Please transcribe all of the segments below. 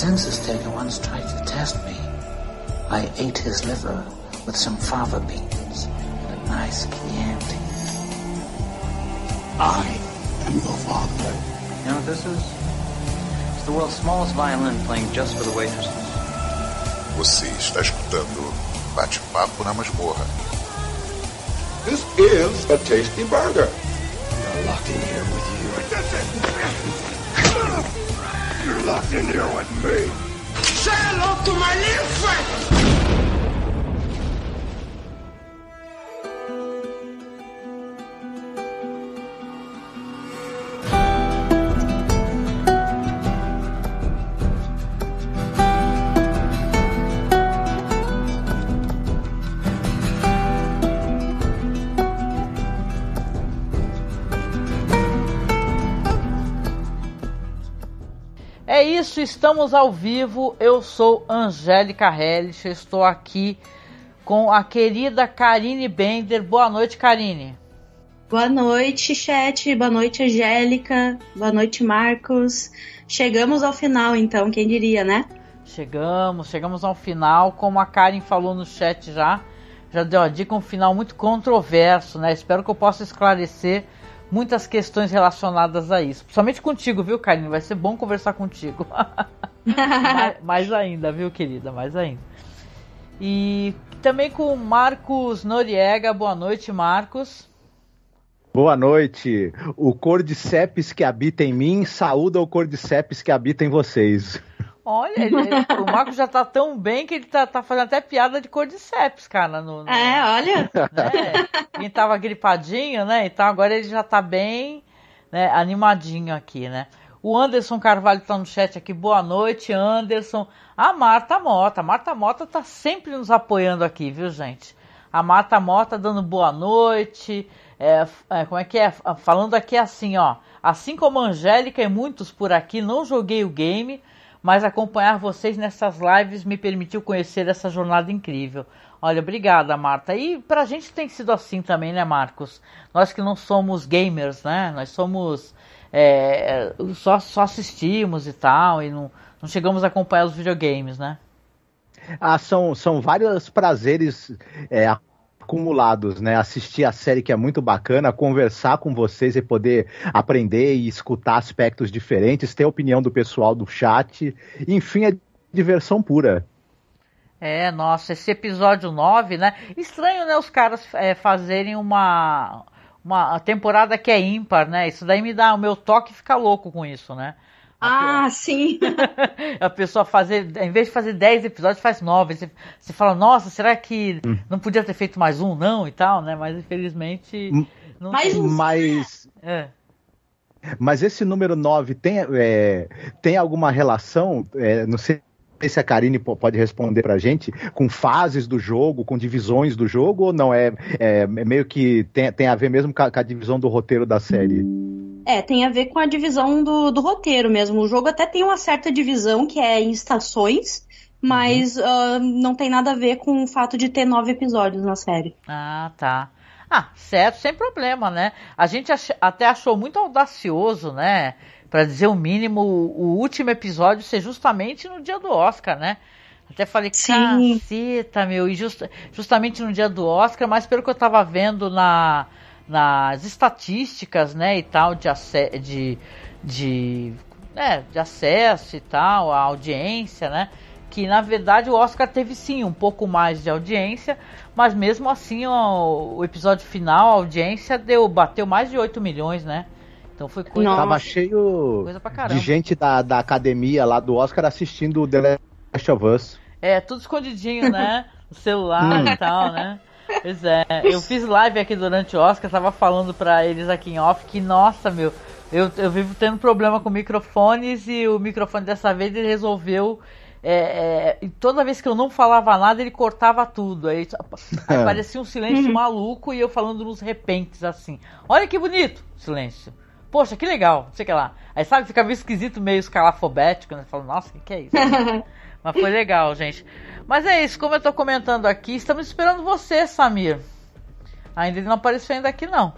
census taker once tried to test me. I ate his liver with some fava beans and a nice Chianti. I am your father. You know what this is? It's the world's smallest violin playing just for the waitresses. Você está escutando Bate-Papo na Masmorra. This is a tasty burger. You're locked in here with me. Say hello to my little friend. Estamos ao vivo. Eu sou Angélica Hellish, estou aqui com a querida Karine Bender. Boa noite, Karine. Boa noite, chat. Boa noite, Angélica. Boa noite, Marcos. Chegamos ao final, então, quem diria, né? Chegamos, chegamos ao final. Como a Karen falou no chat já, já deu a dica, um final muito controverso, né? Espero que eu possa esclarecer muitas questões relacionadas a isso. Principalmente contigo, viu, Karine? Vai ser bom conversar contigo. mais, mais ainda, viu, querida? Mais ainda. E também com o Marcos Noriega. Boa noite, Marcos. Boa noite. O Cordyceps que habita em mim saúda o Cordyceps que habita em vocês. Olha, ele, o Marcos já tá tão bem que ele tá, tá fazendo até piada de Cordyceps, cara. No, no, É, olha. né? Quem tava gripadinho, né? Então agora ele já tá bem né, animadinho aqui, né? O Anderson Carvalho tá no chat aqui. Boa noite, Anderson. A Marta Mota. A Marta Mota tá sempre nos apoiando aqui, viu, gente? A Marta Mota dando boa noite. É, é, como é que é? Falando aqui assim, ó. Assim como a Angélica e muitos por aqui, não joguei o game, mas acompanhar vocês nessas lives me permitiu conhecer essa jornada incrível. Olha, obrigada, Marta. E pra gente tem sido assim também, né, Marcos? Nós que não somos gamers, né? Nós somos. É, só, só assistimos e tal, e não, não chegamos a acompanhar os videogames, né? Ah, são, são vários prazeres é, acumulados, né? Assistir a série que é muito bacana, conversar com vocês e poder aprender e escutar aspectos diferentes, ter a opinião do pessoal do chat. Enfim, é diversão pura. É, nossa, esse episódio 9, né? Estranho, né, os caras é, fazerem uma, uma temporada que é ímpar, né? Isso daí me dá o meu toque fica louco com isso, né? Ah, sim. a pessoa fazer, em vez de fazer 10 episódios, faz 9. Você, você fala, nossa, será que Hum. não podia ter feito mais um, não? E tal, né? Mas infelizmente. Não Mais tem. um. Mas, É. mas esse número 9 tem, é, tem alguma relação? é, não sei se a Karine po- pode responder pra gente, com fases do jogo, com divisões do jogo, ou não? É, é, é meio que tem, tem a ver mesmo com a, com a divisão do roteiro da série? É, tem a ver com a divisão do, do roteiro mesmo. O jogo até tem uma certa divisão que é em estações, mas ah, não tem nada a ver com o fato de ter nove episódios na série. Ah, tá. Ah, certo, sem problema, né? A gente ach- até achou muito audacioso, né? Pra dizer o mínimo, o o último episódio ser justamente no dia do Oscar, né? Até falei, Sim. caceta, meu, e justa- justamente no dia do Oscar, mas pelo que eu tava vendo na, nas estatísticas, né, e tal, de, de, de, é, de acesso e tal, a audiência, né, que na verdade o Oscar teve sim um pouco mais de audiência, mas mesmo assim ó, o episódio final, a audiência deu, bateu mais de 8 milhões, né? Então foi coisa, Nossa. Tava cheio coisa pra caramba. de gente da, da academia lá do Oscar assistindo o The Last of Us. É, tudo escondidinho, né? No celular e tal, né? Pois é, eu fiz live aqui durante o Oscar, tava falando pra eles aqui em off que, nossa, meu, eu, eu vivo tendo problema com microfones e o microfone dessa vez ele resolveu. É, é, e toda vez que eu não falava nada, ele cortava tudo. Aí, aí parecia um silêncio maluco e eu falando nos repentes assim. Olha que bonito! Silêncio. Poxa, que legal, não sei o que lá. Aí sabe, fica meio esquisito, meio escalafobético, né? Falo, nossa, o que, que é isso? Mas foi legal, gente. Mas é isso, como eu tô comentando aqui, estamos esperando você, Samir. Ainda ele não apareceu ainda aqui não.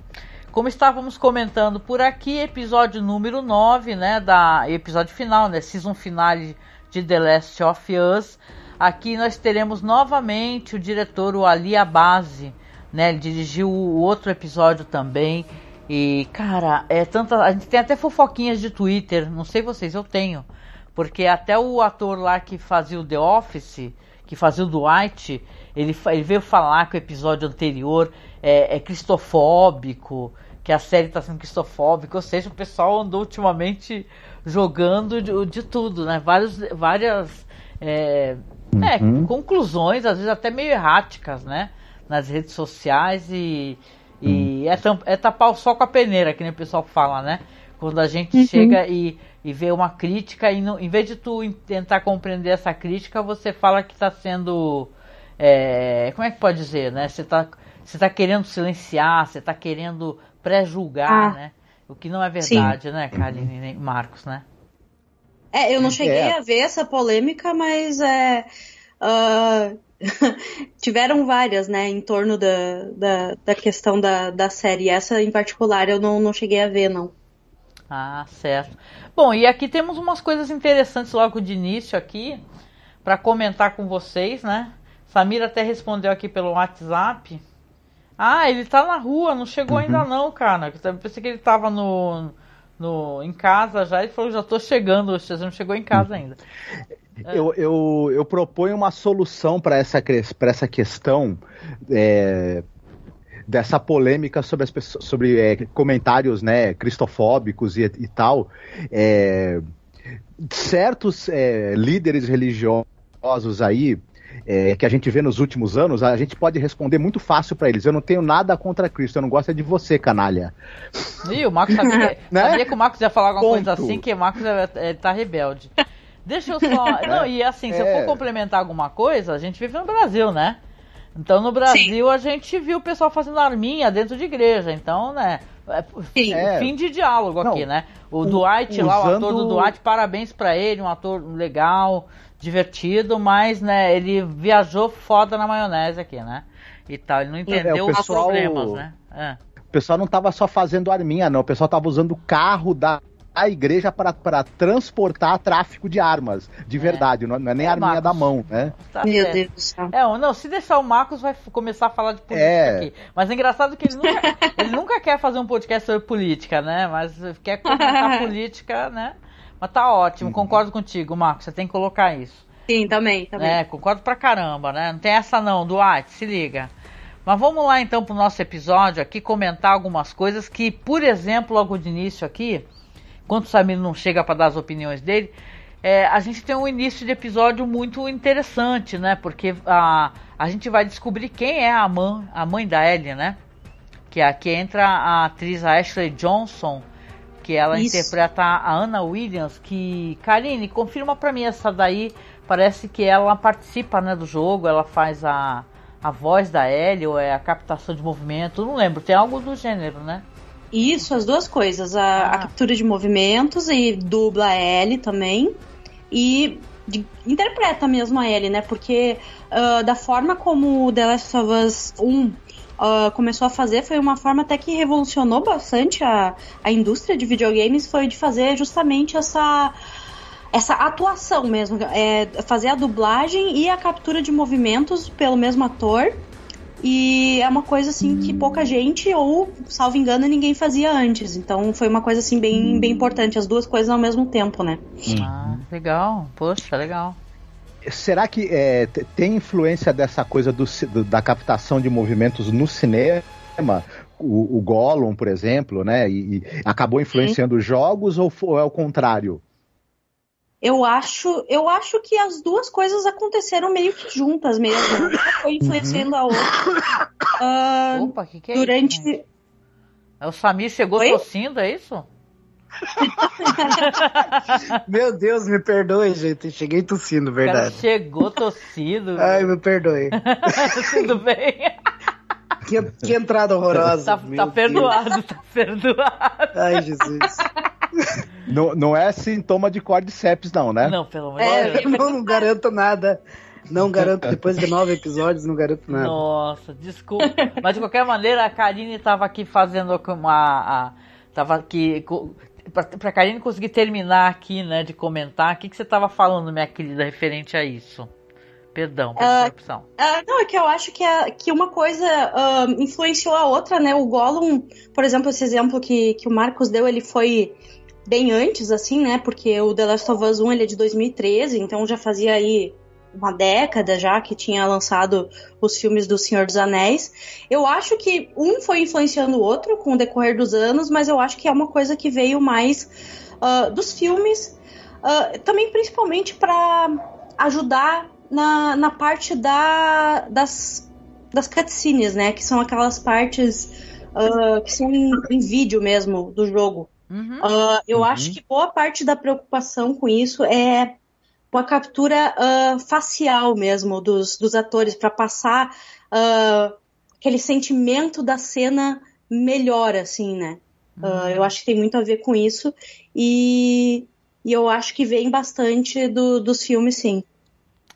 Como estávamos comentando por aqui, episódio número 9, né, da episódio final, né, season finale de The Last of Us. Aqui nós teremos novamente o diretor, o Ali Abase, né? Ele dirigiu o outro episódio também. E, cara, é tanta. A gente tem até fofoquinhas de Twitter, não sei vocês, eu tenho. Porque até o ator lá que fazia o The Office, que fazia o Dwight, ele, ele veio falar que o episódio anterior é, é cristofóbico, que a série está sendo cristofóbica, ou seja, o pessoal andou ultimamente jogando de, de tudo, né? Vários, várias é, é uhum. conclusões, às vezes até meio erráticas, né? Nas redes sociais e, e uhum. é, é tapar o sol com a peneira, que nem o pessoal fala, né? Quando a gente uhum. chega e, e vê uma crítica, e não, em vez de tu tentar compreender essa crítica, você fala que está sendo. É, como é que pode dizer, né? Você está você tá querendo silenciar, você está querendo pré-julgar, ah, né? O que não é verdade, sim. né, Karine e Marcos, né? É, eu não cheguei é. a ver essa polêmica, mas é, uh, tiveram várias, né, em torno da, da, da, questão da, da série. Essa em particular eu não, não cheguei a ver, não. Ah, certo. Bom, e aqui temos umas coisas interessantes logo de início aqui para comentar com vocês, né? Samira até respondeu aqui pelo WhatsApp. Ah, ele tá na rua, não chegou uhum. ainda não, cara. Eu pensei que ele tava no, no, em casa já. Ele falou, já tô chegando, você não chegou em casa ainda. Eu, eu, eu proponho uma solução para essa, essa questão é, dessa polêmica sobre, as pessoas, sobre é, comentários né, cristofóbicos e, e tal. É, certos é, líderes religiosos aí é, que a gente vê nos últimos anos, a gente pode responder muito fácil para eles. Eu não tenho nada contra Cristo, eu não gosto é de você, canalha. Ih, o Marcos sabia, né? sabia que o Marcos ia falar alguma Ponto. coisa assim, que o Marcos é, é, tá rebelde. Deixa eu só. Não, e assim, se eu for é. complementar alguma coisa, a gente vive no Brasil, né? Então no Brasil Sim. a gente viu o pessoal fazendo arminha dentro de igreja. Então, né? É, fim de diálogo não, aqui, né? O Dwight usando... lá, o ator do Dwight, parabéns para ele, um ator legal, divertido, mas né, ele viajou foda na maionese aqui, né? E tal, ele não é, entendeu é, pessoal... os problemas, né? É. O pessoal não tava só fazendo arminha, não. O pessoal tava usando o carro da a igreja para, transportar tráfico de armas, de é. verdade, não, é nem é, arminha Marcos. da mão, né? Tá Meu certo. Deus do céu. É, não, se deixar o Marcos vai começar a falar de política é. aqui. Mas é engraçado que ele nunca, ele nunca quer fazer um podcast sobre política, né? Mas quer comentar política, né? Mas tá ótimo, uhum. concordo contigo, Marcos, você tem que colocar isso. Sim, também, também. É, concordo pra caramba, né? Não tem essa não, Duarte, se liga. Mas vamos lá então pro nosso episódio aqui comentar algumas coisas que, por exemplo, logo de início aqui, enquanto o Samir não chega para dar as opiniões dele, é, a gente tem um início de episódio muito interessante, né? Porque a, a gente vai descobrir quem é a mãe, a mãe da Ellie, né? Que aqui entra a atriz Ashley Johnson, que ela Isso. interpreta a Anna Williams, que, Karine, confirma para mim essa daí, parece que ela participa né, do jogo, ela faz a, a voz da Ellie, ou é a captação de movimento, não lembro, tem algo do gênero, né? Isso, as duas coisas. A, ah. a captura de movimentos e dubla a Ellie também. E de, interpreta mesmo a Ellie, né? Porque uh, da forma como The Last of Us 1 uh, ah, começou a fazer, foi uma forma até que revolucionou bastante a, a indústria de videogames, foi de fazer justamente essa essa atuação mesmo, é, fazer a dublagem e a captura de movimentos pelo mesmo ator e é uma coisa assim que pouca gente, ou, salvo engano, ninguém fazia antes. Então foi uma coisa assim bem, bem importante, as duas coisas ao mesmo tempo, né? Ah, legal. Poxa, legal. Será que é, tem influência dessa coisa do, do, da captação de movimentos no cinema? O, o Gollum, por exemplo, né? E, e acabou influenciando os jogos ou, ou é o contrário? Eu acho, eu acho que as duas coisas aconteceram meio que juntas mesmo. Uma foi influenciando a outra. Uh, Opa, que que é durante. Isso, é o Samir chegou Oi? tossindo, é isso? Meu Deus, me perdoe, gente. Cheguei tossindo, verdade. chegou tossindo. Ai, me perdoe. Tudo bem. Que, que entrada horrorosa. Tá, tá perdoado, tá perdoado. Ai, Jesus. Não, não é sintoma de cordyceps, não, né? Não, pelo amor de é, Deus. Não, garanto nada. Não garanto, depois de nove episódios, não garanto nada. Nossa, desculpa. Mas de qualquer maneira, a Karine estava aqui fazendo uma. A, tava aqui para a Karine conseguir terminar aqui, né, de comentar, o que, que você estava falando, minha querida, referente a isso? Perdão, pela interrupção. Uh, não, é que eu acho que, a, que uma coisa uh, influenciou a outra, né? O Gollum, por exemplo, esse exemplo que, que o Marcos deu, ele foi bem antes, assim, né? Porque o The Last of Us 1 ele é de 2013, então já fazia aí uma década já que tinha lançado os filmes do Senhor dos Anéis. Eu acho que um foi influenciando o outro com o decorrer dos anos, mas eu acho que é uma coisa que veio mais uh, dos filmes, uh, também principalmente para ajudar na, na parte da, das, das cutscenes, né? Que são aquelas partes uh, que são em, em, vídeo mesmo do jogo. Uhum. eu uhum. acho que boa parte da preocupação com isso é uma captura uh, facial mesmo dos, dos atores para passar uh, aquele sentimento da cena melhor, assim, né? Uhum. Uh, eu acho que tem muito a ver com isso e, e eu acho que vem bastante do, dos filmes, sim.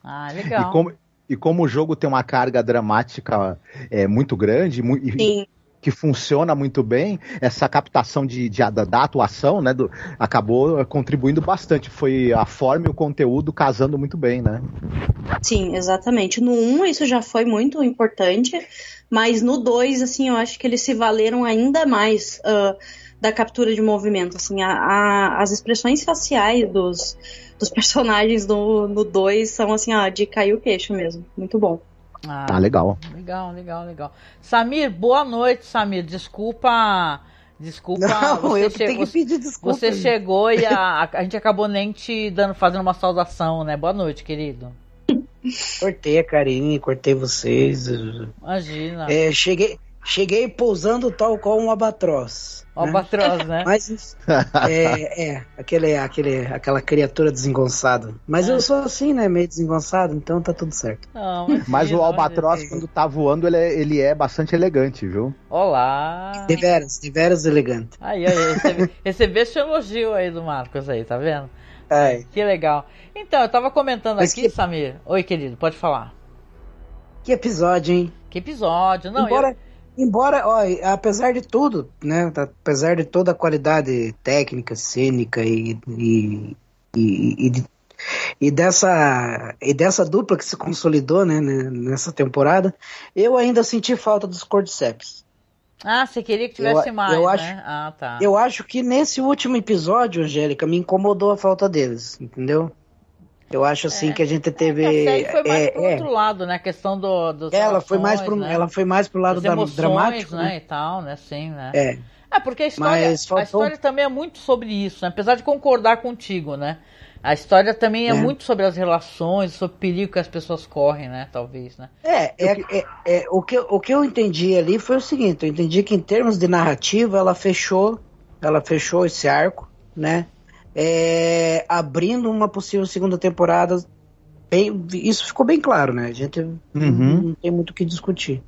Ah, legal. E como, e como o jogo tem uma carga dramática é, muito grande, e, que funciona muito bem, essa captação de, de da, da, atuação, né, do, acabou contribuindo bastante. Foi a forma e o conteúdo casando muito bem, né? Sim, exatamente. No 1 isso já foi muito importante, mas no 2, assim, eu acho que eles se valeram ainda mais uh, da captura de movimento. Assim, a, a, as expressões faciais dos, dos personagens no 2 são assim, ó, de cair o queixo mesmo. Muito bom. Ah, ah, legal. Legal, legal, legal. Samir, boa noite, Samir. Desculpa. Desculpa. Não, você eu tenho que pedir desculpa. Você chegou e a, a, gente acabou nem te dando, fazendo uma saudação, né? Boa noite, querido. Cortei a Karine, cortei vocês. Imagina. É, cheguei, cheguei pousando tal qual um albatroz. O né? albatroz, né? Mas é, é aquele, aquele, aquela criatura desengonçada. Mas é. eu sou assim, né? Meio desengonçado, então tá tudo certo. Não, mas, mas o albatroz, é. quando tá voando, ele é, ele é bastante elegante, viu? Olá! De veras, de veras elegante. Aí, aí, recebi, recebi esse elogio aí do Marcos aí, tá vendo? É. Que legal. Então, eu tava comentando mas aqui, que... Samir. Oi, querido, pode falar. Que episódio, hein? Que episódio. Não, Embora... eu... Embora, ó, apesar de tudo, né, apesar de toda a qualidade técnica, cênica e, e, e, e, e dessa, e dessa dupla que se consolidou né, nessa temporada, eu ainda senti falta dos Cordyceps. Ah, você queria que tivesse eu, mais, eu né? Acho, ah, tá. Eu acho que nesse último episódio, Angélica, me incomodou a falta deles, entendeu? Eu acho assim é. que a gente teve. É, a foi mais é, pro é. outro lado, né? A questão do. Dos ela foi mais pro, né? ela foi mais pro lado da dramático, né? né? E tal, né? Sim, né? É. É porque a história, faltou... a história também é muito sobre isso, né? apesar de concordar contigo, né? A história também é, é, muito sobre as relações, sobre o perigo que as pessoas correm, né? Talvez, né? É, é, é, é, o, que, o que eu entendi ali foi o seguinte: eu entendi que em termos de narrativa ela fechou, ela fechou esse arco, né? É, abrindo uma possível segunda temporada. Bem, isso ficou bem claro, né? A gente uhum. não tem muito o que discutir.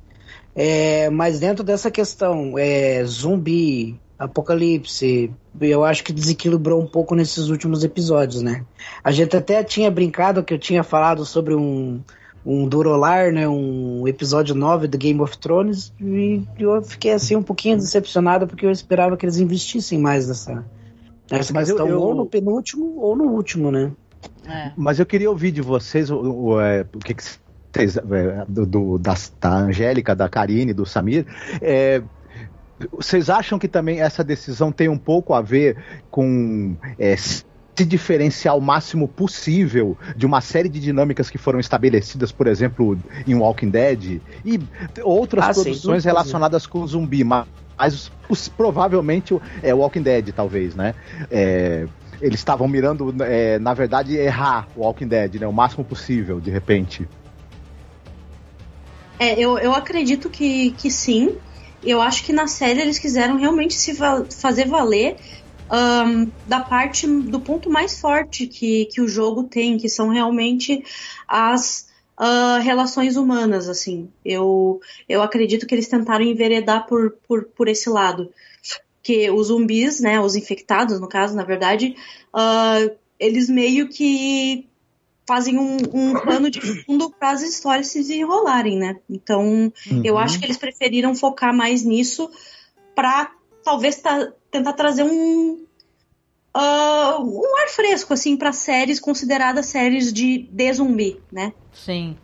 É, mas dentro dessa questão, é, zumbi, apocalipse, eu acho que desequilibrou um pouco nesses últimos episódios, né? A gente até tinha brincado que eu tinha falado sobre um, um Durolar, né? Um episódio 9 do Game of Thrones, e eu fiquei assim um pouquinho decepcionado porque eu esperava que eles investissem mais nessa, essa Mas questão eu, eu... ou no penúltimo ou no último, né? É. Mas eu queria ouvir de vocês o, o, é, o que, que vocês, é, do, do, da, da Angélica, da Karine, do Samir. É, vocês acham que também essa decisão tem um pouco a ver com é, se diferenciar o máximo possível de uma série de dinâmicas que foram estabelecidas, por exemplo, em Walking Dead e outras ah, produções relacionadas com zumbi, mas mas provavelmente é Walking Dead, talvez, né? É, eles estavam mirando, é, na verdade, errar o Walking Dead, né? O máximo possível, de repente. É, eu, eu acredito que, que sim. Eu acho que na série eles quiseram realmente se fazer valer um, da parte do ponto mais forte que, que o jogo tem, que são realmente as uh, relações humanas, assim. Eu, eu acredito que eles tentaram enveredar por, por, por esse lado. Que os zumbis, né, os infectados, no caso, na verdade, uh, eles meio que fazem um, um plano de fundo para as histórias se desenrolarem, né? Então, uhum. eu acho que eles preferiram focar mais nisso para talvez tentar trazer um, uh, um ar fresco, assim, para séries consideradas séries de, de zumbi, né? Sim.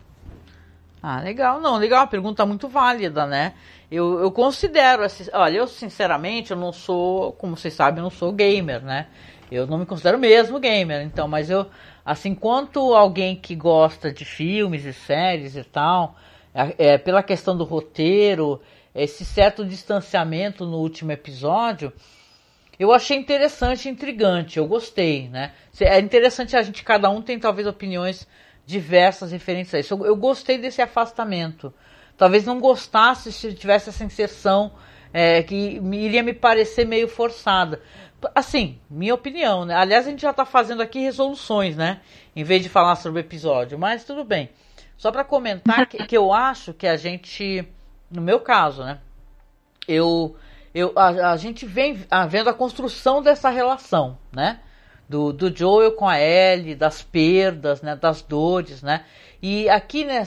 Ah, legal. Não, legal, uma pergunta muito válida, né? Eu, eu considero, olha, eu sinceramente, eu não sou, como vocês sabem, eu não sou gamer, né? Eu não me considero mesmo gamer, então, mas eu, assim, quanto alguém que gosta de filmes e séries e tal, é, é, pela questão do roteiro, esse certo distanciamento no último episódio, eu achei interessante, intrigante, eu gostei, né? É interessante a gente, cada um tem talvez opiniões diversas referentes a isso. Eu, eu gostei desse afastamento. Talvez não gostasse se tivesse essa inserção é, que me, iria me parecer meio forçada. Assim, minha opinião, né? Aliás, a gente já está fazendo aqui resoluções, né? Em vez de falar sobre o episódio, mas tudo bem. Só para comentar que, que eu acho que a gente, no meu caso, né? Eu eu, a, a gente vem a, vendo a construção dessa relação, né? Do, do Joel com a Ellie, das perdas, né? Das dores, né? E aqui, né?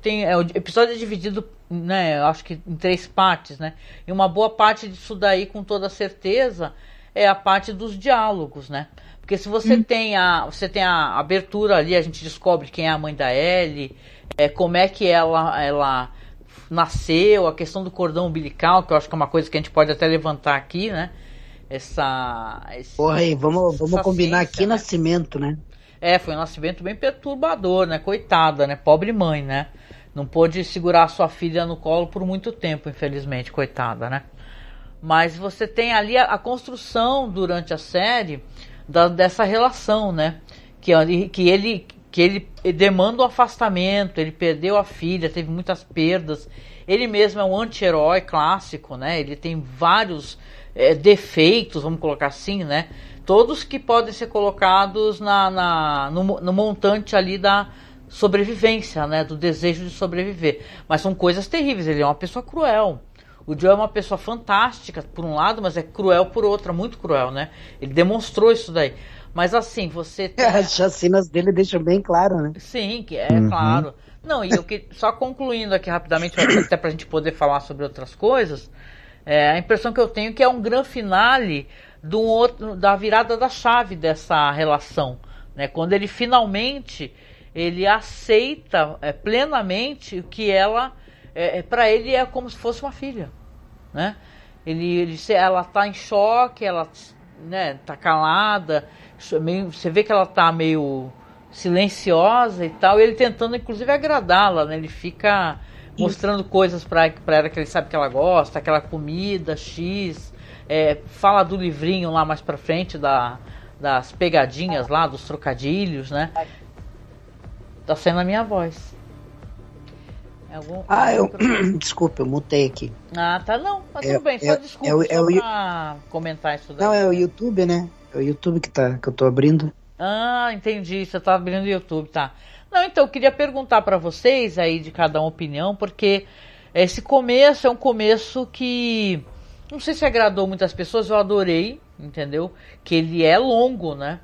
Tem, é, o episódio é dividido, né? Acho que em três partes, né? E uma boa parte disso daí, com toda certeza, é a parte dos diálogos, né? Porque se você hum. tem a você tem a abertura ali, a gente descobre quem é a mãe da Ellie, é, como é que ela ela nasceu, a questão do cordão umbilical, que eu acho que é uma coisa que a gente pode até levantar aqui, né? Essa. Esse, Porra aí, vamos, vamos combinar ciência, aqui né? nascimento, né? É, foi um nascimento bem perturbador, né? Coitada, né? Pobre mãe, né? Não pôde segurar a sua filha no colo por muito tempo, infelizmente, coitada, né? Mas você tem ali a, a construção durante a série da, dessa relação, né? Que, que ele que ele demanda o afastamento, ele perdeu a filha, teve muitas perdas. Ele mesmo é um anti-herói clássico, né? Ele tem vários é, defeitos, vamos colocar assim, né? Todos que podem ser colocados na, na no, no, montante ali da sobrevivência, né? Do desejo de sobreviver. Mas são coisas terríveis. Ele é uma pessoa cruel. O Joe é uma pessoa fantástica por um lado, mas é cruel por outra, muito cruel, né? Ele demonstrou isso daí. Mas assim, você. Tem... As chacinas dele deixam bem claro, né? Sim, que é uhum. claro. Não, e eu que só concluindo aqui rapidamente, até para a gente poder falar sobre outras coisas, é, a impressão que eu tenho é que é um grande finale do outro, da virada da chave dessa relação, né? Quando ele finalmente ele aceita é, plenamente que ela, é, é para ele é como se fosse uma filha, né? Ele, ele ela está em choque, ela né, tá calada, meio, você vê que ela tá meio silenciosa e tal, e ele tentando inclusive agradá-la, né? Ele fica mostrando Isso. coisas para ela que ele sabe que ela gosta, aquela comida X, é, fala do livrinho lá mais para frente da, das pegadinhas lá, dos trocadilhos, né? Tá sendo a minha voz. É algum, ah, eu. Desculpa, eu mutei aqui. Ah, tá não. Tá tudo é, bem, só é, desculpa é, é, só pra comentar isso daí. Não, é o YouTube, né? É o YouTube que, tá, que eu tô abrindo. Ah, entendi. Você tá abrindo o YouTube, tá. Não, então, eu queria perguntar para vocês aí de cada uma opinião, porque esse começo é um começo que. Não sei se agradou muitas pessoas, eu adorei, entendeu? Que ele é longo, né?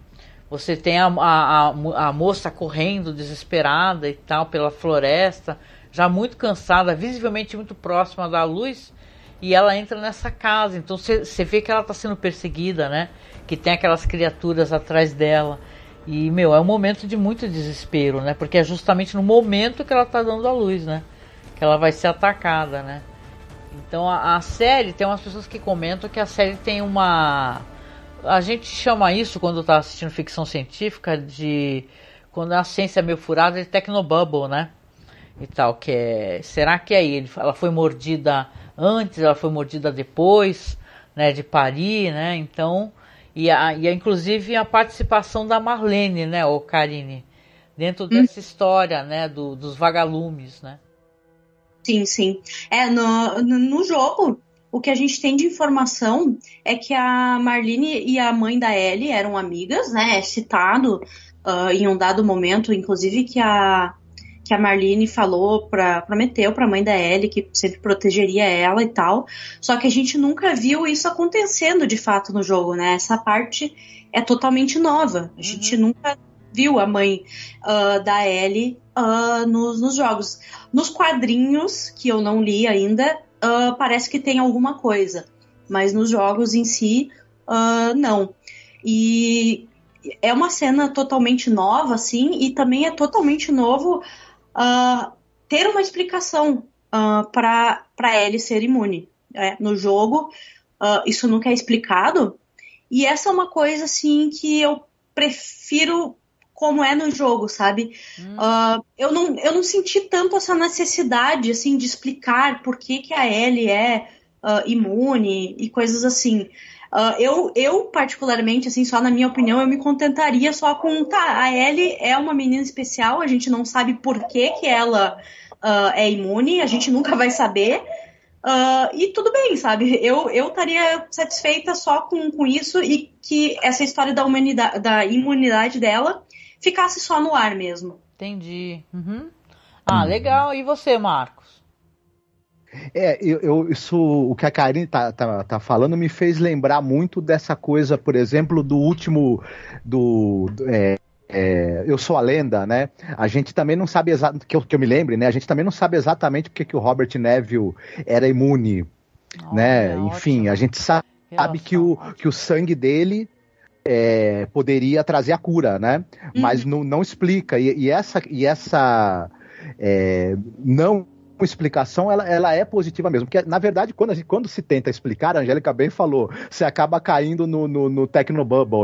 Você tem a, a, a, moça correndo desesperada e tal pela floresta, já muito cansada, visivelmente muito próxima da luz, e ela entra nessa casa. Então você vê que ela está sendo perseguida, né? Que tem aquelas criaturas atrás dela. E, meu, é um momento de muito desespero, né? Porque é justamente no momento que ela está dando a luz, né? Que ela vai ser atacada, né? Então a, a, série, tem umas pessoas que comentam que a série tem uma. A gente chama isso, quando está assistindo ficção científica, de. Quando a ciência é meio furada, de Tecnobubble, né? E tal, que é. Será que é? Ela foi mordida antes, ela foi mordida depois, né, de parir, né? Então, e, a, e a, inclusive a participação da Marlene, né, o Karine, dentro hum. dessa história, né, do, dos vagalumes, né? Sim, sim. É, no, no jogo, o que a gente tem de informação é que a Marlene e a mãe da Ellie eram amigas, né? É citado uh, em um dado momento, inclusive, que a, que a Marlene falou para prometeu para a mãe da Ellie que sempre protegeria ela e tal. Só que a gente nunca viu isso acontecendo de fato no jogo, né? Essa parte é totalmente nova. A gente uhum. nunca viu a mãe uh, da Ellie uh, nos, nos, jogos. Nos quadrinhos, que eu não li ainda, uh, parece que tem alguma coisa. Mas nos jogos em si, não. E é uma cena totalmente nova, assim, e também é totalmente novo uh, ter uma explicação uh, para Ellie ser imune. Né? No jogo, uh, isso nunca é explicado. E essa é uma coisa, assim, que eu prefiro como é no jogo, sabe? Hum. Uh, eu, não, eu não senti tanto essa necessidade, assim, de explicar por que, que a Ellie é uh, imune e coisas assim. Uh, eu, eu, particularmente, assim, só na minha opinião, eu me contentaria só com, tá, a Ellie é uma menina especial, a gente não sabe por que, que ela uh, é imune, a gente nunca vai saber. Uh, e tudo bem, sabe? Eu, estaria satisfeita só com, com isso e que essa história da, humanidade, da imunidade dela ficasse só no ar mesmo. Entendi. Uhum. Ah, legal. E você, Marco? É, eu, eu, isso, o que a Karine tá, tá, tá, falando me fez lembrar muito dessa coisa, por exemplo, do último, do, é, é, Eu Sou a Lenda, né? A gente também não sabe exatamente, que que eu me lembre, né? A gente também não sabe exatamente porque que o Robert Neville era imune, oh, né? É Enfim, ótimo. a gente sabe, sabe que, o, que o sangue dele é, poderia trazer a cura, né? Uhum. Mas não, não explica. E, e essa, e essa é, não explicação, ela, ela é positiva mesmo. Porque, na verdade, quando, gente, quando se tenta explicar, a Angélica bem falou, você acaba caindo no, no, no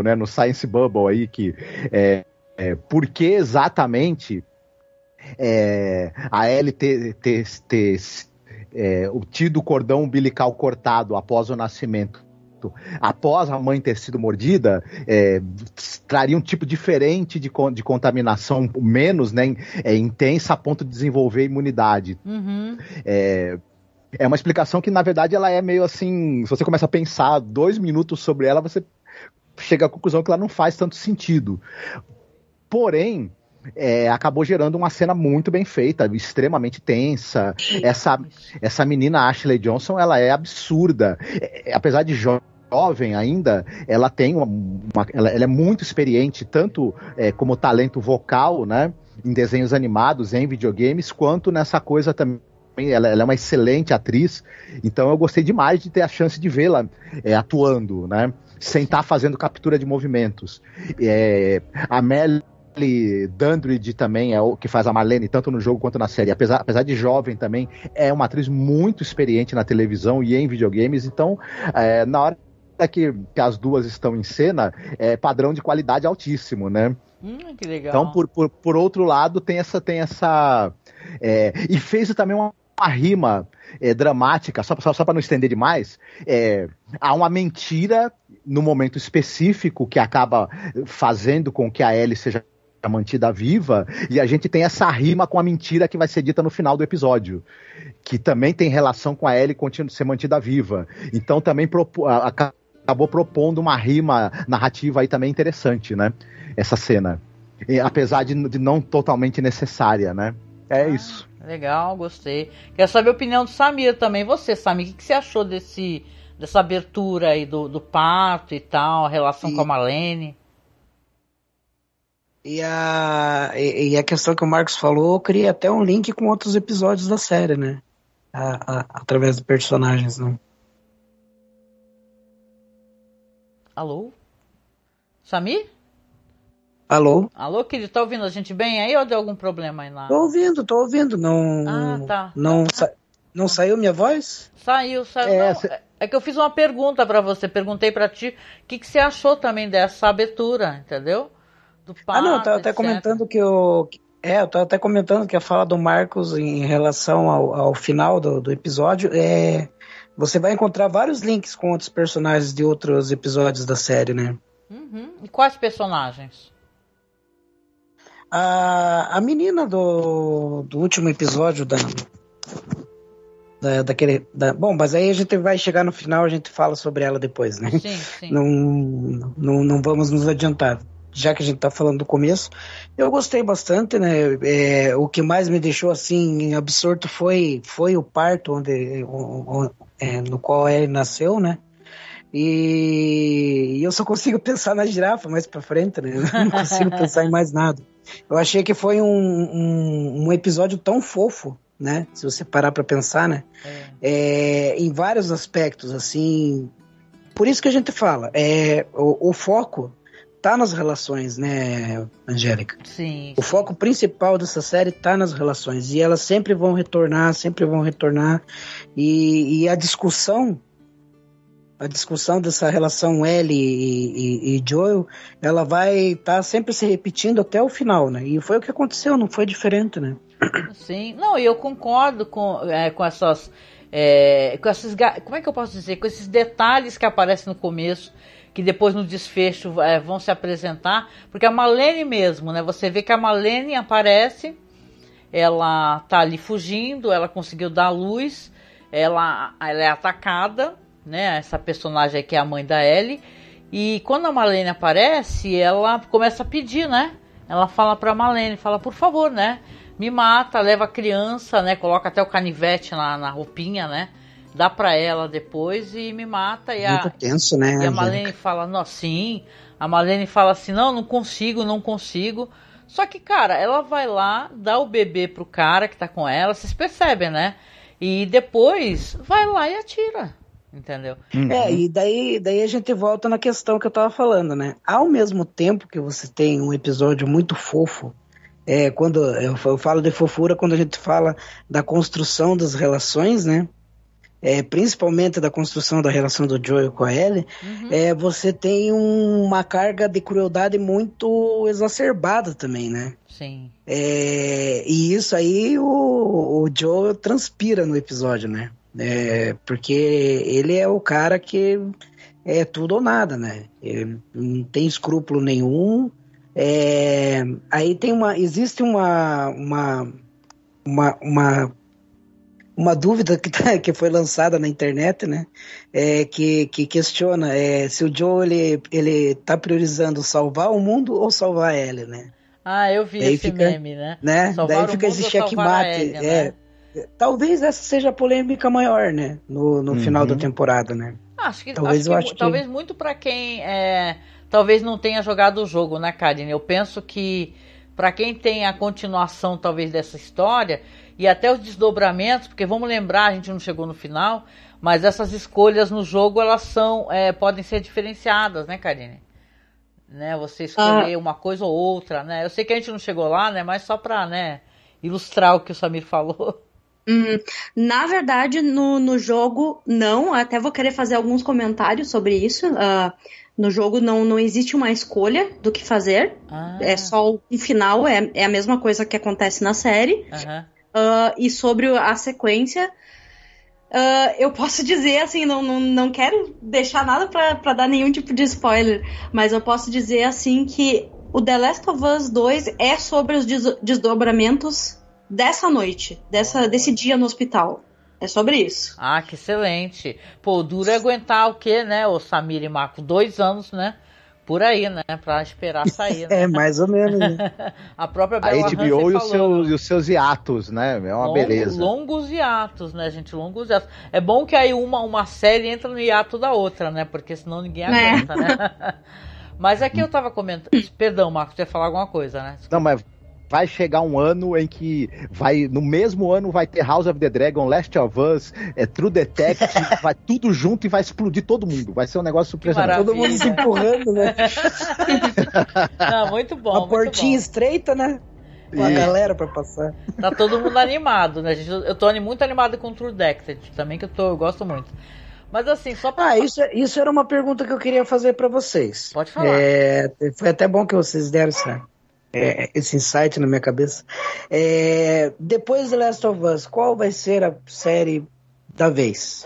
né? No Science Bubble aí, que é, é por que exatamente é, a ter é, tido o cordão umbilical cortado após o nascimento após a mãe ter sido mordida, é, traria um tipo diferente de, de contaminação, menos né, é, intensa a ponto de desenvolver imunidade. Uhum. É, é uma explicação que, na verdade, ela é meio assim. Se você começa a pensar dois minutos sobre ela, você chega à conclusão que ela não faz tanto sentido. Porém, é, acabou gerando uma cena muito bem feita, extremamente tensa. Essa, essa menina Ashley Johnson, ela é absurda. É, apesar de jovem ainda, ela tem uma, uma ela, ela, é muito experiente, tanto é, como talento vocal, né? Em desenhos animados, em videogames, quanto nessa coisa também ela, ela, é uma excelente atriz, então eu gostei demais de ter a chance de vê-la é, atuando, né? Sem estar tá fazendo captura de movimentos. É, a Mel Dandridge também é o que faz a Marlene, tanto no jogo quanto na série. Apesar, apesar de jovem também, é uma atriz muito experiente na televisão e em videogames. Então, é, na hora que, que as duas estão em cena, é padrão de qualidade altíssimo, né? Hum, que legal. Então, por, por, por outro lado, tem essa. Tem essa é, e fez também uma, uma rima é, dramática, só, só, só para não estender demais. É, há uma mentira no momento específico que acaba fazendo com que a Ellie seja mantida viva, e a gente tem essa rima com a mentira que vai ser dita no final do episódio, que também tem relação com a Ellie ser mantida viva. Então também acabou propondo uma rima narrativa aí também interessante, né? Essa cena. E, apesar de, de, não totalmente necessária, né? É ah, isso. Legal, gostei. Quero saber a opinião do Samir também. Você, Samir, o que, que você achou desse, dessa abertura aí do, do parto e tal, a relação e, com a Marlene? E a, e, e, a questão que o Marcos falou, cria até um link com outros episódios da série, né? A, a, através dos personagens, né? Alô? Samir? Alô? Alô, querido, tá ouvindo a gente bem aí ou deu algum problema aí lá? Tô ouvindo, tô ouvindo. Não. Ah, tá. Não, sa não saiu minha voz? Saiu, saiu. É, não, cê... é que eu fiz uma pergunta para você. Perguntei para ti o que, que você achou também dessa abertura, entendeu? Do pato, ah, não, eu tava até comentando que o. É, eu tava até comentando que a fala do Marcos em relação ao, ao final do, do episódio é você vai encontrar vários links com outros personagens de outros episódios da série, né? Uhum. E quais personagens? A, a menina do, do último episódio da, da, daquele. Da, bom, mas aí a gente vai chegar no final, a gente fala sobre ela depois, né? Sim, sim. Não, não, não vamos nos adiantar. Já que a gente tá falando do começo, eu gostei bastante, né? É, o que mais me deixou assim absorto foi, foi o parto onde, é, no qual ele nasceu, né? E, e, eu só consigo pensar na girafa mais pra frente, né? Eu não consigo pensar em mais nada. Eu achei que foi um, um, um episódio tão fofo, né? Se você parar pra pensar, né? É. É, em vários aspectos, assim, por isso que a gente fala, é, o, o foco tá nas relações, né, Angélica? Sim. O foco principal dessa série tá nas relações e elas sempre vão retornar, sempre vão retornar e, e a discussão a discussão dessa relação L e, e, e Joel, ela vai estar tá sempre se repetindo até o final, né? E foi o que aconteceu, não foi diferente, né? Sim, não, eu concordo com, é, com essas. É, com esses, como é que eu posso dizer? Com esses detalhes que aparecem no começo, que depois no desfecho é, vão se apresentar, porque a Malene mesmo, né? Você vê que a Malene aparece, ela tá ali fugindo, ela conseguiu dar luz, ela, ela é atacada, né? Essa personagem que é a mãe da Ellie. E quando a Malene aparece, ela começa a pedir, né? Ela fala pra Malene, fala, por favor, né? Me mata, leva a criança, né? Coloca até o canivete na, na roupinha, né? Dá pra ela depois e me mata. E Muito a, tenso, né? E a Malene fala, não, sim. A Malene fala assim, não, não consigo, não consigo. Só que, cara, ela vai lá, dá o bebê pro cara que tá com ela, vocês percebem, né? E depois vai lá e atira entendeu? Uhum. É, e daí, daí a gente volta na questão que eu tava falando, né? Ao mesmo tempo que você tem um episódio muito fofo, é, quando eu, eu falo de fofura quando a gente fala da construção das relações, né? É, principalmente da construção da relação do Joel com a Ellie, uhum. é, você tem um, uma carga de crueldade muito exacerbada também, né? Sim. É, e isso aí o, o Joel transpira no episódio, né? É, porque ele é o cara que é tudo ou nada, né? Ele não tem escrúpulo nenhum. É, aí tem uma. Existe uma. uma uma, uma, uma dúvida que, tá, que foi lançada na internet, né? É, que, que questiona é, se o Joe ele, ele tá priorizando salvar o mundo ou salvar a Ellie, né? Ah, eu vi Daí esse fica, meme, né? né? Daí fica esse checkmate. É, né? Talvez essa seja a polêmica maior, né? No, no uhum. final da temporada, né? Acho que talvez, acho que, acho que... talvez muito para quem é, talvez não tenha jogado o jogo, né, Karine? Eu penso que para quem tem a continuação talvez dessa história e até os desdobramentos, porque vamos lembrar, a gente não chegou no final, mas essas escolhas no jogo elas são é, podem ser diferenciadas, né, Karine? Né, você escolher ah. uma coisa ou outra, né? Eu sei que a gente não chegou lá, né? Mas só para, né, ilustrar o que o Samir falou. Hum, na verdade, no, no jogo, não. Até vou querer fazer alguns comentários sobre isso. Uh, no jogo não, não existe uma escolha do que fazer. Ah. É só um final, é, é a mesma coisa que acontece na série. Uhum. Uh, e sobre a sequência, uh, eu posso dizer assim, não, não, não quero deixar nada para dar nenhum tipo de spoiler, mas eu posso dizer assim que o The Last of Us 2 é sobre os desdobramentos dessa noite, dessa, desse dia no hospital. É sobre isso. Ah, que excelente. Pô, duro é aguentar o quê, né, o Samir e Marco? Dois anos, né? Por aí, né? Pra esperar sair. Né? é, mais ou menos. Né? a própria Bela A HBO e, seu, e, os seus hiatos, né? É uma beleza. Longos hiatos, né, gente? Longos hiatos. É bom que aí uma, uma série entra no hiato da outra, né? Porque senão ninguém é. aguenta, é. né? Mas aqui eu tava comentando. Perdão, Marcos, você ia falar alguma coisa, né? Não, mas vai chegar um ano em que vai no mesmo ano vai ter House of the Dragon, Last of Us, é, True Detective, vai tudo junto e vai explodir todo mundo. Vai ser um negócio surpreendente. Todo mundo se empurrando, né? Não, muito bom. Uma portinha bom. estreita, né? Com a galera pra passar. Tá todo mundo animado, né? Eu tô muito animado com True Detective também, que eu, tô, eu gosto muito. Mas assim, só pra... Ah, isso, isso era uma pergunta que eu queria fazer para vocês. Pode falar. É, foi até bom que vocês deram essa, é, esse insight na minha cabeça. É, depois de Last of Us, qual vai ser a série da vez?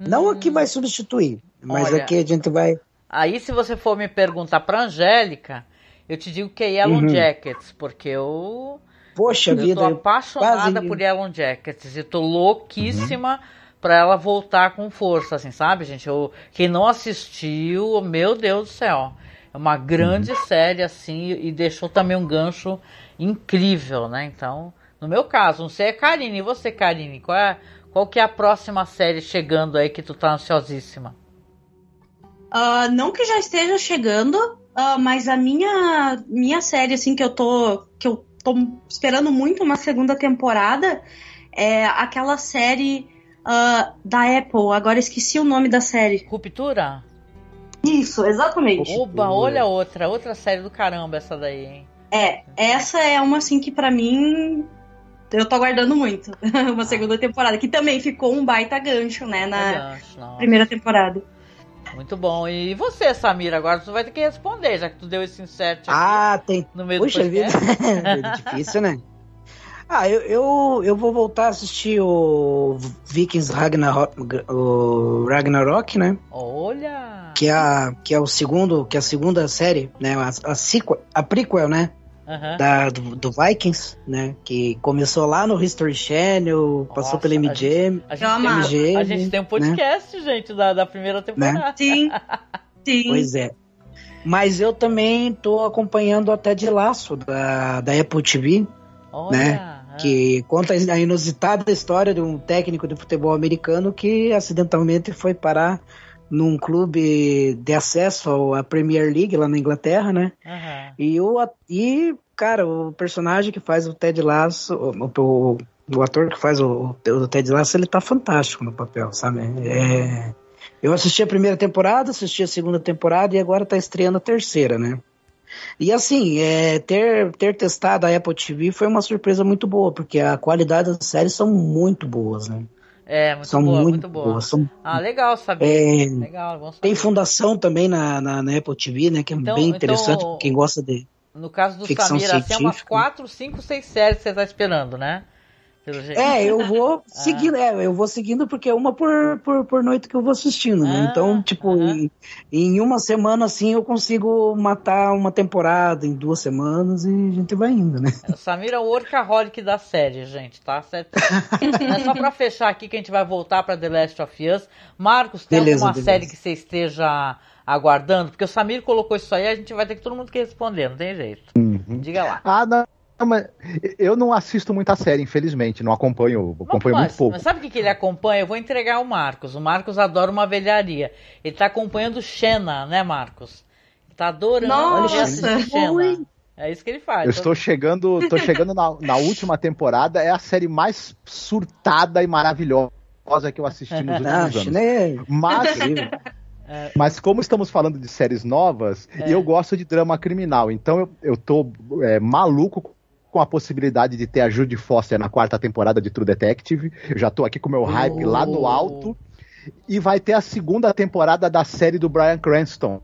Hum. Não a que vai substituir, mas Olha, aqui a gente vai. Aí, se você for me perguntar pra Angélica, eu te digo que é Yellow uhum. Jackets, porque eu. Poxa eu vida. tô apaixonada quase... por Yellow Jackets e tô louquíssima. Uhum para ela voltar com força, assim, sabe, gente? Eu, quem não assistiu, meu Deus do céu. É uma grande uhum. série, assim, e deixou também um gancho incrível, né? Então, no meu caso, não sei a Karine. E você, Karine? Qual, é, qual que é a próxima série chegando aí que tu tá ansiosíssima? Uh, não que já esteja chegando, uh, mas a minha, minha série, assim, que eu tô. que eu tô esperando muito uma segunda temporada é aquela série uh, da Apple. Agora esqueci o nome da série. Ruptura? Isso, exatamente. Oba, olha outra, outra série do caramba essa daí, hein? É, essa é uma assim que para mim eu tô aguardando muito. uma segunda temporada, que também ficou um baita gancho, né, na gancho, primeira temporada. Muito bom. E você, Samira, agora tu vai ter que responder, já que tu deu esse insert aqui ah, tem... no meio Puxa do vida, é difícil, né? Ah, eu, eu, eu vou voltar a assistir o Vikings Ragnarok, o Ragnarok, né? Olha! Que é, a, que é o segundo, que é a segunda série, né? A, a, sequel, a prequel, né? Uhum. Da, do, do, Vikings, né? Que começou lá no History Channel, Nossa, passou pela MGM. A gente, a, gente tem, a gente tem um podcast, né? gente, da, da primeira temporada. Né? Sim. Sim. Pois é. Mas eu também tô acompanhando até de laço da, da Apple TV. Olha. Né? Que conta a inusitada história de um técnico de futebol americano que acidentalmente foi parar num clube de acesso à Premier League lá na Inglaterra, né? Uhum. E, o, e, cara, o personagem que faz o Ted Lasso, o, o, o ator que faz o, o, Ted Lasso, ele tá fantástico no papel, sabe? É, eu assisti a primeira temporada, assisti a segunda temporada e agora tá estreando a terceira, né? E assim, é, ter, ter testado a Apple TV foi uma surpresa muito boa, porque a qualidade das séries são muito boas, né? É, muito são boa, muito, muito boa. boas. São, ah, legal saber. É, legal, saber. Tem fundação também na, na, na, Apple TV, né? Que é então, bem interessante então, pra quem gosta de. No caso do Samir, assim, é umas 4, 5, 6 séries que você tá esperando, né? É, eu vou seguindo, ah. é, eu vou seguindo porque é uma por, por, por noite que eu vou assistindo, né? Ah, então, tipo, em, em, uma semana assim eu consigo matar uma temporada em duas semanas e a gente vai indo, né? O Samir é o workaholic da série, gente, tá certo? é só pra fechar aqui que a gente vai voltar pra The Last of Us. Marcos, tem beleza, alguma beleza. série que você esteja aguardando? Porque o Samir colocou isso aí, a gente vai ter que todo mundo que responder, não tem jeito. Uhum. Diga lá. Ah, não. Mas eu não assisto muita série, infelizmente. Não acompanho, acompanho mas, muito pouco. Mas sabe o que, que ele acompanha? Eu vou entregar o Marcos. O Marcos adora uma velharia. Ele tá acompanhando Xena, né, Marcos? Ele tá adorando Nossa, Xena. É isso que ele faz. Eu estou chegando, estou chegando na, na, última temporada. É a série mais surtada e maravilhosa que eu assisti nos últimos anos. Né? Mas, é. Mas como estamos falando de séries novas, é. eu gosto de drama criminal, então eu, eu tô é, maluco com a possibilidade de ter a Judy Foster na quarta temporada de True Detective. Eu já tô aqui com o meu hype oh. lá no alto. E vai ter a segunda temporada da série do Brian Cranston,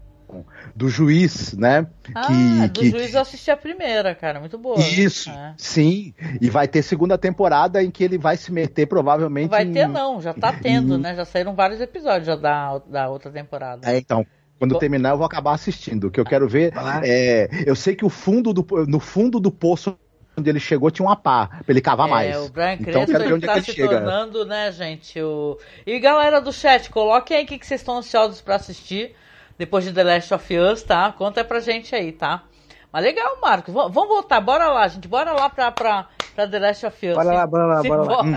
do juiz, né? Ah, que, do que... juiz eu assisti a primeira, cara, muito boa. Isso, é. sim. E vai ter segunda temporada em que ele vai se meter provavelmente. Vai em... ter não, já tá tendo, em... né? Já saíram vários episódios já da, da outra temporada. É, então. Quando terminar, eu vou acabar assistindo. O que eu quero ver é. Eu sei que o fundo do, no fundo do poço onde ele chegou tinha uma pá, pra ele cavar é, mais. O Brian então, Cranston quero ver onde tá é que se ele chega. tornando, né, gente? O... E galera do chat, coloquem aí o que, que vocês estão ansiosos para assistir depois de The Last of Us, tá? Conta pra gente aí, tá? Mas legal, Marcos. V vamos voltar, bora lá, gente. Bora lá pra, pra, pra The Last of Us. Bora lá, bora lá, bora lá. Uhum.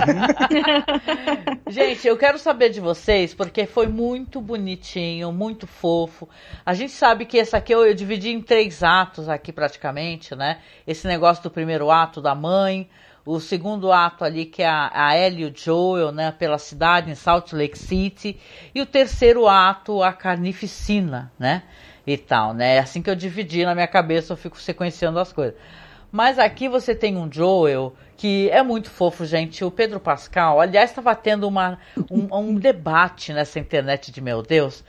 gente, eu quero saber de vocês, porque foi muito bonitinho, muito fofo. A gente sabe que esse aqui eu, eu dividi em três atos aqui praticamente, né? Esse negócio do primeiro ato da mãe, o segundo ato ali que é a, a Ellie e o Joel, né, pela cidade em Salt Lake City, e o terceiro ato a carnificina, né? E tal, né? É assim que eu dividi na minha cabeça, eu fico sequenciando as coisas. Mas aqui você tem um Joel que é muito fofo, gente. O Pedro Pascal, aliás, estava tendo uma, um, um, debate nessa internet de meu Deus.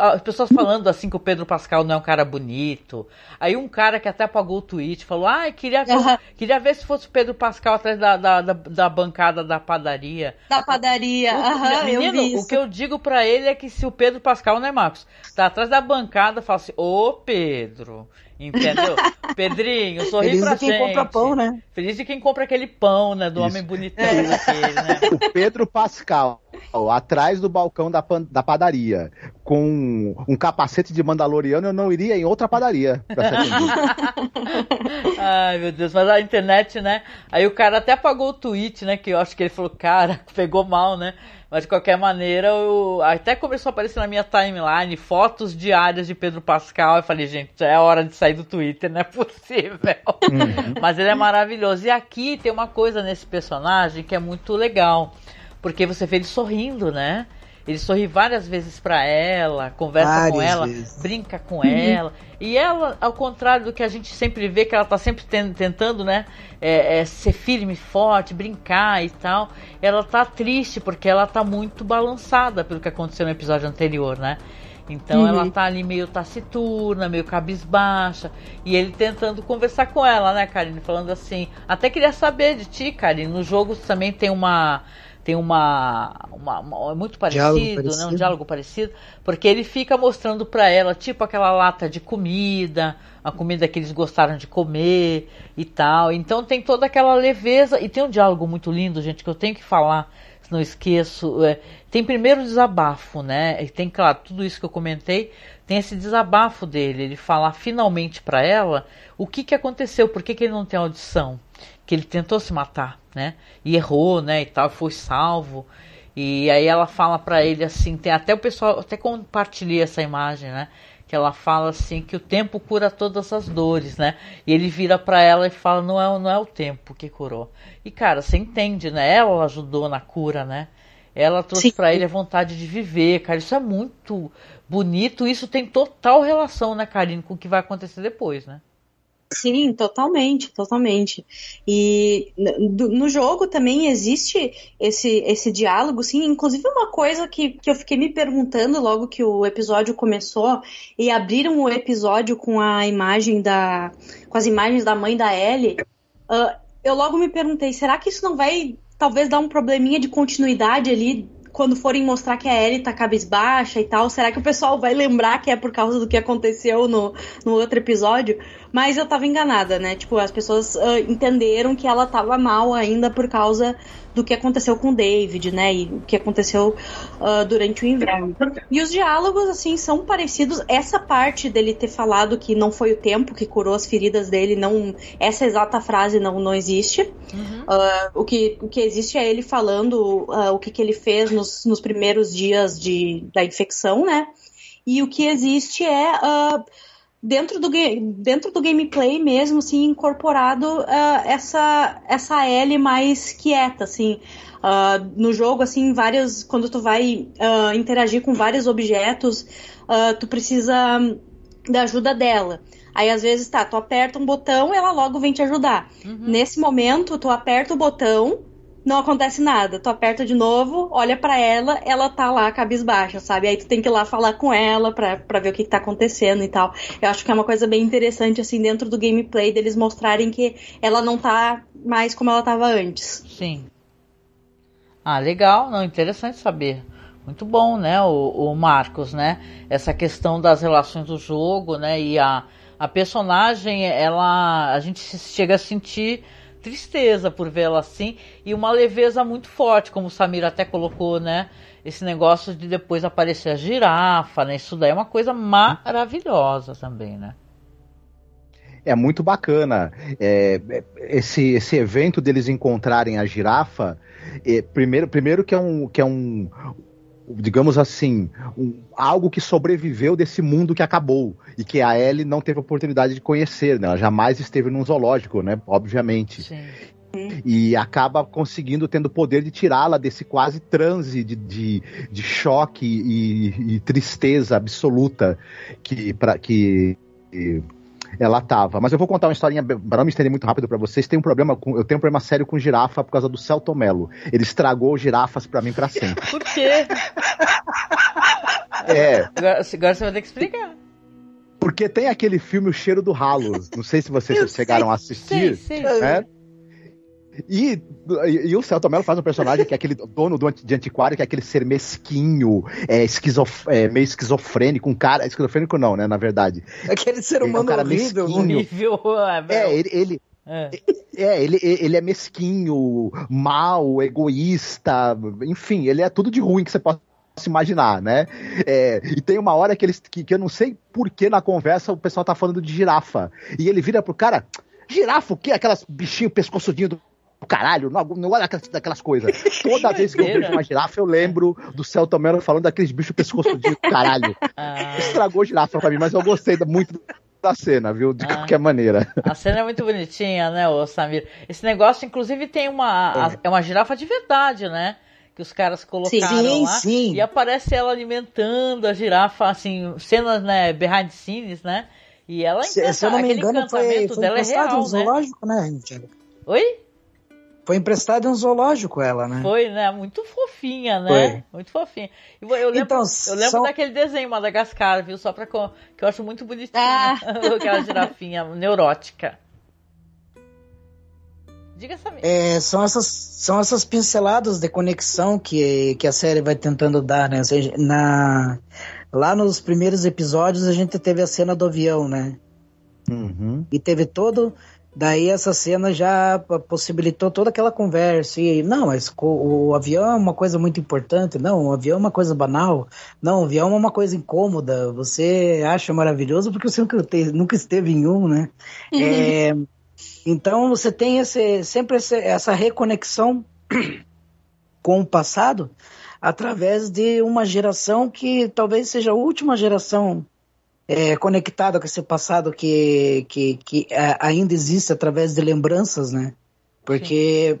As pessoas falando assim que o Pedro Pascal não é um cara bonito. Aí um cara que até apagou o tweet falou: Ah, queria ver, uhum. queria ver se fosse o Pedro Pascal atrás da, da, da, da bancada da padaria. Da padaria, aham, uhum, Menino, o que eu digo para ele é que se o Pedro Pascal, né, Marcos, tá atrás da bancada, fala assim: Ô Pedro. Entendeu? Pedrinho, sorri Feliz pra de quem gente. compra pão, né? Feliz de quem compra aquele pão, né? Do Isso. homem bonitão é. aquele, né? O Pedro Pascal, atrás do balcão da, da padaria, com um capacete de Mandaloriano, eu não iria em outra padaria Ai, meu Deus, mas a internet, né? Aí o cara até apagou o tweet, né? Que eu acho que ele falou, cara, pegou mal, né? Mas de qualquer maneira, eu... até começou a aparecer na minha timeline fotos diárias de Pedro Pascal. Eu falei, gente, é hora de sair do Twitter, não é possível. Uhum. Mas ele é maravilhoso. E aqui tem uma coisa nesse personagem que é muito legal. Porque você vê ele sorrindo, né? Ele sorri várias vezes para ela, conversa várias com ela, vezes. brinca com ela. E ela, ao contrário do que a gente sempre vê, que ela tá sempre tentando, né? É, é, ser firme, forte, brincar e tal. Ela tá triste porque ela tá muito balançada pelo que aconteceu no episódio anterior, né? Então uhum. ela tá ali meio taciturna, meio cabisbaixa. E ele tentando conversar com ela, né, Karine? Falando assim, até queria saber de ti, Karine. No jogo também tem uma tem uma, uma, uma, é muito parecido, parecido, né? Um diálogo parecido, porque ele fica mostrando para ela tipo aquela lata de comida, a comida que eles gostaram de comer e tal. Então tem toda aquela leveza e tem um diálogo muito lindo, gente, que eu tenho que falar, se não esqueço. É, tem primeiro o desabafo, né? E tem claro tudo isso que eu comentei, tem esse desabafo dele, ele falar finalmente para ela o que que aconteceu, por que, que ele não tem audição que ele tentou se matar, né? E errou, né? E tal, foi salvo. E aí ela fala para ele assim, tem até o pessoal, até compartilhei essa imagem, né? Que ela fala assim que o tempo cura todas as dores, né? E ele vira para ela e fala, não é, não é o tempo que curou. E cara, você entende, né? Ela ajudou na cura, né? Ela trouxe para ele a vontade de viver, cara. Isso é muito bonito. Isso tem total relação, né, Karine, com o que vai acontecer depois, né? Sim, totalmente, totalmente. E no, jogo também existe esse, esse diálogo, sim. Inclusive uma coisa que, que eu fiquei me perguntando logo que o episódio começou e abriram o episódio com a imagem da, com as imagens da mãe da Ellie. Uh, eu logo me perguntei, será que isso não vai talvez dar um probleminha de continuidade ali quando forem mostrar que a Ellie tá cabisbaixa e tal, será que o pessoal vai lembrar que é por causa do que aconteceu no, no outro episódio? Mas eu tava enganada, né? Tipo, as pessoas uh, entenderam que ela tava mal ainda por causa do que aconteceu com o David, né? E o que aconteceu uh, durante o inverno. E os diálogos, assim, são parecidos. Essa parte dele ter falado que não foi o tempo que curou as feridas dele, não. Essa exata frase não, não existe. Uhum. Uh, o, que, o que existe é ele falando uh, o que, que ele fez nos, nos primeiros dias de, da infecção, né? E o que existe é dentro do, dentro do gameplay mesmo, assim, incorporado uh, essa, essa L mais quieta, assim. Uh, no jogo, assim, várias. Quando tu vai uh, interagir com vários objetos, tu precisa da ajuda dela. Aí às vezes tá, tu aperta um botão, ela logo vem te ajudar. Uhum. Nesse momento, tu aperta o botão, não acontece nada. Tu aperta de novo, olha para ela, ela tá lá cabisbaixa, sabe? Aí tu tem que ir lá falar com ela pra, pra ver o que, que tá acontecendo e tal. Eu acho que é uma coisa bem interessante, assim, dentro do gameplay, deles mostrarem que ela não tá mais como ela tava antes. Sim. Ah, legal, não, interessante saber. Muito bom, né, o, o Marcos, né? Essa questão das relações do jogo, né? E a, a personagem, ela. A gente chega a sentir tristeza por vê-la assim e uma leveza muito forte, como o Samir até colocou, né? Esse negócio de depois aparecer a girafa, né? Isso daí é uma coisa maravilhosa também, né? É muito bacana. É, esse, esse evento deles encontrarem a girafa, é, primeiro, primeiro que é um, que é um, digamos assim, um, algo que sobreviveu desse mundo que acabou e que a Ellie não teve oportunidade de conhecer, né? Ela jamais esteve num zoológico, né? Obviamente. Sim. E acaba conseguindo, tendo o poder de tirá-la desse quase transe de, de, de choque e, e, tristeza absoluta que, pra, que, ela tava. Mas eu vou contar uma historinha para não me estender muito rápido para vocês. Tem um problema com, eu tenho um problema sério com girafa por causa do Celto Melo. Ele estragou girafas para mim para sempre. Por quê? É. Agora, agora você vai ter que explicar. Porque tem aquele filme O Cheiro do Ralo. Não sei se vocês eu chegaram sei, a assistir. Sei, sei. É? E, e, e, o Celto Mello faz um personagem que é aquele dono do, de antiquário, que é aquele ser mesquinho, é, esquizof, é, meio esquizofrênico, um cara. Esquizofrênico não, né? Na verdade. Aquele ser humano é um cara horrível, horrível. É, ele. ele é. é, ele, ele é mesquinho, mal, egoísta, enfim, ele é tudo de ruim que você possa se imaginar, né? É, e tem uma hora que, eles, que, que eu não sei por que na conversa o pessoal tá falando de girafa. E ele vira pro cara, girafa o quê? Aquelas bichinho pescoçudinho do caralho, não, não olha daquelas, daquelas coisas. Toda vez que eu vejo uma girafa, eu lembro do Celto Mello falando daqueles bichos pescoçudinhos caralho. Ah. Estragou girafa pra mim, mas eu gostei muito da cena, viu? De ah. qualquer maneira. A cena é muito bonitinha, né, o Samir? Esse negócio, inclusive, tem uma. É. A, é uma girafa de verdade, né? que os caras colocaram sim, lá. Sim. E aparece ela alimentando a girafa, assim, cenas, né, behind scenes, né? E ela se, se eu não me engano, foi, foi dela é real, um zoológico, né? Oi? Foi emprestado em um zoológico ela, né? Foi, né? Muito fofinha, né? Foi. Muito fofinha. Eu lembro, então, eu lembro são... daquele desenho Madagascar, viu? Só pra que eu acho muito bonitinho. Ah. Aquela girafinha neurótica. Diga essa é, são essas são essas pinceladas de conexão que, que a série vai tentando dar, né? Seja, na lá nos primeiros episódios a gente teve a cena do avião, né? Uhum. E teve todo daí essa cena já possibilitou toda aquela conversa e não, mas o, o, avião é uma coisa muito importante, não, o avião é uma coisa banal, não, o avião é uma coisa incômoda, você acha maravilhoso porque você nunca esteve em um, né? Uhum. É, então você tem esse, sempre esse, essa reconexão com o passado através de uma geração que talvez seja a última geração é, conectada com esse passado que, que, que ainda existe através de lembranças, né? Porque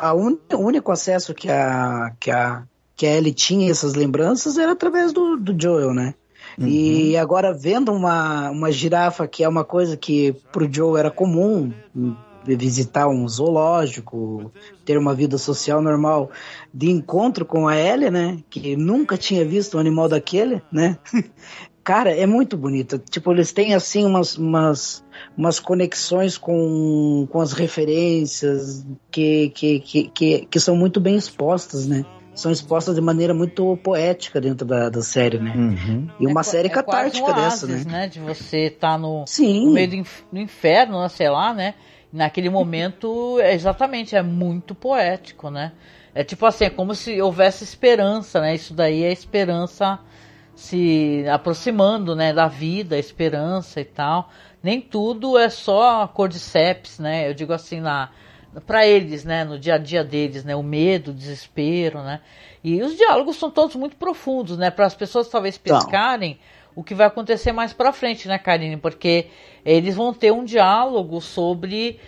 o único acesso que a, que a, que a Ellie tinha essas lembranças era através do, do Joel, né? Uhum. E agora vendo uma, uma girafa, que é uma coisa que pro Joe era comum, visitar um zoológico, ter uma vida social normal, de encontro com a Ellie, né? Que nunca tinha visto um animal daquele, né? Cara, é muito bonito. Tipo, eles têm assim umas, umas, umas conexões com, com as referências que, que, que, que, que são muito bem expostas, né? são expostas de maneira muito poética dentro da, da série, né? Uhum. E uma é, série é catártica um dessa, oásis, né? né? De você estar tá no, no meio do inf no inferno, sei lá, né? Naquele momento, é, exatamente, é muito poético, né? É tipo assim, é como se houvesse esperança, né? Isso daí é esperança se aproximando, né? Da vida, esperança e tal. Nem tudo é só cordyceps, né? Eu digo assim, na para eles, né, no dia a dia deles, né, o medo, o desespero, né, e os diálogos são todos muito profundos, né, para as pessoas talvez pescarem o que vai acontecer mais para frente, né, Karine, porque eles vão ter um diálogo sobre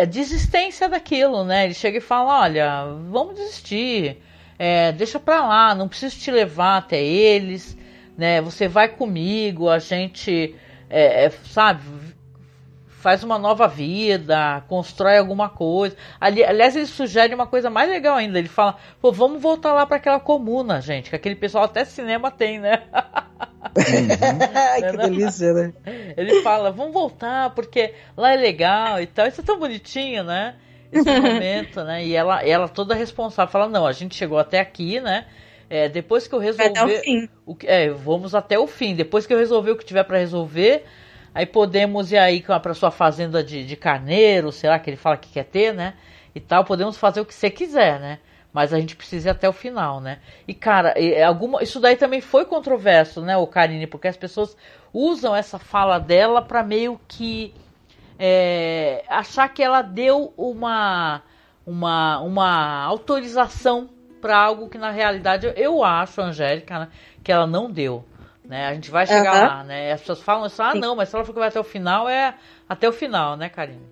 a desistência daquilo, né, ele chega e fala, olha, vamos desistir, é, deixa para lá, não preciso te levar até eles, né, você vai comigo, a gente, é, sabe, faz uma nova vida, constrói alguma coisa. Ali, aliás, ele sugere uma coisa mais legal ainda. Ele fala, pô, vamos voltar lá para aquela comuna, gente, que aquele pessoal até cinema tem, né? Uhum. que delícia, né? Ele fala, vamos voltar, porque lá é legal e tal. Isso é tão bonitinho, né? Esse momento, né? E ela, ela toda responsável fala, não, a gente chegou até aqui, né? É, depois que eu resolver. Até o fim. O, é, vamos até o fim. Depois que eu resolver o que tiver para resolver, Aí podemos ir aí para sua fazenda de, de carneiro, sei lá, que ele fala que quer ter, né? E tal, podemos fazer o que você quiser, né? Mas a gente precisa ir até o final, né? E, cara, alguma, isso daí também foi controverso, né, o Karine? Porque as pessoas usam essa fala dela para meio que é, achar que ela deu uma, uma, uma autorização para algo que na realidade eu acho, Angélica, né, que ela não deu. Né? A gente vai chegar Aham. lá, né? As pessoas falam assim, ah, Sim. não, mas se ela for que vai até o final, é até o final, né, Karine?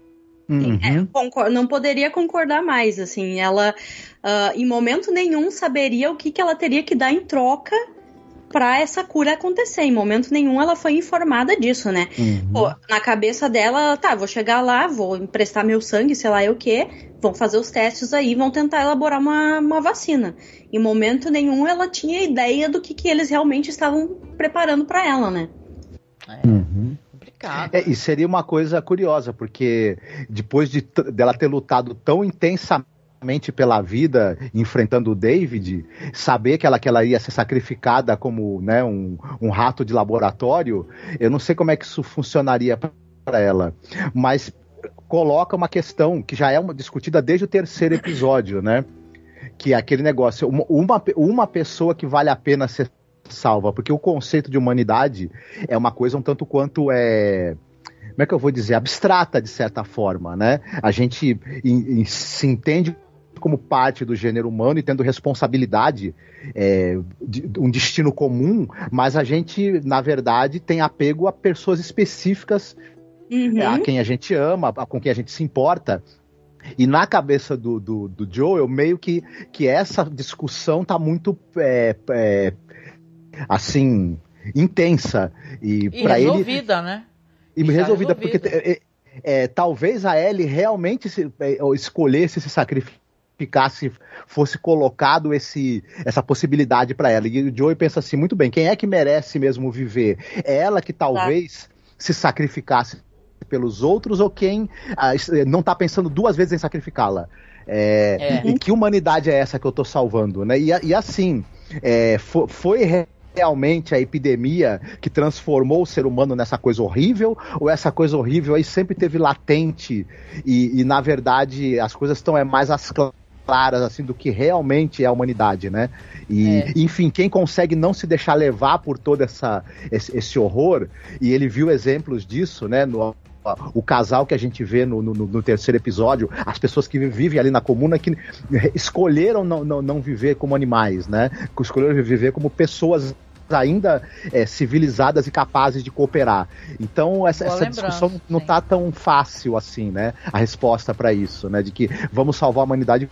Uhum. Concor- não poderia concordar mais, assim, ela ah, em momento nenhum saberia o que, que ela teria que dar em troca pra essa cura acontecer. Em momento nenhum ela foi informada disso, né? Uhum. Pô, na cabeça dela, tá, vou chegar lá, vou emprestar meu sangue, sei lá eu o quê, vão fazer os testes aí, vão tentar elaborar uma, uma vacina. Em momento nenhum ela tinha ideia do que, que eles realmente estavam preparando pra ela, né? Uhum. Complicado. É, e seria uma coisa curiosa, porque depois de dela ter lutado tão intensamente pela vida, enfrentando o David, saber que ela, que ela ia ser sacrificada como né, um, um rato de laboratório, eu não sei como é que isso funcionaria para ela. Mas coloca uma questão que já é uma, discutida desde o terceiro episódio, né? Que é aquele negócio, uma, uma, uma pessoa que vale a pena ser salva, porque o conceito de humanidade é uma coisa um tanto quanto é como é que eu vou dizer abstrata de certa forma, né? A gente em- em- se entende como parte do gênero humano e tendo responsabilidade, é, de, um destino comum, mas a gente na verdade tem apego a pessoas específicas Uhum. é, a quem a gente ama, a- com quem a gente se importa. E na cabeça do, do, do Joel, meio que, que essa discussão tá muito é, é, assim intensa e, E para ele resolvida, né? e Já resolvida porque resolvida. é, é, talvez a Ellie realmente se, é, escolhesse se sacrificasse fosse colocado esse essa possibilidade para ela. E o Joey pensa assim muito bem quem é que merece mesmo viver? É ela que talvez se sacrificasse pelos outros ou quem ah, não tá pensando duas vezes em sacrificá-la? É, É. e que humanidade é essa que eu tô salvando né? E, e assim é, fo- foi re- realmente a epidemia que transformou o ser humano nessa coisa horrível? Ou essa coisa horrível aí sempre teve latente e, e, na verdade as coisas estão é mais as cl- claras assim do que realmente é a humanidade, né? E É. enfim, quem consegue não se deixar levar por todo essa, esse, esse horror e ele viu exemplos disso, né? No, o casal que a gente vê no, no- no terceiro episódio, as pessoas que vivem ali na comuna que escolheram não, não, não viver como animais, né? Escolheram viver como pessoas ainda é, civilizadas e capazes de cooperar. Então essa, essa discussão não sim. tá tão fácil assim, né? A resposta para isso, né? De que vamos salvar a humanidade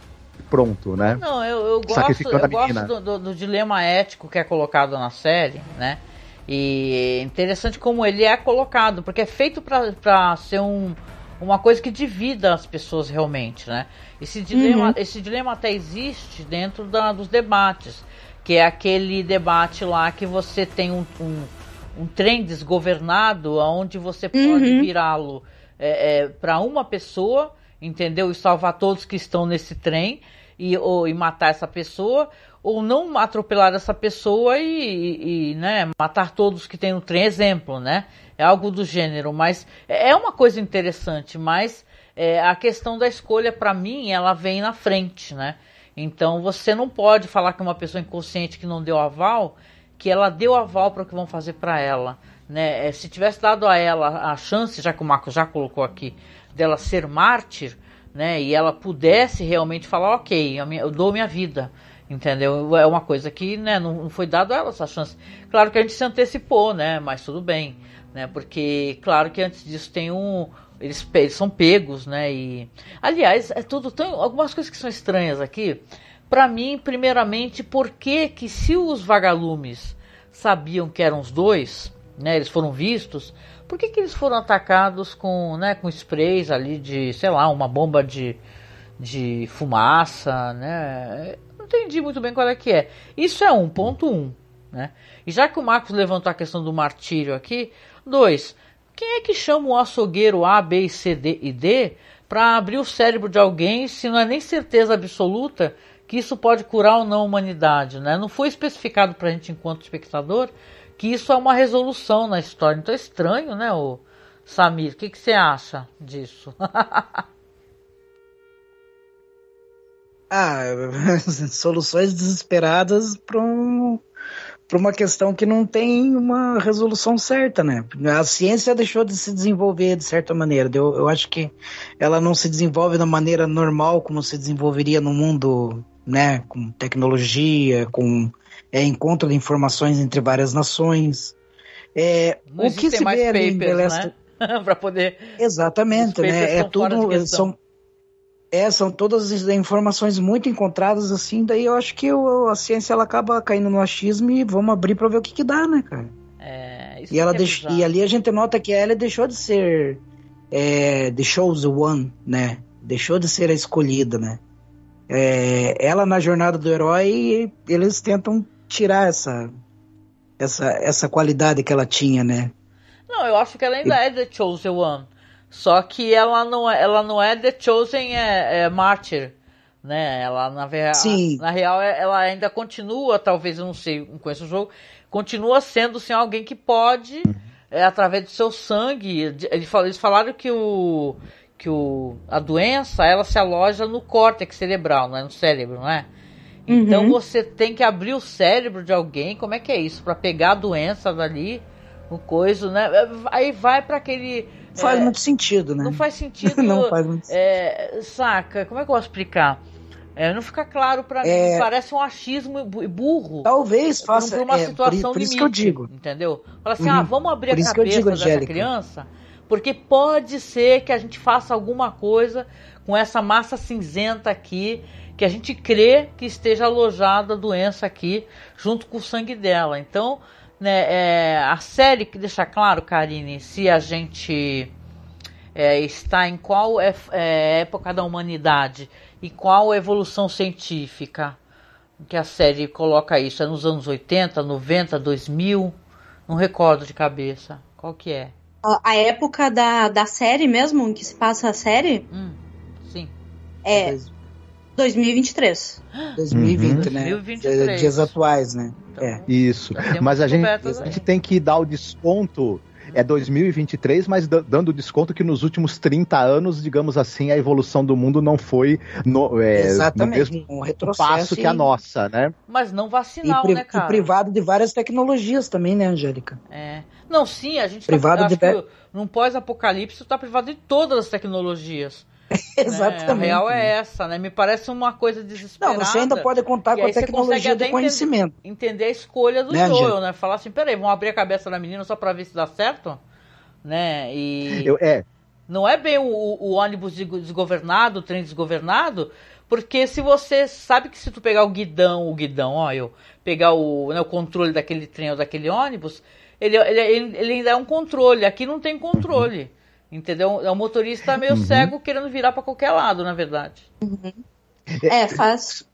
pronto, né? Não, eu, eu gosto, Sacrificando eu a menina. gosto do, do- do dilema ético que é colocado na série, né? E é interessante como ele é colocado, porque é feito pra ser um, uma coisa que divida as pessoas realmente, né? Esse dilema, Uhum. esse dilema até existe dentro da- dos debates, que é aquele debate lá que você tem um, um, um trem desgovernado, onde você pode Uhum. virá-lo é, para uma pessoa, entendeu? E salvar todos que estão nesse trem e, ou, e matar essa pessoa, ou não atropelar essa pessoa e, e- e, né, matar todos que tem no trem, exemplo, né? É algo do gênero, mas é uma coisa interessante, mas é, a questão da escolha, para mim, ela vem na frente, né? Então você não pode falar que uma pessoa inconsciente que não deu aval, que ela deu aval para o que vão fazer para ela. Né? É, Se tivesse dado a ela a chance, já que o Marco já colocou aqui, dela ser mártir, né? E ela pudesse realmente falar, ok, eu dou minha vida. Entendeu? É uma coisa que né, não foi dado a ela essa chance. Claro que a gente se antecipou, né? Mas tudo bem. Né? Porque, claro que antes disso tem um. Eles, eles são pegos, né? E. Aliás, é tudo tão. Algumas coisas que são estranhas aqui. Para mim, primeiramente, por que que se os vagalumes sabiam que eram os dois, né? Eles foram vistos. Por que, que eles foram atacados com, né, com sprays ali de, sei lá, uma bomba de, de fumaça, né? Não entendi muito bem qual é que é. Isso é 1.1, né? E já que o Marcos levantou a questão do martírio aqui, dois, quem é que chama o açougueiro A, B, C, D e D para abrir o cérebro de alguém se não é nem certeza absoluta que isso pode curar ou não a humanidade, né? Não foi especificado pra gente enquanto espectador que isso é uma resolução na história. Então é estranho, né, o Samir? O que, que você acha disso? Ah, soluções desesperadas para um, pra uma questão que não tem uma resolução certa, né? A ciência deixou de se desenvolver de certa maneira. Eu, eu acho que ela não se desenvolve da maneira normal como se desenvolveria no mundo, né? Com tecnologia, com é, encontro de informações entre várias nações. É, Não o que se mais vê ali em The papers, Last né? para poder. Exatamente, papers né? É tudo. São, é, são todas as informações muito encontradas assim, daí eu acho que a ciência ela acaba caindo no achismo e vamos abrir pra ver o que, que dá, né, cara? É, isso E, ela é deix- e ali a gente nota que a Ellie deixou de ser é, The Chosen One, né? Deixou de ser a escolhida, né? É, ela na jornada do herói, eles tentam tirar essa, essa, essa qualidade que ela tinha, né? Não, eu acho que ela ainda é The Chosen One. Só que ela não é, ela não é The Chosen é, é Martyr. Né? Ela, na, Sim. na real, é- ela ainda continua, talvez, eu não sei, não conheço o jogo, continua sendo sim, alguém que pode, é, através do seu sangue. eles falaram que o. que o, a doença ela se aloja no córtex cerebral, não é no cérebro, não é? Então Uhum. você tem que abrir o cérebro de alguém, como é que é isso? Pra pegar a doença dali, o coisa, né? Aí vai pra aquele. Faz é, muito sentido, né? Não faz sentido. Não faz muito é, saca, como é que eu posso explicar? É, não fica claro pra mim, É. parece um achismo bu- burro. Talvez faça. por uma é, situação por, por isso limite, que eu digo. entendeu? Fala assim, Uhum. ah, vamos abrir Por a cabeça digo, dessa Angélica. criança Porque pode ser que a gente faça alguma coisa com essa massa cinzenta aqui, que a gente crê que esteja alojada a doença aqui, junto com o sangue dela. Então, né, é, a série que deixa claro, Karine, se a gente é, está em qual é, é, época da humanidade e qual evolução científica que a série coloca isso? É nos anos 80, 90, 2000? Não recordo de cabeça. Qual que é? A, época da, da série mesmo, em que se passa a série? Hum, sim. É 2023. 2020, uhum. né? 2023. Dias atuais, né? Então, é. Isso. Mas a gente, a gente tem que dar o desconto é 2023, mas dando desconto que nos últimos 30 anos, digamos assim, a evolução do mundo não foi no, é, no mesmo um passo que a nossa, né? Mas não vacinal, e, né, cara? E privado de várias tecnologias também, né, Angélica? É. Não, sim, a gente privado tá, de... que num pós-apocalipse está privado de todas as tecnologias. Exatamente. Né? A real é essa, né? Me parece uma coisa desesperada. Não, você ainda pode contar com a tecnologia do conhecimento. Entender, entender a escolha do né, Joel, né? Falar assim, peraí, vamos abrir a cabeça da menina só pra ver se dá certo? Né? E... Eu, é. Não é bem o, o ônibus desgovernado, o trem desgovernado, porque se você sabe que se tu pegar o guidão, o guidão, ó, eu pegar o, né, o controle daquele trem ou daquele ônibus, ele, ele, ele ainda é um controle. Aqui não tem controle. Entendeu? É um motorista meio uhum. cego querendo virar para qualquer lado, na verdade. Uhum. É, faz.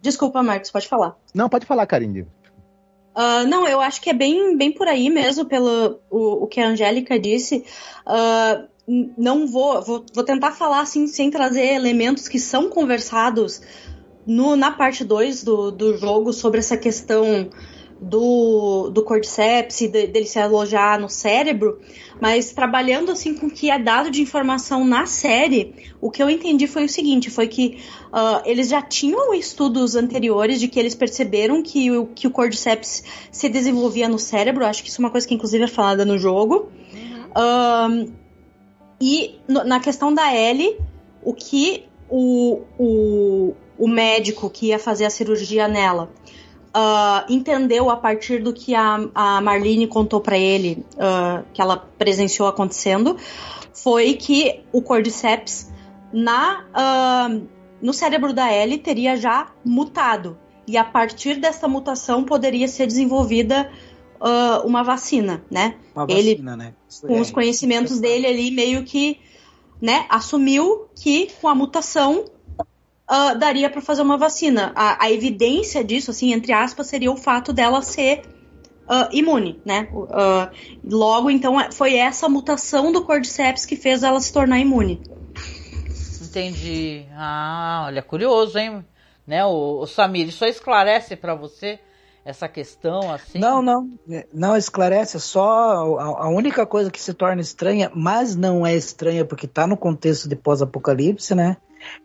Desculpa, Marcos, pode falar. Não, pode falar, Karine. Uh, não, eu acho que é bem, bem por aí mesmo, pelo o, o que a Angélica disse. Uh, não vou, vou, vou tentar falar assim, sem trazer elementos que são conversados no, na parte 2 do, do jogo sobre essa questão do, do cordyceps e de, dele se alojar no cérebro, mas trabalhando assim com o que é dado de informação na série, o que eu entendi foi o seguinte, foi que uh, eles já tinham estudos anteriores de que eles perceberam que o, que o cordyceps se desenvolvia no cérebro, acho que isso é uma coisa que inclusive é falada no jogo, uhum. uh, e no, na questão da Ellie, o que o, o, o médico que ia fazer a cirurgia nela uh, entendeu a partir do que a, a Marlene contou para ele, uh, que ela presenciou acontecendo, foi que o Cordyceps na, uh, no cérebro da Ellie teria já mutado. E a partir dessa mutação poderia ser desenvolvida uma vacina, né? Uma vacina, ele, né? com os é, conhecimentos dele ali, meio que né, assumiu que com a mutação uh, daria para fazer uma vacina. A, a, evidência disso, assim, entre aspas, seria o fato dela ser uh, imune, né? Uh, logo, então, é, foi essa mutação do Cordyceps que fez ela se tornar imune. Entendi. Ah, olha, curioso, hein? Né, o, o Samir, isso esclarece para você essa questão assim? Não, não, não esclarece. Só a, a, única coisa que se torna estranha, mas não é estranha porque está no contexto de pós-apocalipse, né?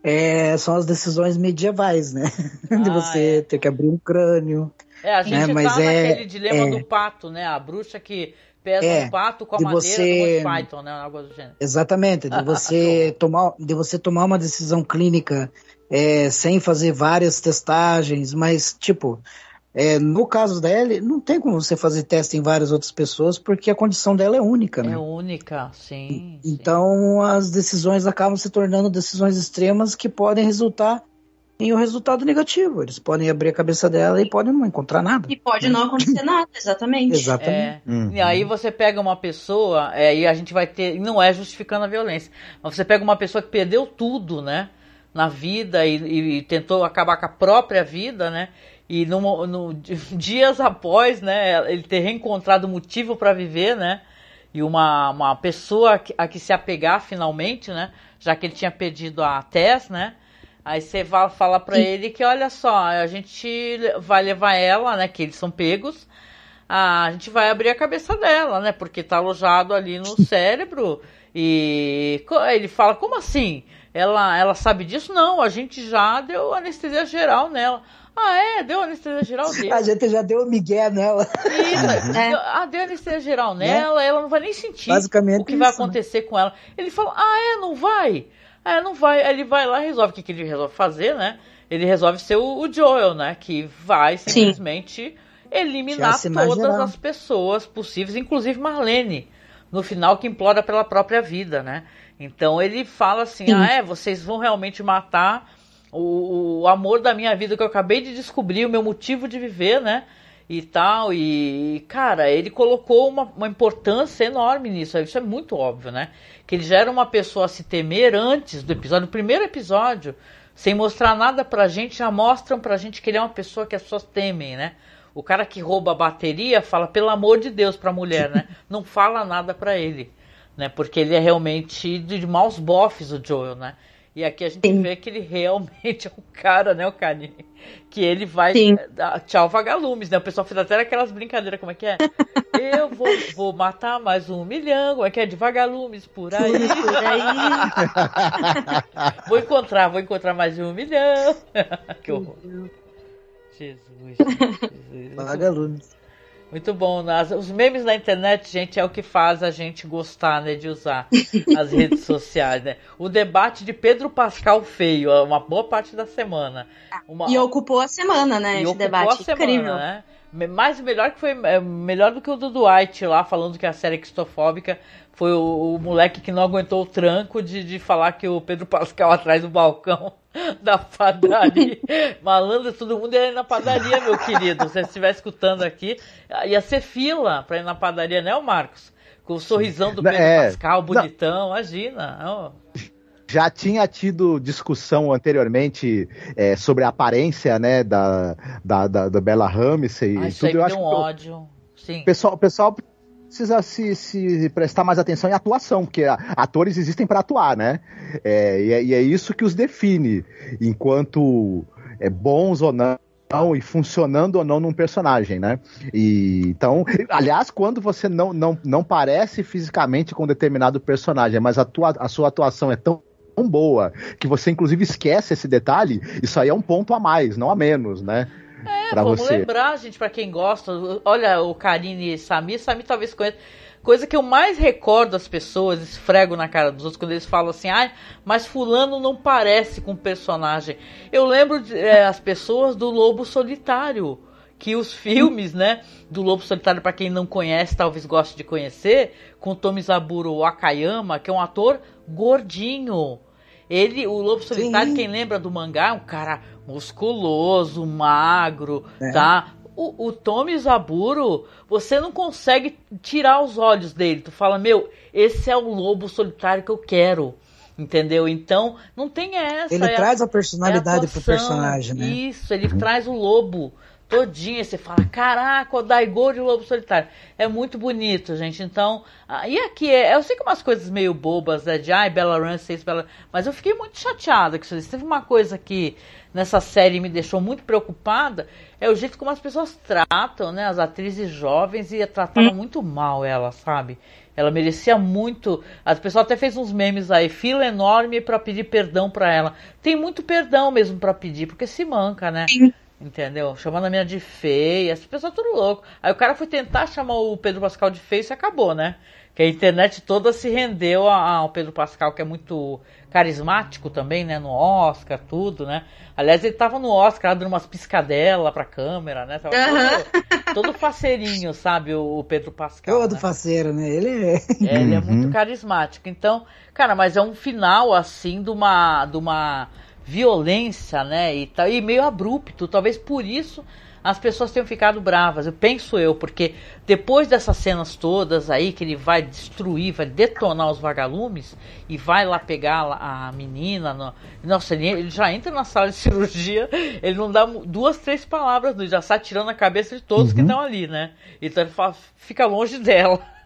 É, são as decisões medievais, né? Ah, de você é. ter que abrir um crânio. É, a gente né? Mas tá é, naquele dilema é, do pato, né? A bruxa que pesa é, um pato com a madeira você, do Python, né? Algo do gênero. Exatamente, de você, tomar, de você tomar uma decisão clínica é, sem fazer várias testagens, mas, tipo, é, no caso dela, não tem como você fazer teste em várias outras pessoas, porque a condição dela é única, né? É única, sim. Então sim. as decisões acabam se tornando decisões extremas que podem resultar em um resultado negativo. Eles podem abrir a cabeça dela e podem não encontrar nada. E pode né? não acontecer nada, exatamente. Exatamente. É, uhum. E aí você pega uma pessoa, é, e a gente vai ter. Não é justificando a violência, mas você pega uma pessoa que perdeu tudo, né? Na vida e, e tentou acabar com a própria vida, né? E no, no, dias após, né, ele ter reencontrado motivo para viver, né, e uma, uma pessoa a que se apegar finalmente, né, já que ele tinha pedido a Tess, né, aí você vai falar para ele que, olha só, a gente vai levar ela, né, que eles são pegos, a gente vai abrir a cabeça dela, né, porque tá alojado ali no cérebro, e ele fala, como assim? Ela, ela sabe disso? Não, a gente já deu anestesia geral nela. Ah, é? Deu anestesia geral dele. A gente já deu migué nela. Isso, é. deu, ah, deu anestesia geral nela, ela não vai nem sentir Basicamente o que isso, vai né? acontecer né? com ela. Ele fala, ah, é, não vai? É, não vai. Aí ele vai lá e resolve. O que, que ele resolve fazer, né? Ele resolve ser o, o Joel, né? Que vai simplesmente Sim. eliminar todas as pessoas possíveis, inclusive Marlene. no final que implora pela própria vida, né? Então ele fala assim: Sim. ah, é, vocês vão realmente matar o, o, amor da minha vida que eu acabei de descobrir, o meu motivo de viver, né? E tal, e cara, ele colocou uma, uma importância enorme nisso, isso é muito óbvio, né? Que ele já era uma pessoa a se temer antes do episódio, no primeiro episódio, sem mostrar nada pra gente, já mostram pra gente que ele é uma pessoa que as pessoas temem, né? O cara que rouba a bateria fala, pelo amor de Deus, pra mulher, né? Não fala nada pra ele, né? Porque ele é realmente de maus bofes, o Joel, né? E aqui a gente Sim. vê que ele realmente é um cara, né, o Kanye? Que ele vai. Sim. Tchau, vagalumes, né? O pessoal fez até aquelas brincadeiras, como é que é? Eu vou, vou matar mais um milhão, como é que é? De vagalumes por aí. Por aí. vou encontrar, vou encontrar mais um milhão. que horror. Jesus, Jesus. Vagalumes. Muito bom. As, os memes na internet, gente, é o que faz a gente gostar né, de usar as redes sociais. Né? O debate de Pedro Pascal feio, uma boa parte da semana. Uma... E ocupou a semana, né? E esse debate. Semana, Incrível. Né? Mais melhor que foi é, melhor do que o do Dwight lá falando que a série é cristofóbica foi o, o, moleque que não aguentou o tranco de, de falar que o Pedro Pascal atrás do balcão da padaria. Malandro, todo mundo ia ir na padaria, meu querido. Se você estiver escutando aqui, ia ser fila pra ir na padaria, né, o Marcos? Com o sorrisão do Pedro é, Pascal, bonitão, não. imagina. Oh. Já tinha tido discussão anteriormente é, sobre a aparência, né, da, da, da, da Bella Ramsey e tudo. Eu acho um ódio. Sim. Pessoal, pessoal precisa se, se, prestar mais atenção em atuação, porque atores existem para atuar, né? É, e, é, e, é, isso que os define, enquanto é, bons ou não e funcionando ou não num personagem, né? E, então, aliás, quando você não, não, não parece fisicamente com determinado personagem, mas a, tua, a sua atuação é tão boa que você inclusive esquece esse detalhe, isso aí é um ponto a mais, não a menos, né? É, pra vamos você. lembrar, gente, para quem gosta. Olha o Karine e Sami, Sami talvez conheça. Coisa que eu mais recordo as pessoas, esfrego na cara dos outros, quando eles falam assim, ah, mas fulano não parece com o personagem. Eu lembro de, é, as pessoas do Lobo Solitário, que os filmes, né, do Lobo Solitário, para quem não conhece, talvez goste de conhecer, com Tomizaburo Wakayama, que é um ator gordinho. Ele, o Lobo Solitário, Sim. quem lembra do mangá, é um cara musculoso, magro, é. tá? O, o Tommy Zaburo, você não consegue tirar os olhos dele. Tu fala, meu, esse é o lobo solitário que eu quero. Entendeu? Então, não tem essa. Ele é traz a, a personalidade é a pro personagem, né? Isso, ele uhum. traz o lobo todinha. Você fala, caraca, o Daigoro de Lobo Solitário. É muito bonito, gente. Então, e aqui, é, eu sei que umas coisas meio bobas, né? De, ai, Bella Ramsey, Bella... Mas eu fiquei muito chateada com isso. Teve uma coisa que nessa série me deixou muito preocupada, é o jeito como as pessoas tratam, né? As atrizes jovens e trataram hum. muito mal ela, sabe? Ela merecia muito. As pessoas até fez uns memes aí, fila enorme para pedir perdão para ela. Tem muito perdão mesmo para pedir, porque se manca, né? Entendeu? Chamando a minha de feia, essa pessoa tudo louco. Aí o cara foi tentar chamar o Pedro Pascal de feio e acabou, né? Que a internet toda se rendeu ao Pedro Pascal, que é muito carismático também, né? No Oscar, tudo, né? Aliás, ele tava no Oscar dando umas piscadelas pra câmera, né? Tava todo, todo faceirinho, sabe? O Pedro Pascal. Todo né? faceiro, né? Ele é. é ele é muito uhum. carismático. Então, cara, mas é um final, assim, de uma. De uma violência, né? E, tá, e meio abrupto. Talvez por isso as pessoas tenham ficado bravas. Eu penso eu, porque depois dessas cenas todas aí que ele vai destruir, vai detonar os vagalumes e vai lá pegar a menina, no, nossa, ele, ele, já entra na sala de cirurgia, ele não dá duas, três palavras, ele já sai tirando a cabeça de todos uhum. que estão ali, né? Então ele fala, fica longe dela.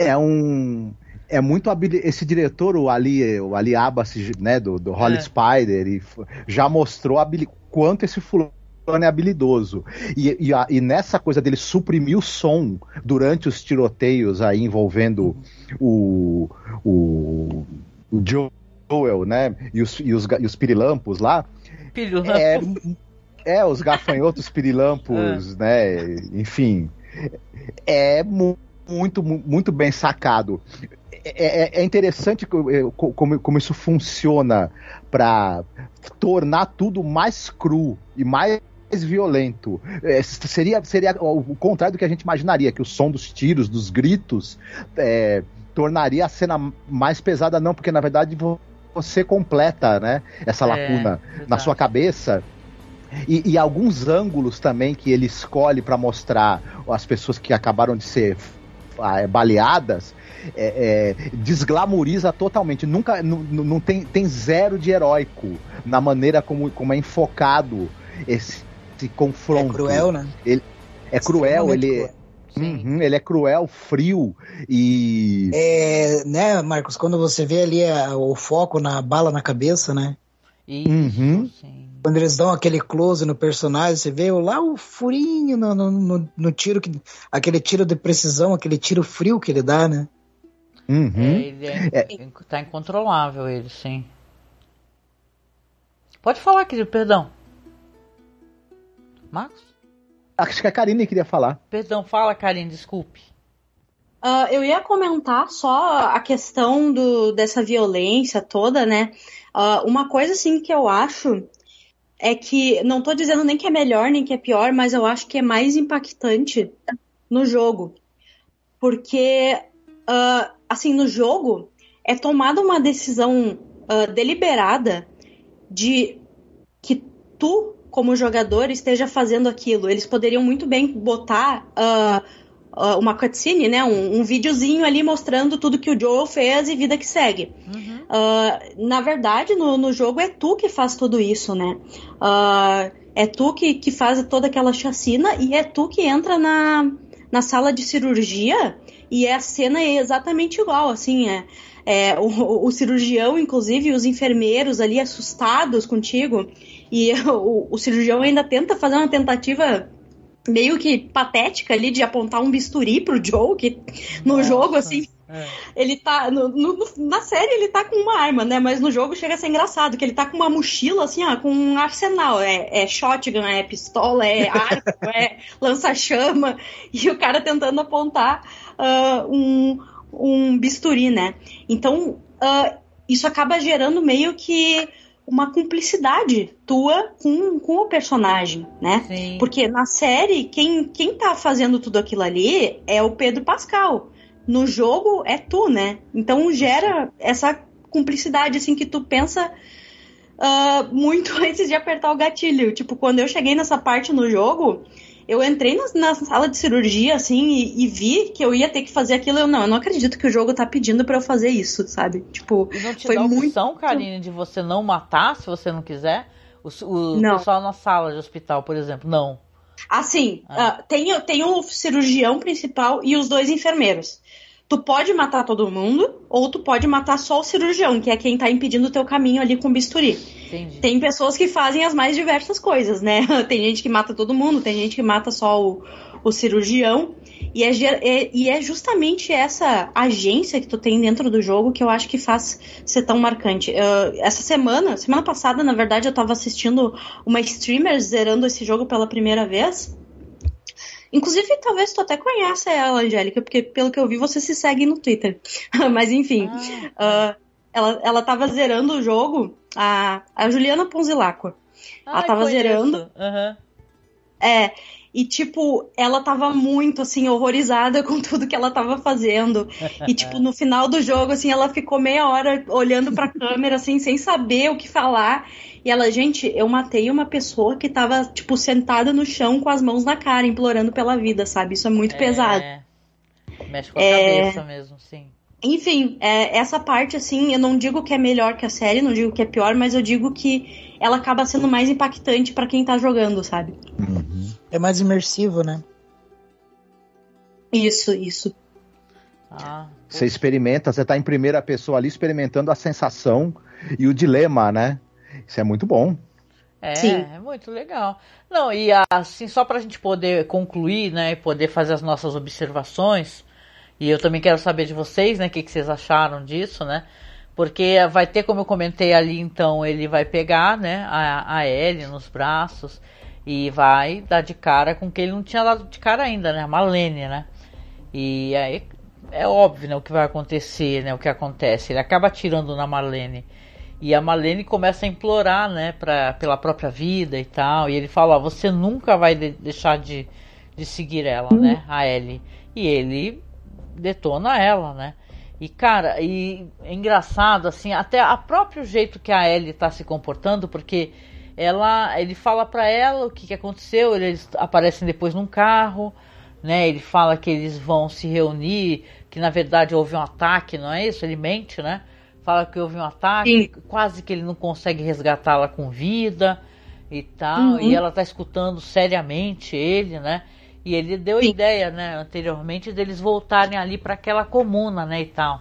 É um é muito esse diretor, o Ali, o Ali Abbas, né, do, do Holly é. Spider, e já mostrou habil... quanto esse fulano é habilidoso. E, e, a, e, nessa coisa dele suprimir o som durante os tiroteios aí envolvendo o, o, o Joel, né, e os, e os, e os pirilampos lá. Pirilampos. É, é, os gafanhotos pirilampos, é. né, enfim. É muito, muito bem sacado. É, é, é interessante como, como isso funciona para tornar tudo mais cru e mais violento. É, seria, seria o contrário do que a gente imaginaria, que o som dos tiros, dos gritos, é, tornaria a cena mais pesada, não, porque na verdade você completa né, essa é, lacuna na sua cabeça. E, e, alguns ângulos também que ele escolhe para mostrar as pessoas que acabaram de ser baleadas é, é, desglamoriza totalmente. Nunca não, tem, tem zero de heróico na maneira como, como é enfocado esse, esse confronto. É cruel, né? Ele, é cruel, ele. Cruel. Uhum, ele é cruel, frio e. É, né, Marcos, quando você vê ali a, o foco na bala na cabeça, né? Isso, uhum. Quando eles dão aquele close no personagem, você vê lá o furinho no, no, no, no tiro, que, aquele tiro de precisão, aquele tiro frio que ele dá, né? Uhum. É, ele é, é. tá incontrolável, ele, sim. Pode falar, querido, perdão. Marcos? Acho que a Karine queria falar. Perdão, fala, Karine, desculpe. Uh, eu ia comentar só a questão do, dessa violência toda, né? Uh, uma coisa assim que eu acho é que não tô dizendo nem que é melhor nem que é pior, mas eu acho que é mais impactante no jogo. Porque, uh, assim, no jogo é tomada uma decisão deliberada de que tu como jogador esteja fazendo aquilo. Eles poderiam muito bem botar uh, uh, uma cutscene, né? Um, um videozinho ali mostrando tudo que o Joel fez e vida que segue. Uhum. Uh, na verdade, no, no jogo é tu que faz tudo isso, né? é tu que, que faz toda aquela chacina e é tu que entra na, na sala de cirurgia e a cena é exatamente igual, assim, é é, o, o, cirurgião, inclusive, os enfermeiros ali assustados contigo, e o, o cirurgião ainda tenta fazer uma tentativa meio que patética ali de apontar um bisturi pro Joe, que no Nossa, jogo, assim, é. ele tá. No, no, na série ele tá com uma arma, né? Mas no jogo chega a ser engraçado, que ele tá com uma mochila, assim, ó, com um arsenal. É, é shotgun, é pistola, é arco, é lança-chama, e o cara tentando apontar uh, um, um bisturi, né? Então, uh, isso acaba gerando meio que uma cumplicidade tua com, com o personagem, né? Sim. Porque na série, quem, quem tá fazendo tudo aquilo ali é o Pedro Pascal. No jogo é tu, né? Então gera essa cumplicidade, assim, que tu pensa uh, muito antes de apertar o gatilho. Tipo, quando eu cheguei nessa parte no jogo, eu entrei na, na, sala de cirurgia, assim, e, e, vi que eu ia ter que fazer aquilo. Eu não, eu não acredito que o jogo tá pedindo para eu fazer isso, sabe? Tipo, e não te foi dá muito. opção, Karine, de você não matar se você não quiser? O, o não. pessoal na sala de hospital, por exemplo, não. Assim, ah. uh, tem, tem o cirurgião principal e os dois enfermeiros. Tu pode matar todo mundo, ou tu pode matar só o cirurgião, que é quem tá impedindo o teu caminho ali com bisturi. Entendi. Tem pessoas que fazem as mais diversas coisas, né? Tem gente que mata todo mundo, tem gente que mata só o, o cirurgião. E é, é, e é justamente essa agência que tu tem dentro do jogo que eu acho que faz ser tão marcante. Uh, essa semana, semana passada, na verdade, eu tava assistindo uma streamer zerando esse jogo pela primeira vez. Inclusive, talvez tu até conheça ela, Angélica, porque pelo que eu vi, você se segue no Twitter. Mas enfim. Ah, uh, ela, ela tava zerando o jogo, a, a Juliana Ponzilacqua. ela tava conheço. zerando. Uhum. É, e tipo, ela tava muito assim, horrorizada com tudo que ela tava fazendo. E tipo, no final do jogo, assim, ela ficou meia hora olhando pra câmera, assim, sem saber o que falar. E ela, gente, eu matei uma pessoa que tava, tipo, sentada no chão com as mãos na cara, implorando pela vida, sabe? Isso é muito é... pesado. Mexe com a é... cabeça mesmo, sim. Enfim, é, essa parte, assim, eu não digo que é melhor que a série, não digo que é pior, mas eu digo que ela acaba sendo mais impactante para quem tá jogando, sabe? Uhum. É mais imersivo, né? Isso, isso. Ah, você experimenta, você tá em primeira pessoa ali experimentando a sensação e o dilema, né? Isso é muito bom. É, Sim. é muito legal. Não, e assim, só pra gente poder concluir, né, e poder fazer as nossas observações, e eu também quero saber de vocês, né, o que, que vocês acharam disso, né? Porque vai ter, como eu comentei ali, então, ele vai pegar, né, a, a Ellie nos braços e vai dar de cara com que ele não tinha dado de cara ainda, né, a Malene, né? E aí é óbvio, né, o que vai acontecer, né, o que acontece. Ele acaba atirando na Marlene. E a Malene começa a implorar, né, pra, pela própria vida e tal. E ele fala: ó, você nunca vai de deixar de, de seguir ela, né, a Ellie. E ele detona ela, né. E cara, e é engraçado assim, até a próprio jeito que a Ellie tá se comportando, porque ela, ele fala para ela o que, que aconteceu, eles aparecem depois num carro, né? Ele fala que eles vão se reunir, que na verdade houve um ataque, não é isso? Ele mente, né? Fala que houve um ataque, Sim. quase que ele não consegue resgatá-la com vida e tal, uhum. e ela tá escutando seriamente ele, né? E ele deu a ideia, né, anteriormente, deles voltarem ali para aquela comuna, né, e tal.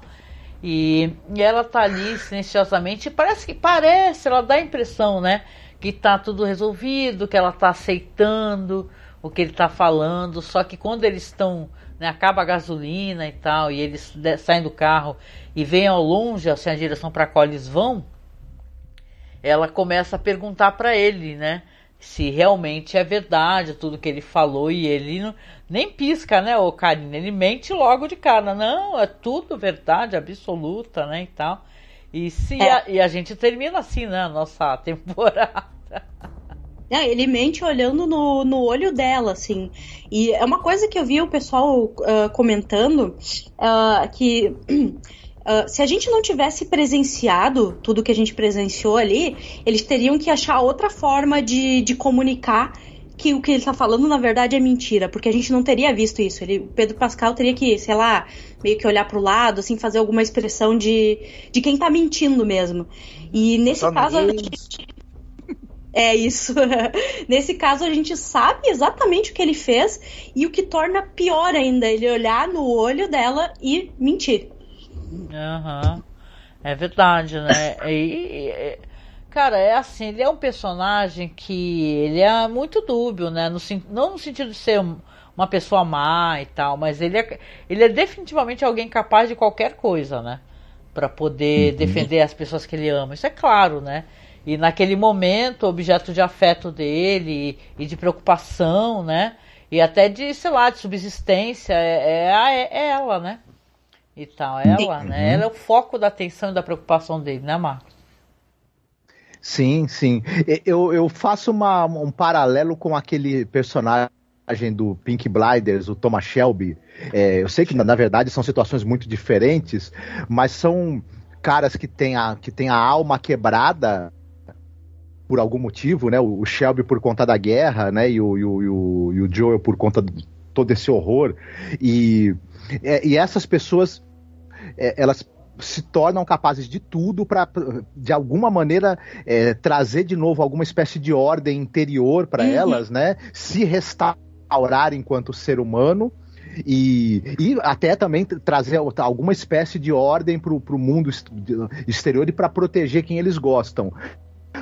E, e, ela tá ali silenciosamente, parece que parece, ela dá a impressão, né, que tá tudo resolvido, que ela tá aceitando o que ele tá falando, só que quando eles estão, né, acaba a gasolina e tal, e eles saem do carro e veem ao longe, assim, a direção para qual eles vão, ela começa a perguntar para ele, né, se realmente é verdade tudo que ele falou e ele não, nem pisca, né, o Karina, ele mente logo de cara, não, é tudo verdade absoluta, né, e tal. E se é. a, e a gente termina assim, né, a nossa temporada. É, ele mente olhando no, no olho dela, assim. E é uma coisa que eu vi o pessoal uh, comentando, uh, que Uh, se a gente não tivesse presenciado tudo que a gente presenciou ali, eles teriam que achar outra forma de, de comunicar que o que ele está falando na verdade é mentira, porque a gente não teria visto isso. Ele, Pedro Pascal teria que, sei lá, meio que olhar para o lado, assim, fazer alguma expressão de, de quem está mentindo mesmo. E nesse Só caso a gente... É isso. Nesse caso, a gente sabe exatamente o que ele fez e o que torna pior ainda ele olhar no olho dela e mentir. Uhum. É verdade, né? E, e, cara, é assim, ele é um personagem que ele é muito dúbio, né? No, não no sentido de ser uma pessoa má e tal, mas ele é, ele é definitivamente alguém capaz de qualquer coisa, né? Para poder uhum. defender as pessoas que ele ama. Isso é claro, né? E naquele momento, objeto de afeto dele e, e de preocupação, né? E até de, sei lá, de subsistência é, é, é, é ela, né? e tal. Ela, né? Uhum. Ela é o foco da atenção e da preocupação dele, né, Marcos? Sim, sim. Eu, eu faço uma, um paralelo com aquele personagem do Pink Blinders, o Thomas Shelby. É, eu sei que, na verdade, são situações muito diferentes, mas são caras que têm a, que têm a alma quebrada por algum motivo, né? O, Shelby por conta da guerra, né? E o, e o, e o, e o Joel por conta de todo esse horror. E, é, e essas pessoas é, elas se tornam capazes de tudo para, de alguma maneira, é, trazer de novo alguma espécie de ordem interior para uhum. elas, né? Se restaurar enquanto ser humano. E, e até também trazer alguma espécie de ordem para o mundo exterior e para proteger quem eles gostam.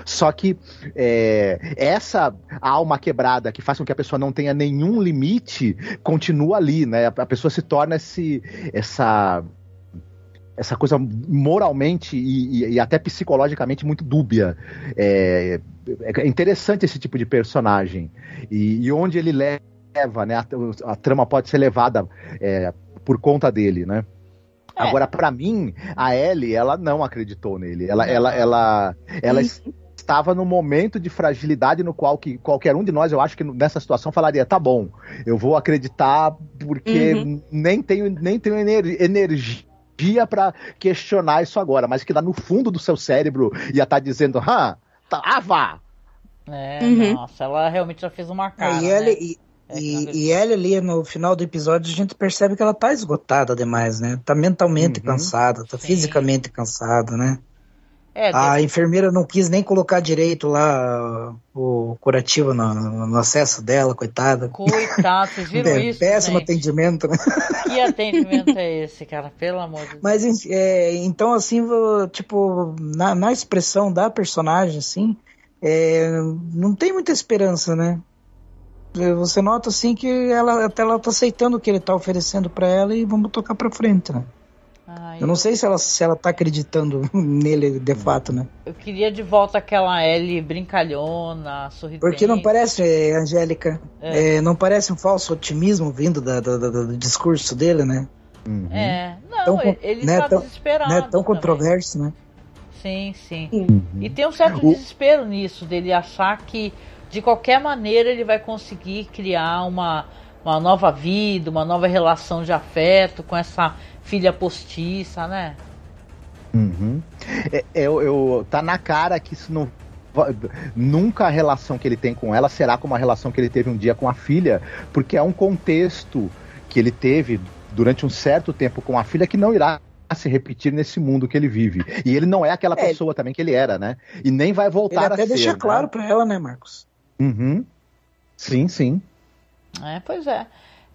Só que é, essa alma quebrada que faz com que a pessoa não tenha nenhum limite continua ali, né? A pessoa se torna esse, essa essa coisa moralmente e, e, e até psicologicamente muito dúbia. É, é, interessante esse tipo de personagem. E, e onde ele leva, né? A, a trama pode ser levada é, por conta dele, né? É. Agora, para mim, a Ellie, ela não acreditou nele. Ela, ela, ela, ela, estava no momento de fragilidade no qual que qualquer um de nós, eu acho que nessa situação falaria, tá bom, eu vou acreditar porque uhum. nem tenho nem tenho energia dia para questionar isso agora, mas que lá no fundo do seu cérebro ia estar tá dizendo, ah, tava! É, uhum. nossa, ela realmente já fez uma cara. É, e, ela, né? e, é, e, e ela ali no final do episódio a gente percebe que ela tá esgotada demais, né? Tá mentalmente uhum. cansada, tá Sim. fisicamente cansada, né? É, a deve... enfermeira não quis nem colocar direito lá o curativo no, no acesso dela, coitada. Coitado, vocês viram é, isso? Péssimo gente. atendimento, né? Que atendimento é esse, cara? Pelo amor de Deus. Mas, é, então, assim, tipo, na, na expressão da personagem, assim, é, não tem muita esperança, né? Você nota, assim, que ela até ela tá aceitando o que ele tá oferecendo para ela e vamos tocar pra frente, né? Ai, eu não sei se ela, se ela tá acreditando nele de fato, né? Eu queria de volta aquela Ellie brincalhona, sorridente. Porque não parece, é, Angélica, é. É, não parece um falso otimismo vindo da, da, da, do discurso dele, né? Uhum. É, não, tão, ele né, tá tão, desesperado. Né, tão controverso, né? sim, sim. Uhum. E tem um certo desespero nisso, dele achar que de qualquer maneira ele vai conseguir criar uma, uma nova vida, uma nova relação de afeto com essa filha postiça, né? Uhum. É, eu, eu, tá na cara que isso não nunca a relação que ele tem com ela será como a relação que ele teve um dia com a filha, porque é um contexto que ele teve durante um certo tempo com a filha que não irá se repetir nesse mundo que ele vive. E ele não é aquela é, pessoa também que ele era, né? E nem vai voltar ele até a ser. deixa né? claro para ela, né, Marcos? Uhum. Sim, sim. É, pois é.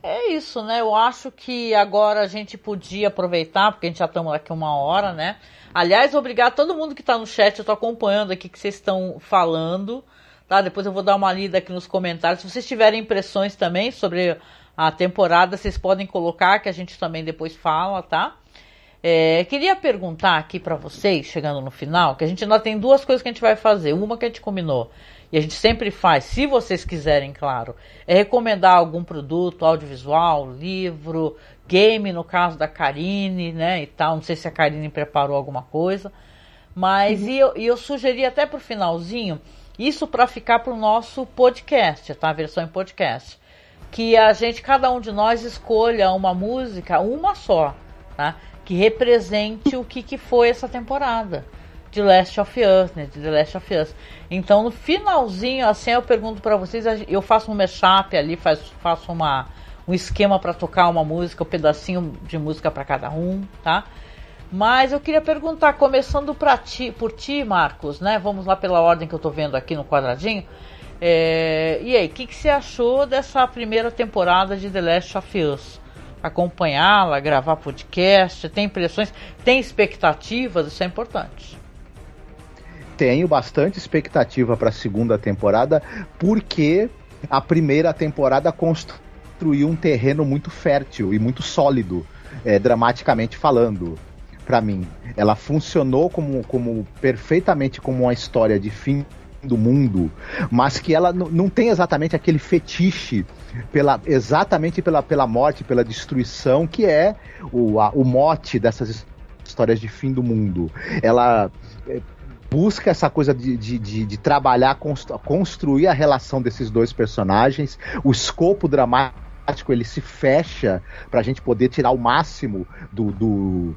É isso, né? Eu acho que agora a gente podia aproveitar, porque a gente já estamos aqui uma hora, né? Aliás, obrigado a todo mundo que está no chat, eu estou acompanhando aqui que vocês estão falando, tá? Depois eu vou dar uma lida aqui nos comentários. Se vocês tiverem impressões também sobre a temporada, vocês podem colocar, que a gente também depois fala, tá? É, queria perguntar aqui para vocês, chegando no final, que a gente ainda tem duas coisas que a gente vai fazer. Uma que a gente combinou, e a gente sempre faz, se vocês quiserem, claro, é recomendar algum produto audiovisual, livro, game, no caso da Karine, né, e tal. Não sei se a Karine preparou alguma coisa. Mas, uhum. e, eu, e eu sugeri até pro finalzinho, isso para ficar pro nosso podcast, tá? A versão em podcast. Que a gente, cada um de nós, escolha uma música, uma só, tá? Que represente o que, que foi essa temporada de Last of Us, né? De The Last of Us. Então, no finalzinho, assim, eu pergunto para vocês, eu faço um mashup ali, faço, faço uma, um esquema para tocar uma música, um pedacinho de música para cada um, tá? Mas eu queria perguntar, começando pra ti, por ti, Marcos, né? Vamos lá pela ordem que eu tô vendo aqui no quadradinho. É, e aí, o que, que você achou dessa primeira temporada de The Last of Us? Acompanhá-la, gravar podcast, tem impressões, tem expectativas, isso é importante tenho bastante expectativa para a segunda temporada, porque a primeira temporada construiu um terreno muito fértil e muito sólido, é, dramaticamente falando, para mim. Ela funcionou como, como perfeitamente como uma história de fim do mundo, mas que ela não tem exatamente aquele fetiche pela exatamente pela, pela morte, pela destruição que é o, a, o mote dessas histórias de fim do mundo. Ela é, busca essa coisa de, de, de, de trabalhar, constru, construir a relação desses dois personagens, o escopo dramático ele se fecha para a gente poder tirar o máximo do, do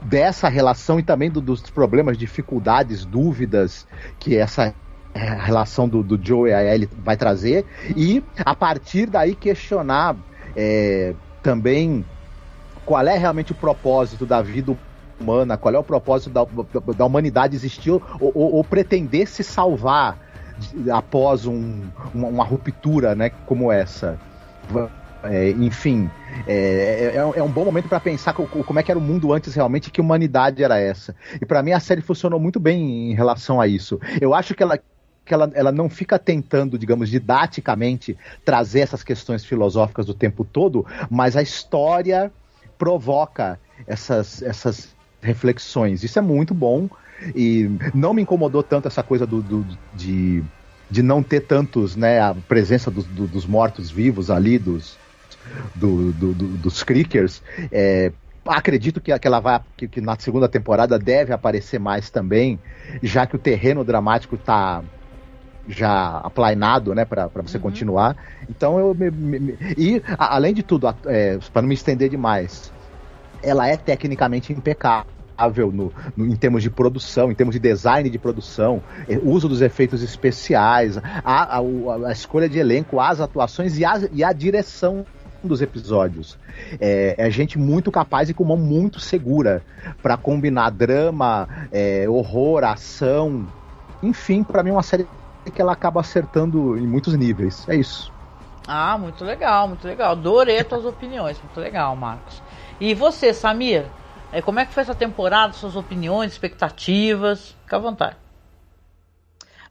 dessa relação e também do, dos problemas, dificuldades, dúvidas que essa relação do, do Joe e a Ellie vai trazer. E a partir daí questionar é, também qual é realmente o propósito da vida humana, qual é o propósito da, da humanidade existir ou, ou, ou pretender se salvar após um, uma, uma, ruptura né, como essa. É, enfim, é, é, é, um bom momento para pensar como é que era o mundo antes realmente, que humanidade era essa. E para mim a série funcionou muito bem em relação a isso. Eu acho que ela que ela, ela não fica tentando, digamos, didaticamente trazer essas questões filosóficas o tempo todo, mas a história provoca essas, essas reflexões. Isso é muito bom e não me incomodou tanto essa coisa do, do de, de não ter tantos, né, a presença do, do, dos mortos-vivos ali, dos, do, dos Crickers. É, acredito que, que ela vai que, que, na segunda temporada deve aparecer mais também, já que o terreno dramático está já aplainado, né, para você uhum. continuar. Então eu me, me, e a, além de tudo, é, para não me estender demais, ela é tecnicamente impecável no, no, em termos de produção, em termos de design de produção, é, uso dos efeitos especiais, a, a, a escolha de elenco, as atuações e a, e a direção dos episódios. É, é, gente muito capaz e com mão muito segura para combinar drama, é, horror, ação. Enfim, para mim é uma série que ela acaba acertando em muitos níveis. É isso. Ah, muito legal, muito legal. Adorei as tuas opiniões. Muito legal, Marcos. E você, Samir? É, como é que foi essa temporada? Suas opiniões, expectativas? Fica à vontade.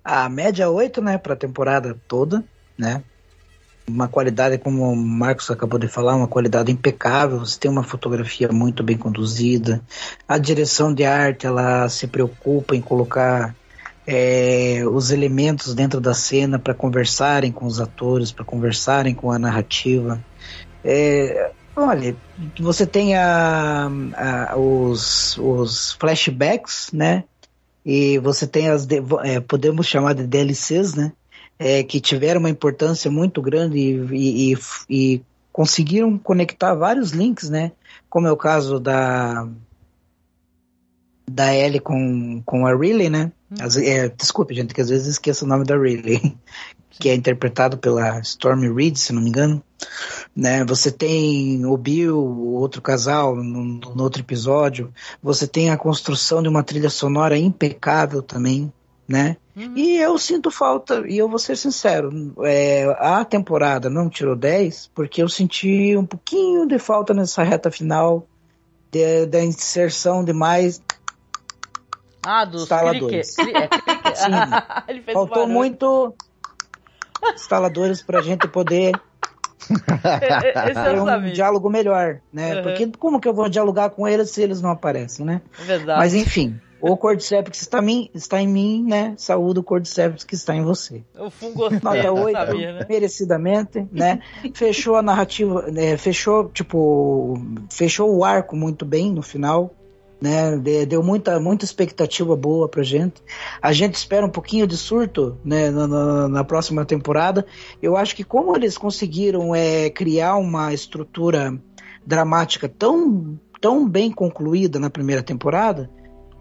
A média 8, né, para a temporada toda, né? Uma qualidade, como o Marcos acabou de falar, uma qualidade impecável. Você tem uma fotografia muito bem conduzida. A direção de arte, ela se preocupa em colocar é, os elementos dentro da cena para conversarem com os atores, para conversarem com a narrativa. É, Olha, você tem a, a, os, os flashbacks, né? E você tem as, é, podemos chamar de DLCs, né? É, que tiveram uma importância muito grande e, e, e, conseguiram conectar vários links, né? Como é o caso da da Ellie com, com a Riley, né? As, é, desculpe, gente, que às vezes esqueço o nome da Riley, que é interpretado pela Stormy Reed, se não me engano. Né? Você tem o Bill, o outro casal, no, no outro episódio. Você tem a construção de uma trilha sonora impecável também, né? Uhum. E eu sinto falta, e eu vou ser sincero, é, a temporada não tirou 10, porque eu senti um pouquinho de falta nessa reta final de, da inserção de mais ah, dos instaladores. Clique, clique. Sim, faltou muito instaladores para a gente poder ter um diálogo melhor, né? Uhum. Porque como que eu vou dialogar com eles se eles não aparecem, né? É verdade. Mas enfim, o Cordyceps está, mim, está em mim, né? Saúde o Cordyceps que está em você. O fungo Nota 8, sabia, né? merecidamente, né? fechou a narrativa, né? fechou, tipo, fechou o arco muito bem no final né? Deu muita, muita expectativa boa pra gente. A gente espera um pouquinho de surto, né? Na, na, na próxima temporada. Eu acho que como eles conseguiram é, criar uma estrutura dramática tão, tão bem concluída na primeira temporada,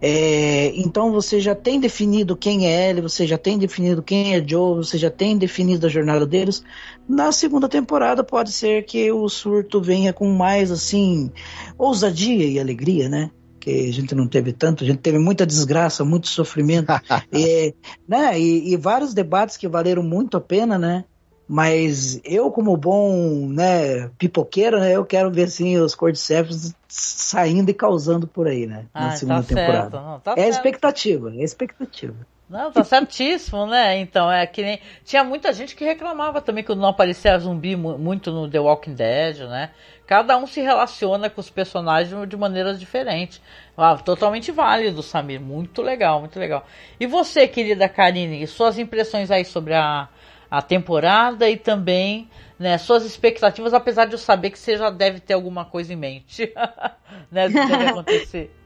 é, então você já tem definido quem é ele, você já tem definido quem é Joe, você já tem definido a jornada deles. Na segunda temporada pode ser que o surto venha com mais assim ousadia e alegria, né? Que a gente não teve tanto, a gente teve muita desgraça, muito sofrimento, e, né, e, e, vários debates que valeram muito a pena, né? Mas eu, como bom né, pipoqueiro, né, eu quero ver assim, os Cordyceps saindo e causando por aí, né? Na ah, segunda tá temporada. Não, tá é expectativa, é expectativa. Não, tá certíssimo, né? Então, é que nem. Tinha muita gente que reclamava também que não aparecia zumbi muito no The Walking Dead, né? Cada um se relaciona com os personagens de maneiras diferentes. Ah, totalmente válido, Samir. Muito legal, muito legal. E você, querida Karine, suas impressões aí sobre a, a temporada e também né, suas expectativas, apesar de eu saber que você já deve ter alguma coisa em mente, né, do que deve acontecer.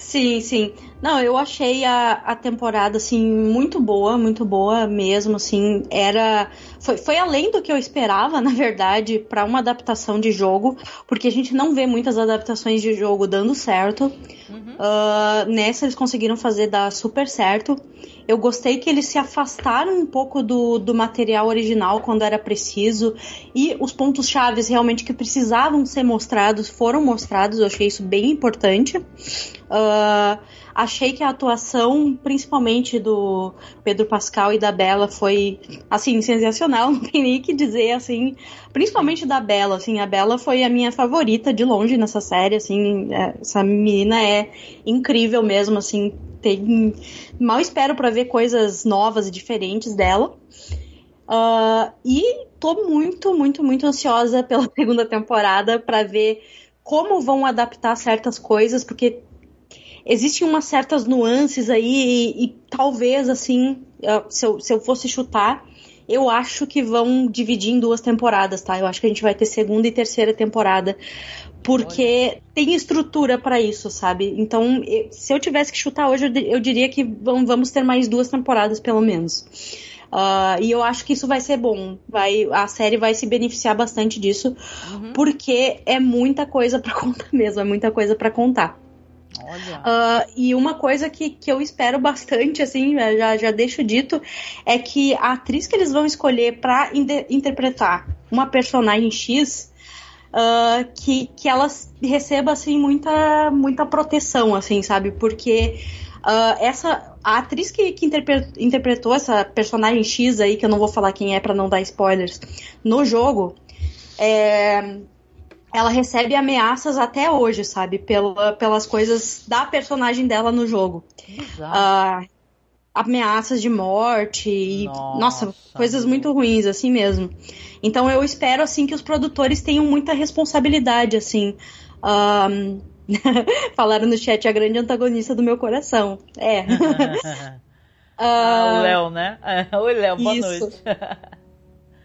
Sim, sim. Não, eu achei a, a temporada, assim, muito boa, muito boa mesmo, assim, era... Foi, foi além do que eu esperava, na verdade, para uma adaptação de jogo, porque a gente não vê muitas adaptações de jogo dando certo. Uhum. Uh, nessa eles conseguiram fazer dar super certo. Eu gostei que eles se afastaram um pouco do, do material original quando era preciso e os pontos chaves realmente que precisavam ser mostrados foram mostrados. Eu achei isso bem importante. Uh, achei que a atuação, principalmente do Pedro Pascal e da Bela, foi assim sensacional. Não tem nem que dizer assim. Principalmente da Bela, assim, a Bela foi a minha favorita de longe nessa série, assim, é, essa menina é incrível mesmo, assim, tem mal espero para ver coisas novas e diferentes dela. Uh, e tô muito, muito, muito ansiosa pela segunda temporada para ver como vão adaptar certas coisas, porque existem umas certas nuances aí e, e talvez assim, uh, se eu, se eu fosse chutar, eu acho que vão dividir em duas temporadas, tá? Eu acho que a gente vai ter segunda e terceira temporada porque Olha. tem estrutura para isso, sabe? Então, se eu tivesse que chutar hoje, eu diria que vamos ter mais duas temporadas, pelo menos. Uh, e eu acho que isso vai ser bom. Vai, a série vai se beneficiar bastante disso, uhum. porque é muita coisa para contar mesmo, é muita coisa para contar. Uh, e uma coisa que, que eu espero bastante, assim, já, já deixo dito, é que a atriz que eles vão escolher para interpretar uma personagem X uh, que, que ela receba assim muita muita proteção assim sabe? Porque uh, essa a atriz que, que interpretou essa personagem X aí que eu não vou falar quem é para não dar spoilers no jogo é, ela recebe ameaças até hoje sabe pela, pelas coisas da personagem dela no jogo uh, ameaças de morte e nossa, nossa coisas muito ruins assim mesmo então eu espero assim que os produtores tenham muita responsabilidade, assim. Um... Falaram no chat a grande antagonista do meu coração. É. ah, o Léo, né? Oi, Léo, boa isso. noite.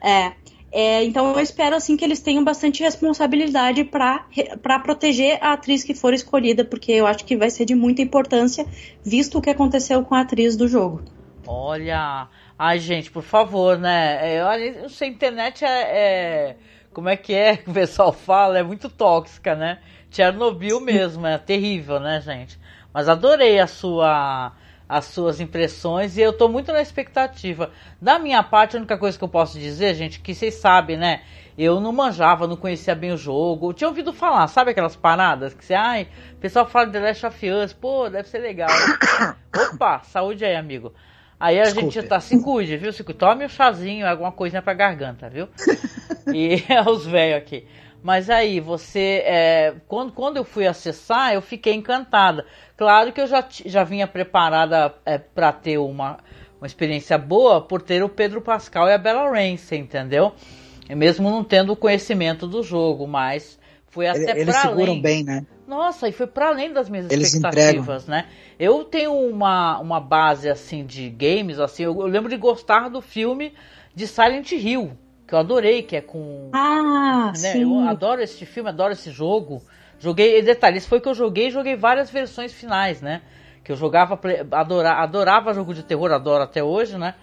é. É, então eu espero assim que eles tenham bastante responsabilidade para proteger a atriz que for escolhida, porque eu acho que vai ser de muita importância, visto o que aconteceu com a atriz do jogo. Olha, ai gente, por favor, né? É, olha, essa internet é, é, como é que é que o pessoal fala? É muito tóxica, né? Chernobyl mesmo, é terrível, né, gente? Mas adorei a sua as suas impressões e eu tô muito na expectativa. Da minha parte, a única coisa que eu posso dizer, gente, que vocês sabem, né? Eu não manjava, não conhecia bem o jogo. Eu tinha ouvido falar, sabe aquelas paradas que você, ai, o pessoal fala de The Last of Us, pô, deve ser legal. Opa, saúde aí, amigo. Aí a Desculpe. gente tá, se cuide, viu? Se cuide. Tome um chazinho, alguma coisinha pra garganta, viu? e os velhos aqui. Mas aí, você. É, quando, quando eu fui acessar, eu fiquei encantada. Claro que eu já, já vinha preparada é, para ter uma, uma experiência boa por ter o Pedro Pascal e a Bella Ramsey, entendeu? Mesmo não tendo o conhecimento do jogo, mas foi até Ele, Eles seguram além. bem, né? Nossa, e foi para além das minhas eles expectativas, entregam. né? Eu tenho uma, uma base assim de games, assim, eu, eu lembro de gostar do filme de Silent Hill, que eu adorei, que é com. Ah, né? sim. Eu adoro esse filme, adoro esse jogo. Joguei, detalhe, esse foi que eu joguei, joguei várias versões finais, né? Que eu jogava, adorava, adorava jogo de terror, adoro até hoje, né?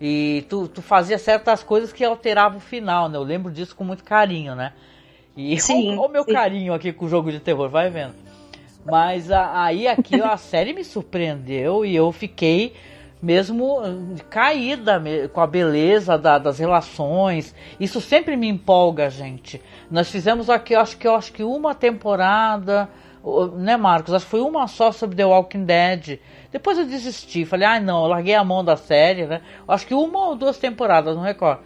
E tu, tu fazia certas coisas que alteravam o final, né? Eu lembro disso com muito carinho, né? E sim, o meu sim. carinho aqui com o jogo de terror, vai vendo. Mas a, aí aqui a série me surpreendeu e eu fiquei mesmo caída com a beleza da, das relações. Isso sempre me empolga, gente. Nós fizemos aqui, acho que acho que uma temporada, né, Marcos? Acho que foi uma só sobre The Walking Dead. Depois eu desisti, falei, ah, não, larguei a mão da série, né? Acho que uma ou duas temporadas, não recordo.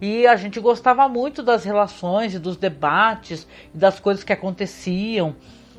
E a gente gostava muito das relações e dos debates e das coisas que aconteciam.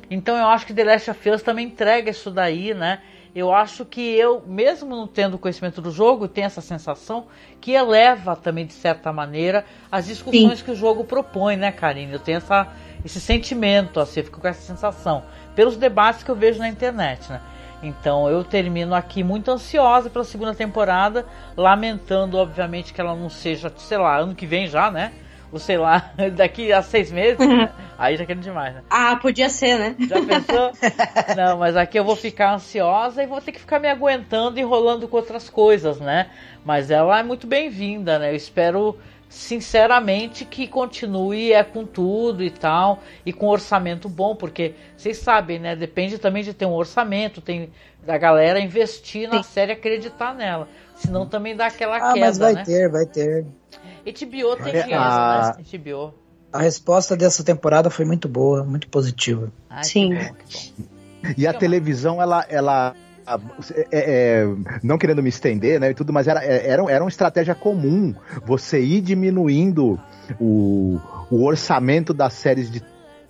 Então eu acho que The Last of Us também entrega isso daí, né? Eu acho que eu, mesmo não tendo conhecimento do jogo, tenho essa sensação que eleva também, de certa maneira, as discussões Sim. que o jogo propõe, né, Karine? Eu tenho essa, esse sentimento, assim, eu fico com essa sensação, pelos debates que eu vejo na internet, né? Então eu termino aqui muito ansiosa pela segunda temporada, lamentando, obviamente, que ela não seja, sei lá, ano que vem já, né? Ou sei lá, daqui a seis meses, né? aí já querendo demais, né? Ah, podia ser, né? Já pensou? Não, mas aqui eu vou ficar ansiosa e vou ter que ficar me aguentando e enrolando com outras coisas, né? Mas ela é muito bem-vinda, né? Eu espero sinceramente que continue é com tudo e tal e com orçamento bom porque vocês sabem né depende também de ter um orçamento tem da galera investir na Sim. série acreditar nela senão também dá aquela ah, queda mas vai né? ter vai ter HBO tem dinheiro, a... né? HBO. A resposta dessa temporada foi muito boa, muito positiva. Ai, Sim. Que bom, que bom. E a televisão, ela, ela é, é, não querendo me estender, né, e tudo, mas era, é, era, era uma estratégia comum você ir diminuindo o, o orçamento das séries de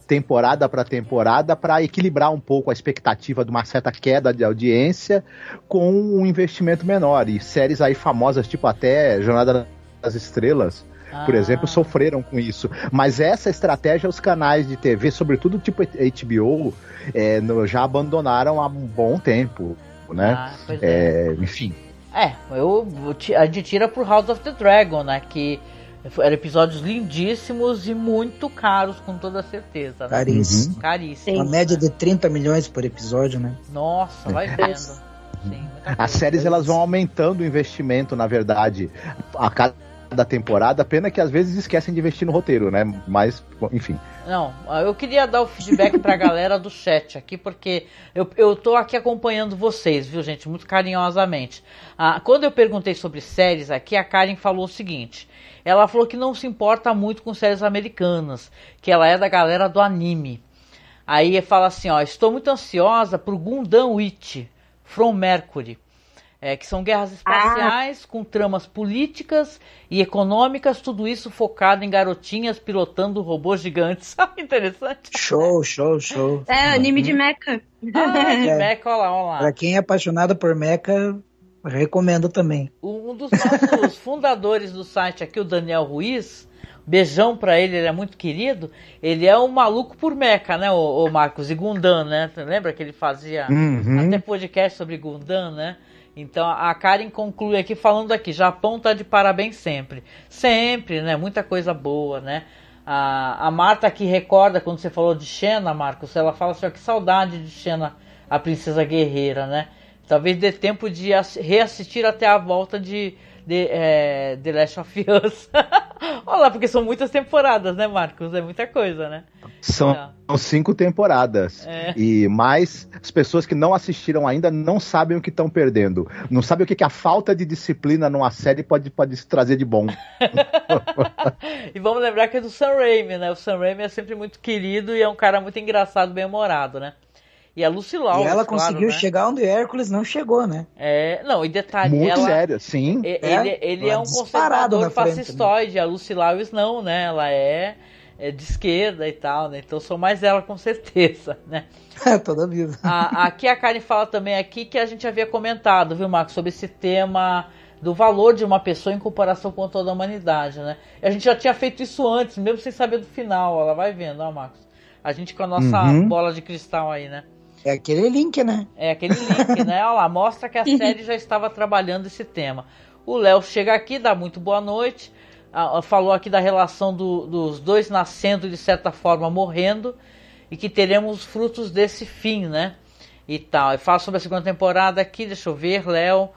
temporada para temporada para equilibrar um pouco a expectativa de uma certa queda de audiência com um investimento menor. E séries aí famosas, tipo até Jornada das Estrelas, ah. por exemplo, sofreram com isso. Mas essa estratégia os canais de TV, sobretudo tipo HBO, é, no, já abandonaram há um bom tempo, né? Ah, é. É, enfim. É, eu, a gente tira por House of the Dragon, né? Que eram episódios lindíssimos e muito caros, com toda certeza. Né? Caríssimo. Uhum. Caríssimo. Uma média de 30 milhões por episódio, né? Nossa, vai vendo. Sim, As séries elas vão aumentando o investimento, na verdade, a cada da temporada, pena que às vezes esquecem de investir no roteiro, né? Mas, enfim. Não, eu queria dar o feedback pra galera do chat aqui, porque eu, eu tô aqui acompanhando vocês, viu, gente? Muito carinhosamente. Ah, quando eu perguntei sobre séries aqui, a Karen falou o seguinte: ela falou que não se importa muito com séries americanas, que ela é da galera do anime. Aí fala assim: ó, estou muito ansiosa pro Gundam Witch, From Mercury é, que são guerras espaciais ah. com tramas políticas e econômicas, tudo isso focado em garotinhas pilotando robôs gigantes. Interessante. Show, show, show. É, anime de mecha. Ah, de é. mecha, olha lá, olha lá. Pra quem é apaixonado por mecha, recomendo também. Um dos nossos fundadores do site aqui, o Daniel Ruiz, beijão pra ele, ele é muito querido. Ele é um maluco por mecha, né, o, o Marcos? E Gundam, né? Lembra que ele fazia uhum. até podcast sobre Gundam, né? Então a Karen conclui aqui falando aqui, Japão tá de parabéns sempre. Sempre, né? Muita coisa boa, né? A, a Marta aqui recorda quando você falou de Xena, Marcos, ela fala assim, ó, que saudade de Xena, a princesa guerreira, né? Talvez dê tempo de reassistir até a volta de, de é, The Last of Us. Olha lá, porque são muitas temporadas, né, Marcos? É muita coisa, né? São, são cinco temporadas. É. E mais as pessoas que não assistiram ainda não sabem o que estão perdendo. Não sabem o que, que a falta de disciplina numa série pode, pode trazer de bom. e vamos lembrar que é do Sam Raimi, né? O Sam Raimi é sempre muito querido e é um cara muito engraçado, bem humorado, né? E a Lucy Lawless, E ela claro, conseguiu né? chegar onde Hércules não chegou, né? É, não, e detalhe, Muito ela, sério, sim. Ele, É, ele é um disparado conservador na frente, né? fascistoide, a Lucy Lawless não, né? Ela é, é de esquerda e tal, né? Então sou mais ela com certeza, né? Toda vida. A- aqui a Karen fala também aqui que a gente havia comentado, viu, Marcos, sobre esse tema do valor de uma pessoa em comparação com toda a humanidade, né? E a gente já tinha feito isso antes, mesmo sem saber do final, ela vai vendo, ó, Marcos. A gente com a nossa Uhum. bola de cristal aí, né? É aquele link, né? É aquele link, né? Olha lá, mostra que a série já estava trabalhando esse tema. O Léo chega aqui, dá muito boa noite. ah, falou aqui da relação do- dos dois nascendo de certa forma morrendo e que teremos frutos desse fim, né? E tal. E fala sobre a segunda temporada aqui, deixa eu ver, Léo.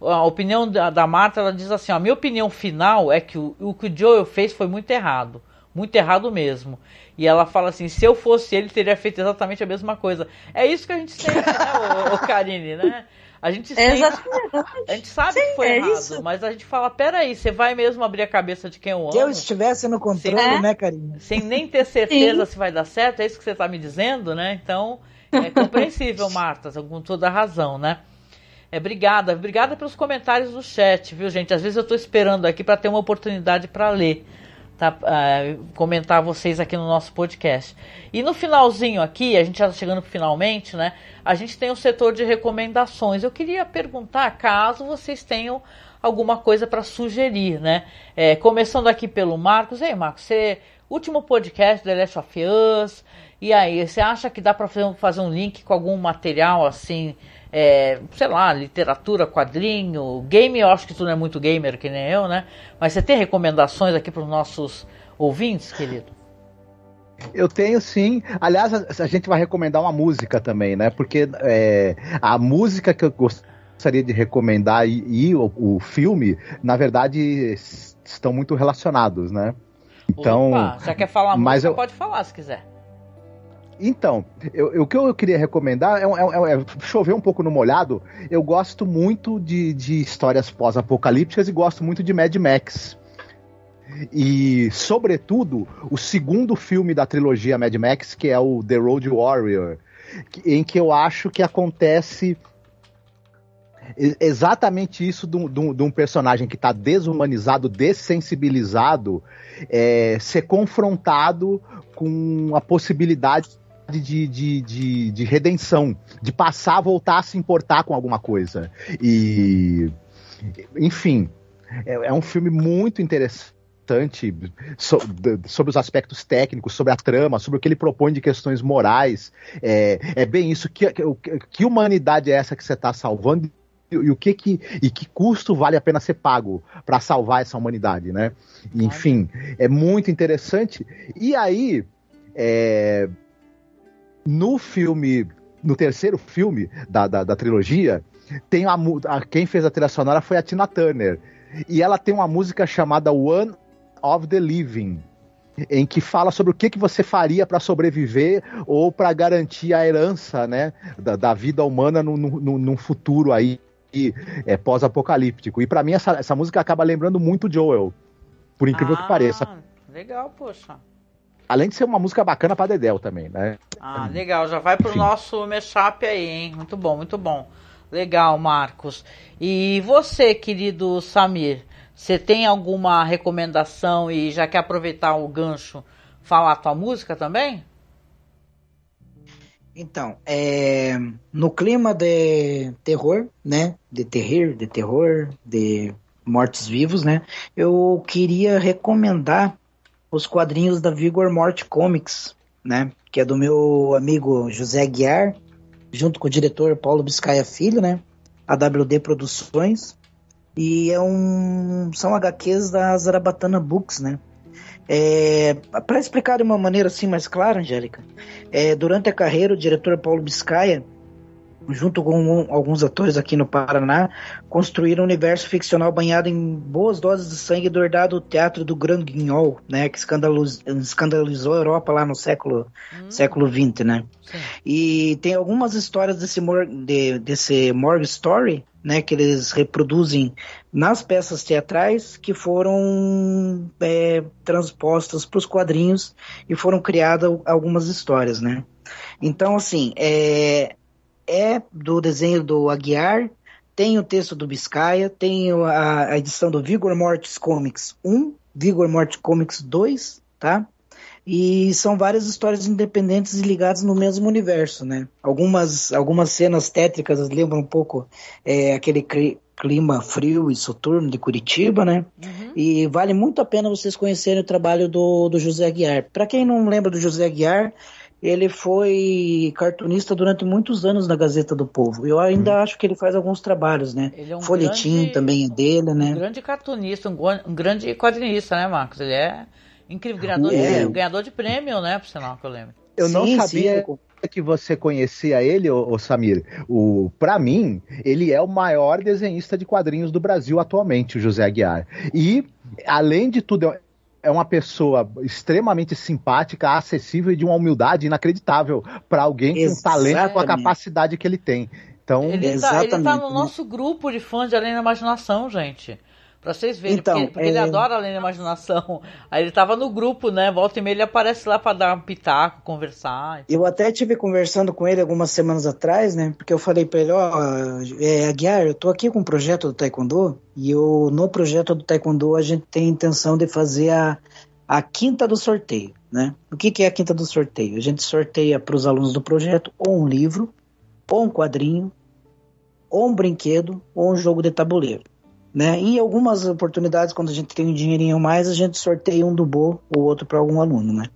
A opinião da, da Marta, ela diz assim: ó, a minha opinião final é que o, o que o Joel fez foi muito errado. Muito errado mesmo. E ela fala assim: se eu fosse ele, teria feito exatamente a mesma coisa. É isso que a gente sente, né, o, Karine, né? A gente sente. Exatamente. A gente sabe Sim, que foi é errado, isso. mas a gente fala: peraí, você vai mesmo abrir a cabeça de quem eu amo? Se eu estivesse no controle, É. né, Karine? sem nem ter certeza Sim. se vai dar certo, é isso que você está me dizendo, né? Então, é compreensível, Marta, com toda a razão, né? É, obrigada, obrigada pelos comentários do chat, viu, gente? Às vezes eu estou esperando aqui para ter uma oportunidade para ler, tá? Ah, comentar vocês aqui no nosso podcast. E no finalzinho aqui, a gente já está chegando finalmente, né? A gente tem o setor de recomendações. Eu queria perguntar, caso vocês tenham alguma coisa para sugerir, né? É, começando aqui pelo Marcos. Ei, Marcos, você último podcast The Last of Us. E aí, você acha que dá para fazer, fazer um link com algum material assim, é, sei lá, literatura, quadrinho, game? Eu acho que tu não é muito gamer que nem eu, né? Mas você tem recomendações aqui para os nossos ouvintes, querido? Eu tenho sim. Aliás, a, a gente vai recomendar uma música também, né? Porque é, a música que eu gostaria de recomendar e, e o, o filme, na verdade, estão muito relacionados, né? Então, Opa, já quer falar mas música, eu- pode falar se quiser. Então, eu- o que eu queria recomendar é, é um- é chover um pouco no molhado. Eu gosto muito de, de histórias pós-apocalípticas e gosto muito de Mad Max. E, sobretudo, o segundo filme da trilogia Mad Max, que é o The Road Warrior, em que eu acho que acontece exatamente isso de um personagem que está desumanizado, dessensibilizado, é, ser confrontado com a possibilidade de, de, de, de redenção, de passar a voltar a se importar com alguma coisa. E, enfim, é, é um filme muito interessante sobre os aspectos técnicos, sobre a trama, sobre o que ele propõe de questões morais. É, é bem isso. Que, que, que humanidade é essa que você está salvando? E, e o que que e que custo vale a pena ser pago para salvar essa humanidade, né? Enfim, é muito interessante. E aí, é, no filme, no terceiro filme da, da, da trilogia, tem a, a- quem fez a trilha sonora foi a Tina Turner. E ela tem uma música chamada One of the Living, em que fala sobre o que, que você faria para sobreviver ou para garantir a herança né, da, da vida humana num futuro aí é, pós-apocalíptico. E para mim essa, essa música acaba lembrando muito Joel, por incrível que Ah, pareça. Legal, poxa. Além de ser uma música bacana para Dedel também, né? Ah, legal, já vai pro Enfim. nosso mashup aí, hein? Muito bom, muito bom. Legal, Marcos. E você, querido Samir, você tem alguma recomendação e já quer aproveitar o gancho, falar a tua música também? Então, é, no clima de terror, né? De terror, de terror, de mortos-vivos, né? Eu queria recomendar os quadrinhos da Vigor Morte Comics, né? Que é do meu amigo José Guiar, junto com o diretor Paulo Biscaia Filho, né? AWD Produções. E é um, são HQs da Zarabatana Books, né? É, Para explicar de uma maneira assim mais clara, Angélica, é, durante a carreira, o diretor Paulo Biscaia junto com alguns atores aqui no Paraná, construíram um universo ficcional banhado em boas doses de sangue do herdado teatro do Grand Guignol, né, que escandalizou a Europa lá no século, hum. século XX, né? Sim. E tem algumas histórias desse, de, desse Morgue Story, né, que eles reproduzem nas peças teatrais que foram é, transpostas para os quadrinhos e foram criadas algumas histórias, né? Então, assim, é, é do desenho do Aguiar, tem o texto do Biscaia, tem a, a edição do Vigor Mortis Comics 1, Vigor Mortis Comics 2, tá? E são várias histórias independentes e ligadas no mesmo universo, né? Algumas, algumas cenas tétricas lembram um pouco é, aquele clima frio e soturno de Curitiba, né? Uhum. E vale muito a pena vocês conhecerem o trabalho do, do José Aguiar. Para quem não lembra do José Aguiar, ele foi cartunista durante muitos anos na Gazeta do Povo. Eu ainda hum. acho que ele faz alguns trabalhos, né? Ele é um Folhetim grande, também é dele, né? Um grande cartunista, um, um, grande quadrinista, né, Marcos? Ele é incrível, ganhador, é. de, ganhador de prêmio, né, por sinal que eu lembro. Eu sim, não sabia sim. que você conhecia ele, ô, Samir. O, pra mim, ele é o maior desenhista de quadrinhos do Brasil atualmente, o José Aguiar. E, além de tudo, é uma pessoa extremamente simpática, acessível e de uma humildade inacreditável para alguém Exatamente. com o talento, com a capacidade que ele tem. Então, ele tá, ele tá no nosso grupo de fãs de Além da Imaginação, gente. Pra vocês verem, então, porque, porque é... ele adora além da imaginação. Aí ele tava no grupo, né? Volta e meia ele aparece lá para dar um pitaco, conversar. Eu até tive conversando com ele algumas semanas atrás, né? Porque eu falei pra ele, ó, é, Aguiar, eu tô aqui com um projeto do Taekwondo, e eu, no projeto do Taekwondo a gente tem a intenção de fazer a, a quinta do sorteio, né? O que, que é a quinta do sorteio? A gente sorteia para os alunos do projeto ou um livro, ou um quadrinho, ou um brinquedo, ou um jogo de tabuleiro. Né? Em algumas oportunidades, quando a gente tem um dinheirinho mais, a gente sorteia um do Bo ou outro para algum aluno, né?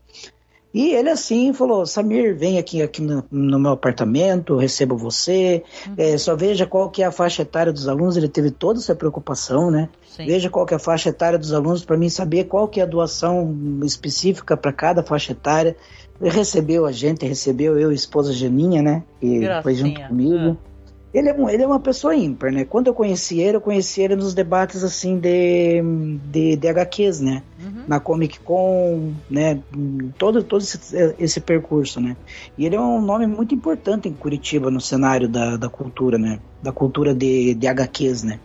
E ele assim falou, Samir, vem aqui, aqui no, no meu apartamento, recebo você, uhum. é, só veja qual que é a faixa etária dos alunos, ele teve toda essa preocupação, né? Sim. Veja qual que é a faixa etária dos alunos para mim saber qual que é a doação específica para cada faixa etária. Ele recebeu a gente, recebeu eu e a esposa Geninha, né? Que Gracinha. foi junto comigo. Uhum. Ele é, um, ele é uma pessoa ímpar, né? Quando eu conheci ele, eu conheci ele nos debates, assim, de, de, de HQs, né? Uhum. Na Comic Con, né? Todo, todo esse, esse percurso, né? E ele é um nome muito importante em Curitiba, no cenário da, da cultura, né? Da cultura de, de HQs, né?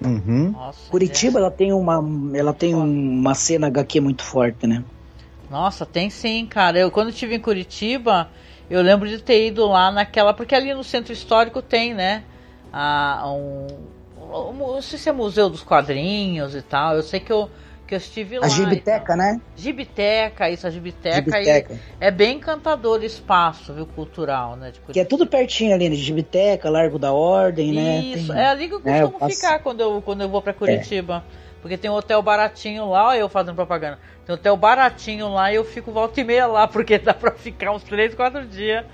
Uhum. Nossa, Curitiba, ela tem, uma, ela tem uma cena HQ muito forte, né? Nossa, tem sim, cara. Eu, quando estive em Curitiba... Eu lembro de ter ido lá naquela. Porque ali no centro histórico tem, né? A, um, um, não sei se é Museu dos Quadrinhos e tal. Eu sei que eu, que eu estive lá. A Gibiteca, né? Gibiteca, isso, a Gibiteca. Gibiteca. é bem encantador o espaço, viu, cultural, né? que é tudo pertinho ali, né? Gibiteca, Largo da Ordem, isso, né? Isso, é ali que eu é, costumo é, eu ficar quando eu, quando eu vou para Curitiba. É. Porque tem um hotel baratinho lá, eu fazendo propaganda. Tem um hotel baratinho lá e eu fico volta e meia lá, porque dá pra ficar uns 3, 4 dias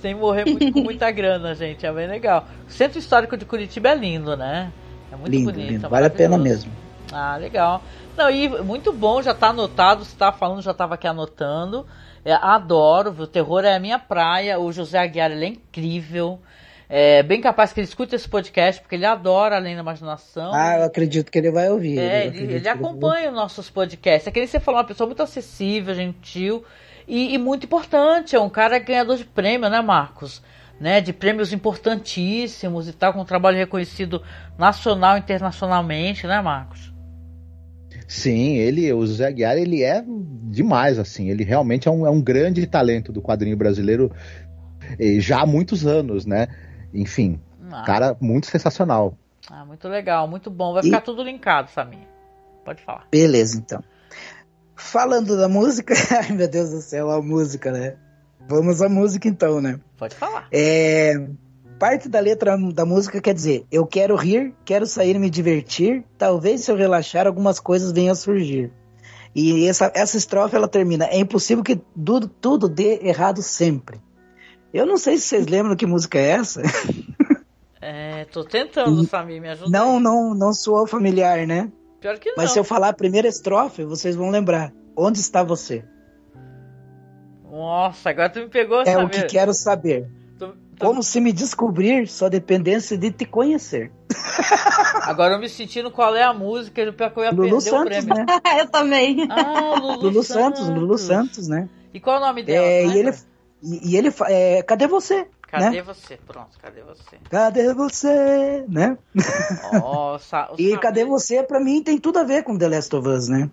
sem morrer muito, com muita grana, gente. É bem legal. O Centro Histórico de Curitiba é lindo, né? É muito lindo, bonito. Lindo. Vale a pena mesmo. Ah, legal. Não, e muito bom, já tá anotado, você tá falando, já tava aqui anotando. É, adoro, o terror é a minha praia. O José Aguiar, ele é incrível. É bem capaz que ele escute esse podcast, porque ele adora Além da Imaginação. Ah, eu acredito que ele vai ouvir. É, ele, ele acompanha os nossos podcasts. É que ele você falou, uma pessoa muito acessível, gentil e, e, muito importante. É um cara ganhador de prêmio, né, Marcos? Né, de prêmios importantíssimos e tal, com um trabalho reconhecido nacional e internacionalmente, né, Marcos? Sim, ele, o Zé Aguiar, ele é demais, assim. Ele realmente é um, é um grande talento do quadrinho brasileiro já há muitos anos, né? Enfim, ah. cara muito sensacional. Ah, muito legal, muito bom. Vai ficar e... tudo linkado, Samir. Pode falar. Beleza, então. Falando da música, ai meu Deus do céu, a música, né? Vamos à música então, né? Pode falar. É, parte da letra da música quer dizer: Eu quero rir, quero sair me divertir, talvez se eu relaxar algumas coisas venham a surgir. E essa, essa estrofe ela termina: É impossível que tudo, tudo dê errado sempre. Eu não sei se vocês lembram que música é essa. É, tô tentando, E- Samir, me ajuda. Não, não, não soou familiar, né? Pior que não. Mas se eu falar a primeira estrofe, vocês vão lembrar. Onde está você? Nossa, agora tu me pegou, É o que quero saber. Tu- tu- Como se me descobrir, só dependência de te conhecer. Agora eu me sentindo qual é a música e o pior que eu ia Lulu perder o Santos, prêmio. né? eu também. Ah, Lulu, Lulu Santos, Lulu Santos, né? E qual é o nome dela? É, e ele? E, e ele, é, cadê você? Cadê né? você? Pronto, cadê você? Cadê você, né? Nossa, o E Samir- cadê você, pra mim, tem tudo a ver com The Last of Us, né?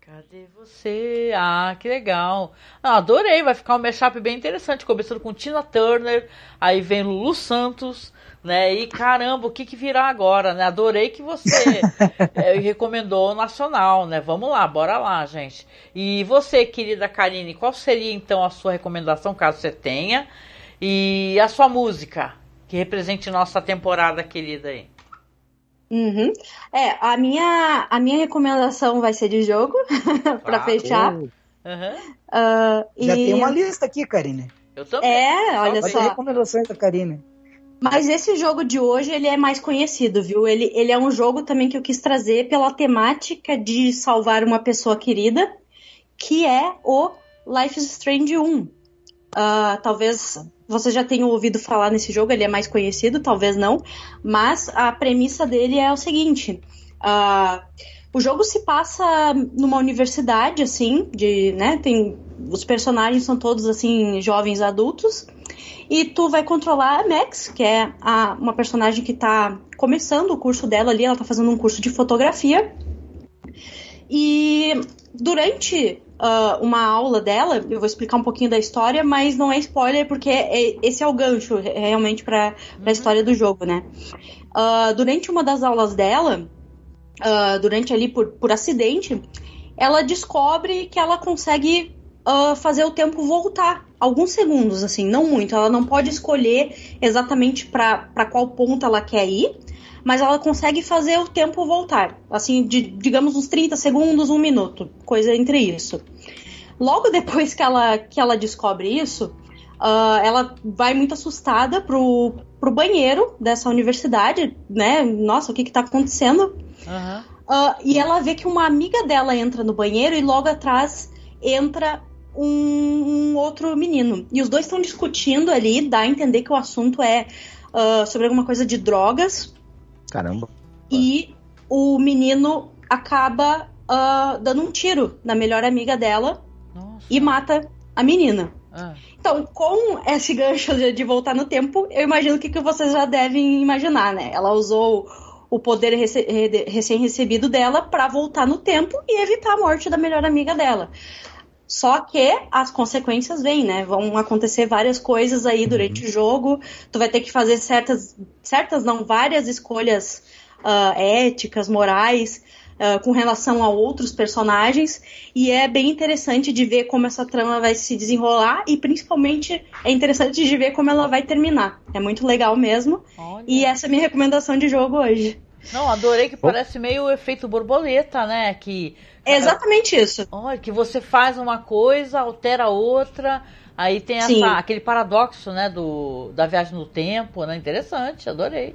Cadê você? Ah, que legal. Ah, adorei, vai ficar um mashup bem interessante, começando com Tina Turner, aí vem Lulu Santos, né? E caramba, o que que virá agora, né? Adorei que você eh, recomendou o Nacional, né? Vamos lá, bora lá, gente. E você, querida Karine, qual seria então a sua recomendação, caso você tenha? E a sua música, que represente nossa temporada querida aí. Uhum. É, a minha, a minha recomendação vai ser de jogo, pra Ah, fechar. Aham. Ah, já e- tem uma lista aqui, Karine. Eu também. É, olha Olha só. as recomendações da Karine. Mas esse jogo de hoje, ele é mais conhecido, viu? Ele, ele é um jogo também que eu quis trazer pela temática de salvar uma pessoa querida, que é o Life is Strange 1. Ah, talvez você já tenha ouvido falar nesse jogo, ele é mais conhecido, talvez não, mas a premissa dele é o seguinte: ah, o jogo se passa numa universidade, assim, de, né, tem os personagens são todos assim jovens adultos e tu vai controlar a Max, que é a- uma personagem que tá começando o curso dela ali, ela tá fazendo um curso de fotografia. E durante ah, uma aula dela, eu vou explicar um pouquinho da história, mas não é spoiler, porque é- esse é o gancho é, realmente pra, pra história do jogo, né? Ah, durante uma das aulas dela, ah, durante ali por, por acidente, ela descobre que ela consegue ah, fazer o tempo voltar. Alguns segundos, assim, não muito. Ela não pode escolher exatamente para qual ponto ela quer ir, mas ela consegue fazer o tempo voltar. Assim, de, digamos uns 30 segundos, um minuto, coisa entre isso. Logo depois que ela, que ela descobre isso, ah, ela vai muito assustada pro, pro banheiro dessa universidade, né? Nossa, o que que tá acontecendo? Aham. Ah, e ela vê que uma amiga dela entra no banheiro e logo atrás entra um, um outro menino. E os dois estão discutindo ali, dá a entender que o assunto é ah, sobre alguma coisa de drogas. Caramba. E o menino acaba ah, dando um tiro na melhor amiga dela Nossa. e mata a menina. Ah. Então, com esse gancho de, de voltar no tempo, eu imagino o que, que vocês já devem imaginar, né? Ela usou o poder rece- re- recém-recebido dela para voltar no tempo e evitar a morte da melhor amiga dela. Só que as consequências vêm, né? Vão acontecer várias coisas aí durante o jogo. Tu vai ter que fazer certas, certas não, várias escolhas ah, éticas, morais, ah, com relação a outros personagens. E é bem interessante de ver como essa trama vai se desenrolar e principalmente é interessante de ver como ela vai terminar. É muito legal mesmo. Olha. E essa é a minha recomendação de jogo hoje. Não, adorei que parece meio o efeito borboleta, né? Que É exatamente isso. Olha, que você faz uma coisa, altera outra, aí tem essa- aquele paradoxo, né, do, da viagem no tempo, né? Interessante, adorei.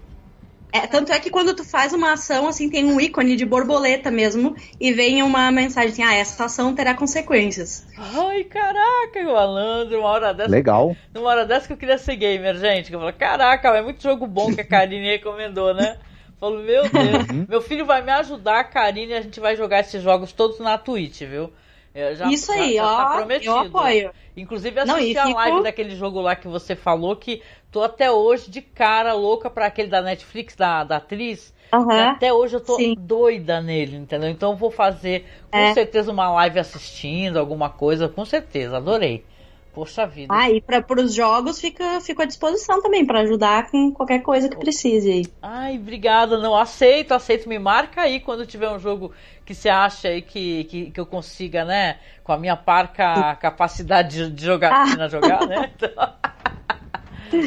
É, tanto é que quando tu faz uma ação, assim, tem um ícone de borboleta mesmo, e vem uma mensagem assim, ah, essa ação terá consequências. Ai, caraca, malandro, uma hora dessa. Legal. Numa hora dessa que eu queria ser gamer, gente. Que eu falo, caraca, é muito jogo bom que a Karine recomendou, né? Falo, meu Deus, meu filho vai me ajudar, Karine, e a gente vai jogar esses jogos todos na Twitch, viu? Eu já- Isso já- aí, já tá ó, prometido. eu apoio. Inclusive Não, assisti e a fico- live daquele jogo lá que você falou que tô até hoje de cara louca pra aquele da Netflix, da, da atriz. Aham. até hoje eu tô sim. doida nele, entendeu? Então eu vou fazer com É. certeza uma live assistindo, alguma coisa, com certeza, adorei. Poxa vida. Ah, e para os jogos fica, fico à disposição também para ajudar com qualquer coisa que precise aí. Ai, obrigada, não aceito, aceito, me marca aí quando tiver um jogo que você acha aí que, que, que eu consiga, né, com a minha parca capacidade de, de jogatina jogar, né? Então-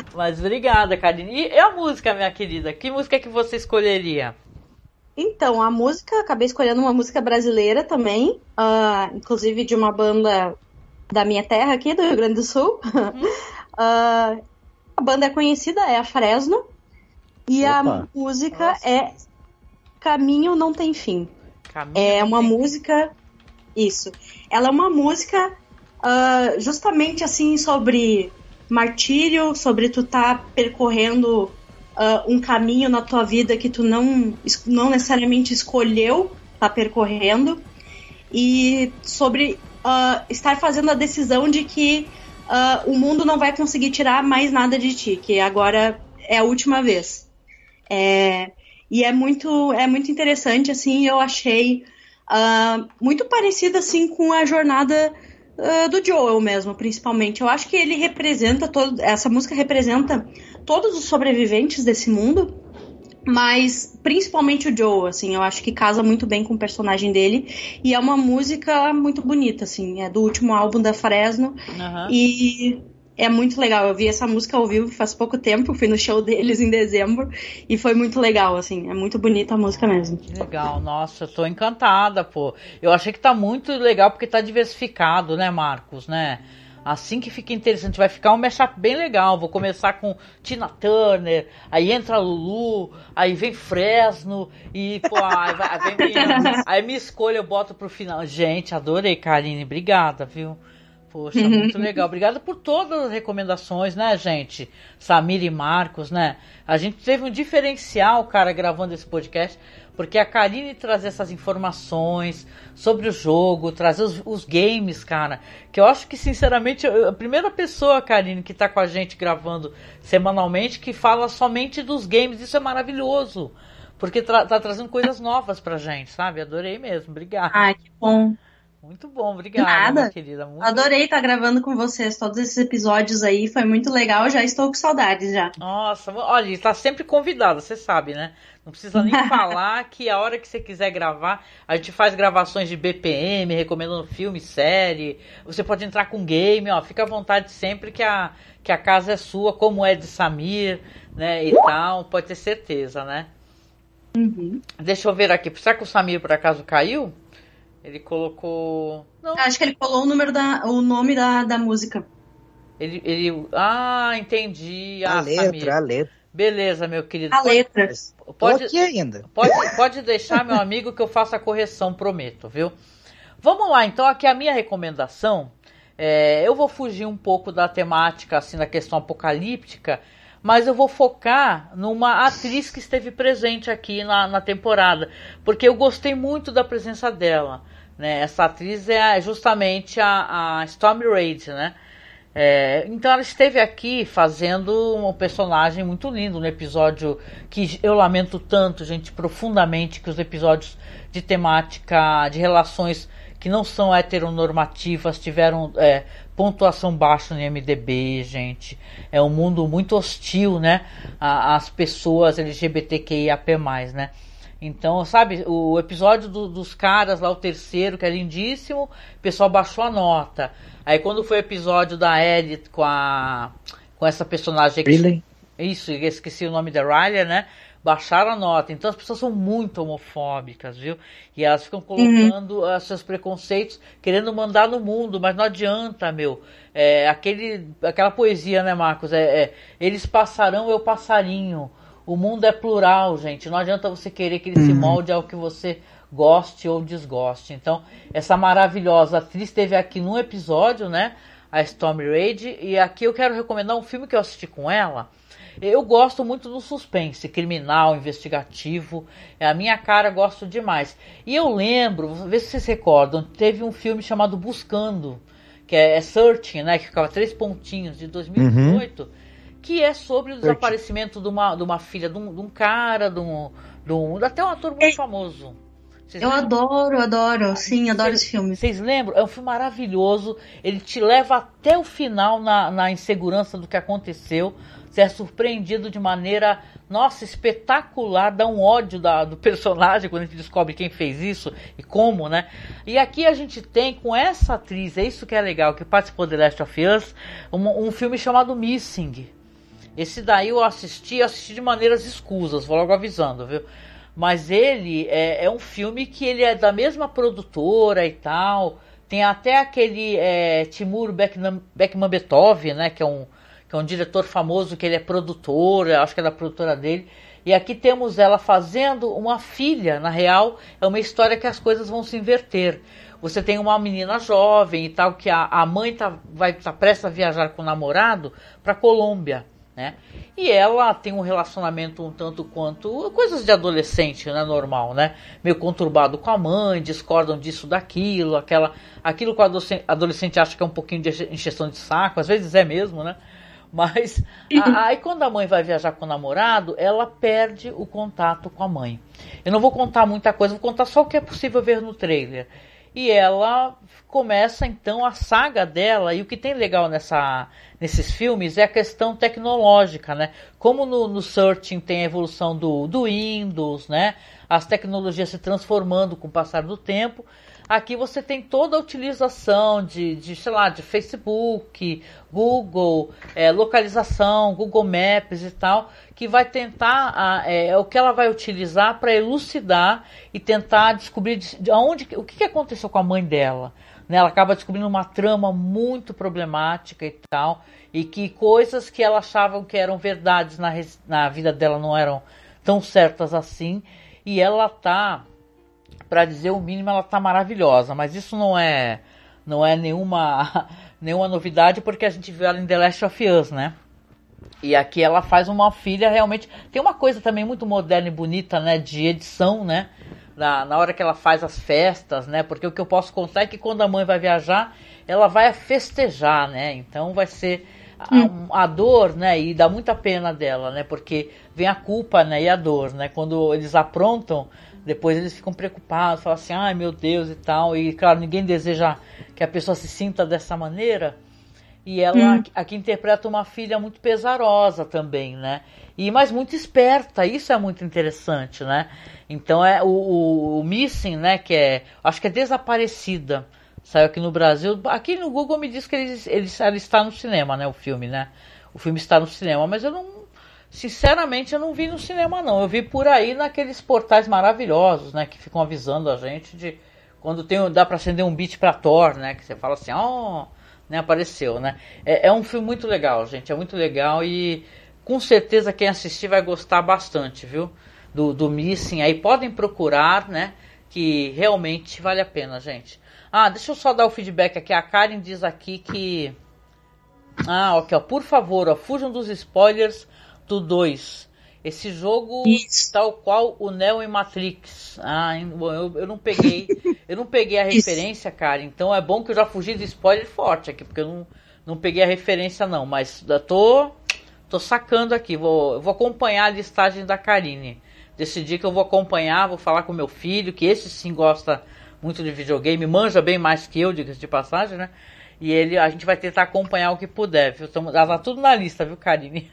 Mas obrigada, Karine. E a música, minha querida? Que música que você escolheria? Então, a música, acabei escolhendo uma música brasileira também, ah, inclusive de uma banda da minha terra aqui, do Rio Grande do Sul. Ah, a banda é conhecida, é a Fresno. E Opa. a música é Caminho Não Tem Fim. Caminho É não uma tem- música. Isso. Ela é uma música ah, justamente assim sobre martírio, sobre tu tá percorrendo ah, um caminho na tua vida que tu não, não necessariamente escolheu tá percorrendo. E sobre ah, estar fazendo a decisão de que ah, o mundo não vai conseguir tirar mais nada de ti, que agora é a última vez. É, e é muito, é muito interessante, assim, eu achei ah, muito parecido, assim, com a jornada do Joel mesmo, principalmente. Eu acho que ele representa, todo, essa música representa todos os sobreviventes desse mundo, mas principalmente o Joel, assim, eu acho que casa muito bem com o personagem dele, e é uma música muito bonita, assim, é do último álbum da Fresno, Aham. e é muito legal. Eu vi essa música ao vivo faz pouco tempo, fui no show deles em dezembro e foi muito legal, assim. É muito bonita a música mesmo. Legal, nossa, eu tô encantada, pô. Eu achei que tá muito legal porque tá diversificado, né, Marcos, né? Assim que fica interessante, vai ficar um mashup bem legal. Vou começar com Tina Turner, aí entra Lulu, aí vem Fresno e, pô, aí, vai, aí vem minha, aí minha escolha eu boto pro final. Gente, adorei, Karine, obrigada, viu? Poxa, muito legal. Obrigada por todas as recomendações, né, gente? Samir e Marcos, né? A gente teve um diferencial, cara, gravando esse podcast, porque a Karine trazer essas informações sobre o jogo, trazer os, os games, cara, que eu acho que, sinceramente, a primeira pessoa, Karine, que tá com a gente gravando semanalmente, que fala somente dos games, isso é maravilhoso. Porque tra- tá trazendo coisas novas pra gente, sabe? Adorei mesmo, obrigado. Ai, que bom. Muito bom, obrigada, Nada. querida. Muito Adorei estar gravando com vocês todos esses episódios aí, foi muito legal, já estou com saudades já. Nossa, olha, está sempre convidada, você sabe, né? Não precisa nem falar que a hora que você quiser gravar, a gente faz gravações de BPM, recomendando filme, série. Você pode entrar com game, ó, fica à vontade sempre que a, que a casa é sua, como é de Samir, né? E tal, pode ter certeza, né? Deixa eu ver aqui, será que o Samir por acaso caiu? Ele colocou. Não, Acho que ele colou o número da, o nome da, da música. ele, ele. Ah, entendi. A Ah, letra, Samir. a letra. Beleza, meu querido. A Pode- letra. Pode, aqui ainda. Pode, pode deixar, meu amigo, que eu faço a correção, prometo, viu? Vamos lá, então, aqui a minha recomendação. É, eu vou fugir um pouco da temática, assim, da questão apocalíptica, mas eu vou focar numa atriz que esteve presente aqui na, na temporada, porque eu gostei muito da presença dela. Né? Essa atriz é justamente a, a Stormy Reid, né? É, então ela esteve aqui fazendo um personagem muito lindo no episódio que eu lamento tanto, gente, profundamente, que os episódios de temática de relações que não são heteronormativas tiveram é, pontuação baixa no IMDB, gente. É um mundo muito hostil, né? Às pessoas LGBTQIAP+, né? Então, sabe, o episódio do- dos caras lá, o terceiro, que é lindíssimo, o pessoal baixou a nota. Aí quando foi o episódio da Ellie com a. com essa personagem que- Riley? Isso, esqueci o nome da Riley, né? Baixaram a nota. Então as pessoas são muito homofóbicas, viu? E elas ficam colocando ah, seus preconceitos, querendo mandar no mundo, mas não adianta, meu. É, aquele, aquela poesia, né, Marcos? É, é, eles passarão, eu passarinho. O mundo é plural, gente. Não adianta você querer que ele se molde ao que você goste ou desgoste. Então, essa maravilhosa atriz esteve aqui num episódio, né? A Stormy Reid. E aqui eu quero recomendar um filme que eu assisti com ela. Eu gosto muito do suspense, criminal, investigativo. É a minha cara, gosto demais. E eu lembro, ver se vocês recordam, teve um filme chamado Buscando, que é, é Searching, né? Que ficava três pontinhos de 2018, que é sobre o desaparecimento de uma, de uma filha de um, de um cara, de um, de um. Até um ator muito famoso. Vocês Eu lembram? adoro, adoro. Sim, adoro Vocês- esse filme. Vocês lembram? É um filme maravilhoso. Ele te leva até o final na, na insegurança do que aconteceu. Você é surpreendido de maneira, nossa, espetacular. Dá um ódio da- do personagem quando a gente descobre quem fez isso e como, né? E aqui a gente tem com essa atriz, é isso que é legal, que participou de Last of Us, um, um filme chamado Missing. Esse daí eu assisti, assisti de maneiras escusas, vou logo avisando, viu? Mas ele é, é um filme que ele é da mesma produtora e tal. Tem até aquele é, Timur Bekman- Bekmambetov, né? Que é, um, que é um diretor famoso, que ele é produtor, acho que é da produtora dele. E aqui temos ela fazendo uma filha, na real, é uma história que as coisas vão se inverter. Você tem uma menina jovem e tal, que a, a mãe tá, vai tá prestes a viajar com o namorado para Colômbia. Né? E ela tem um relacionamento um tanto quanto coisas de adolescente, né, normal, né? Meio conturbado com a mãe, discordam disso, daquilo, aquela, aquilo que o adolescente acha que é um pouquinho de encheção de saco, às vezes é mesmo, né? Mas a, aí quando a mãe vai viajar com o namorado, ela perde o contato com a mãe. Eu não vou contar muita coisa, vou contar só o que é possível ver no trailer. E ela começa então a saga dela, e o que tem legal nessa, nesses filmes é a questão tecnológica, né? Como no, no Searching tem a evolução do, do Windows, né? As tecnologias se transformando com o passar do tempo. Aqui você tem toda a utilização de, de sei lá, de Facebook, Google, é, localização, Google Maps e tal, que vai tentar, é, é o que ela vai utilizar para elucidar e tentar descobrir de, de onde, o que aconteceu com a mãe dela. Né? Ela acaba descobrindo uma trama muito problemática e tal, e que coisas que ela achava que eram verdades na, na vida dela não eram tão certas assim, e ela tá para dizer o mínimo, ela tá maravilhosa, mas isso não é não é nenhuma nenhuma novidade porque a gente viu ela em The Last of Us, né? E aqui ela faz uma filha realmente. Tem uma coisa também muito moderna e bonita, né? De edição, né? Na, na hora que ela faz as festas, né? Porque o que eu posso contar é que quando a mãe vai viajar, ela vai festejar, né? Então vai ser a, hum. a, dor, né? E dá muita pena dela, né? Porque vem a culpa, né? E a dor, né? Quando eles aprontam, depois eles ficam preocupados, falam assim, ai meu Deus e tal. E claro, ninguém deseja que a pessoa se sinta dessa maneira. E ela hum. aqui interpreta uma filha muito pesarosa também, né? E mas muito esperta, isso é muito interessante, né? Então é o, o, o Missing, né? Que é, acho que é desaparecida. Saiu aqui no Brasil. Aqui no Google me diz que ele, ele, ele está no cinema, né? O filme, né? O filme está no cinema, mas eu não Sinceramente, eu não vi no cinema, não. Eu vi por aí naqueles portais maravilhosos, né? Que ficam avisando a gente de quando tem, dá para acender um beat pra Thor, né? Que você fala assim, ó, oh, né? Apareceu, né? É, é, um filme muito legal, gente. É muito legal e com certeza quem assistir vai gostar bastante, viu? Do, do Missing. Aí podem procurar, né? Que realmente vale a pena, gente. Ah, deixa eu só dar o feedback aqui. A Karen diz aqui que. Ah, ok, ó, por favor, ó, fujam dos spoilers do 2. Esse jogo, Isso. tal qual o Neo em Matrix. Ah, eu, eu não peguei. eu não peguei a referência, cara. Então é bom que eu já fugi de spoiler forte aqui, porque eu não, não peguei a referência, não. Mas tô, tô sacando aqui. Vou, vou acompanhar a listagem da Karine. Decidi que eu vou acompanhar, vou falar com meu filho, que esse sim gosta muito de videogame, manja bem mais que eu, diga-se de passagem, né? E ele, a gente vai tentar acompanhar o que puder, viu? Tamo, tá tudo na lista, viu, Karine?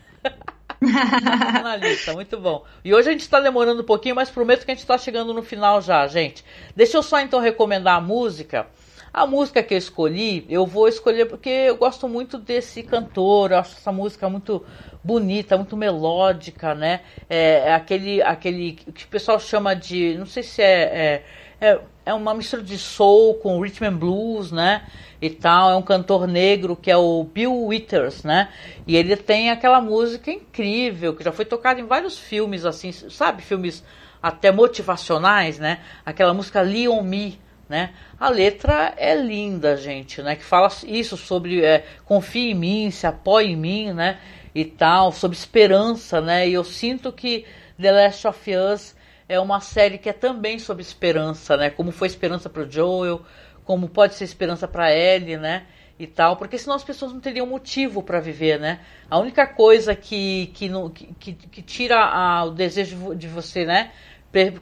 na lista, muito bom. E hoje a gente está demorando um pouquinho, mas prometo que a gente está chegando no final já, gente. Deixa eu só então recomendar a música. A música que eu escolhi, eu vou escolher porque eu gosto muito desse cantor, eu acho essa música muito bonita, muito melódica, né? É, é aquele, aquele que o pessoal chama de, não sei se é, é, é, é uma mistura de soul com rhythm and blues, né? e tal. É um cantor negro que é o Bill Withers, né? E ele tem aquela música incrível que já foi tocada em vários filmes, assim, sabe? Filmes até motivacionais, né? Aquela música Leon Me, né? A letra é linda, gente, né? Que fala isso sobre é, confie em mim, se apoie em mim, né? E tal, sobre esperança, né? E eu sinto que The Last of Us é uma série que é também sobre esperança, né? Como foi esperança para o Joel, como pode ser esperança para Ellie, né? E tal, porque senão as pessoas não teriam motivo para viver, né? A única coisa que, que, que, que tira a, o desejo de você, né?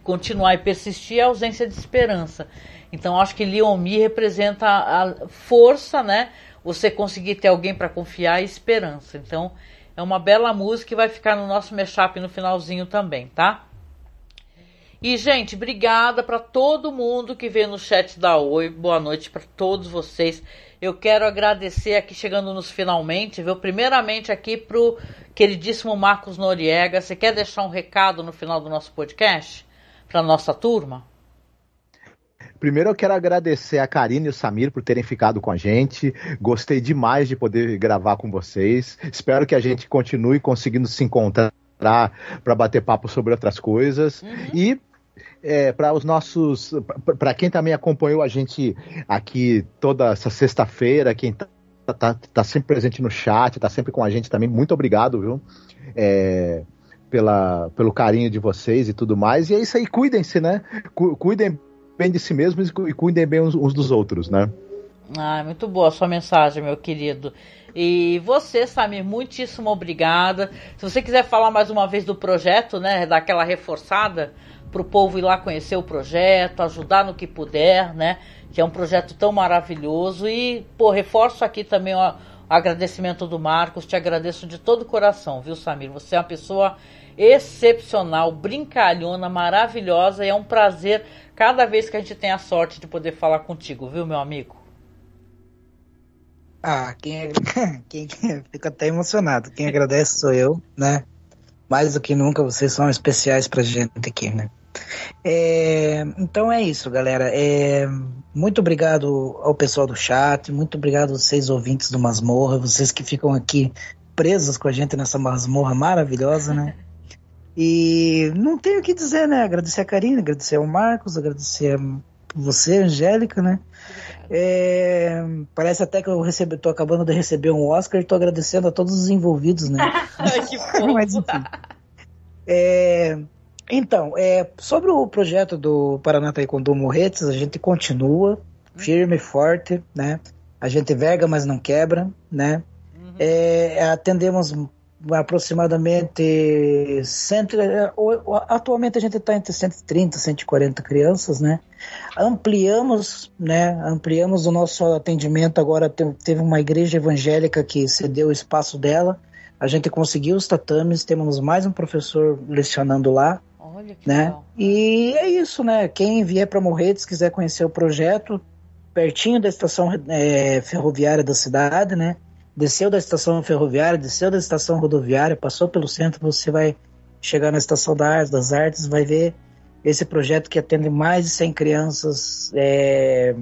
Continuar e persistir é a ausência de esperança. Então acho que Leon Me representa a força, né? Você conseguir ter alguém para confiar e esperança. Então é uma bela música que vai ficar no nosso mashup no finalzinho também, tá? E, gente, obrigada para todo mundo que veio no chat da Oi. Boa noite para todos vocês. Eu quero agradecer aqui, chegando nos finalmente, viu? Primeiramente aqui pro queridíssimo Marcos Noriega. Você quer deixar um recado no final do nosso podcast? Para nossa turma? Primeiro eu quero agradecer a Karine e o Samir por terem ficado com a gente. Gostei demais de poder gravar com vocês. Espero que a gente continue conseguindo se encontrar para bater papo sobre outras coisas. Uhum. E é, para os nossos. Para quem também acompanhou a gente aqui toda essa sexta-feira, quem tá, tá, tá, sempre presente no chat, tá sempre com a gente também, muito obrigado, viu? É, pela, pelo carinho de vocês e tudo mais. E é isso aí, cuidem-se, né? Cuidem bem de si mesmos e cuidem bem uns, uns dos outros, né? Ah, muito boa a sua mensagem, meu querido. E você, Samir, muitíssimo obrigada. Se você quiser falar mais uma vez do projeto, né, dar aquela reforçada para o povo ir lá conhecer o projeto, ajudar no que puder, né, que é um projeto tão maravilhoso. E, pô, reforço aqui também o agradecimento do Marcos, te agradeço de todo o coração, viu, Samir? Você é uma pessoa excepcional, brincalhona, maravilhosa e é um prazer cada vez que a gente tem a sorte de poder falar contigo, viu, meu amigo? Ah, quem, é, quem, quem fica até emocionado. Quem agradece sou eu, né? Mais do que nunca, vocês são especiais pra gente aqui, né? É, então é isso, galera. É, muito obrigado ao pessoal do chat, muito obrigado aos seis ouvintes do Masmorra, vocês que ficam aqui presos com a gente nessa masmorra maravilhosa, né? E não tenho o que dizer, né? Agradecer a Karina, agradecer ao Marcos, agradecer a você, Angélica, né? É, parece até que eu recebi, tô acabando de receber um Oscar e tô agradecendo a todos os envolvidos, né? que Mas enfim. É, então, é, sobre o projeto do Paraná Taekwondo Morretes, a gente continua firme e forte, né? A gente verga, mas não quebra, né? Uhum. É, atendemos aproximadamente cento, é, atualmente a gente está entre 130 e 140 crianças, né? Ampliamos, né? Ampliamos o nosso atendimento agora teve uma igreja evangélica que cedeu o espaço dela. A gente conseguiu os tatames, temos mais um professor lecionando lá. Olha que né? Legal. E é isso, né? Quem vier para Morretes quiser conhecer o projeto, pertinho da estação é, ferroviária da cidade, né? Desceu da estação ferroviária, desceu da estação rodoviária, passou pelo centro, você vai chegar na estação da das Artes, vai ver esse projeto que atende mais de 100 crianças é,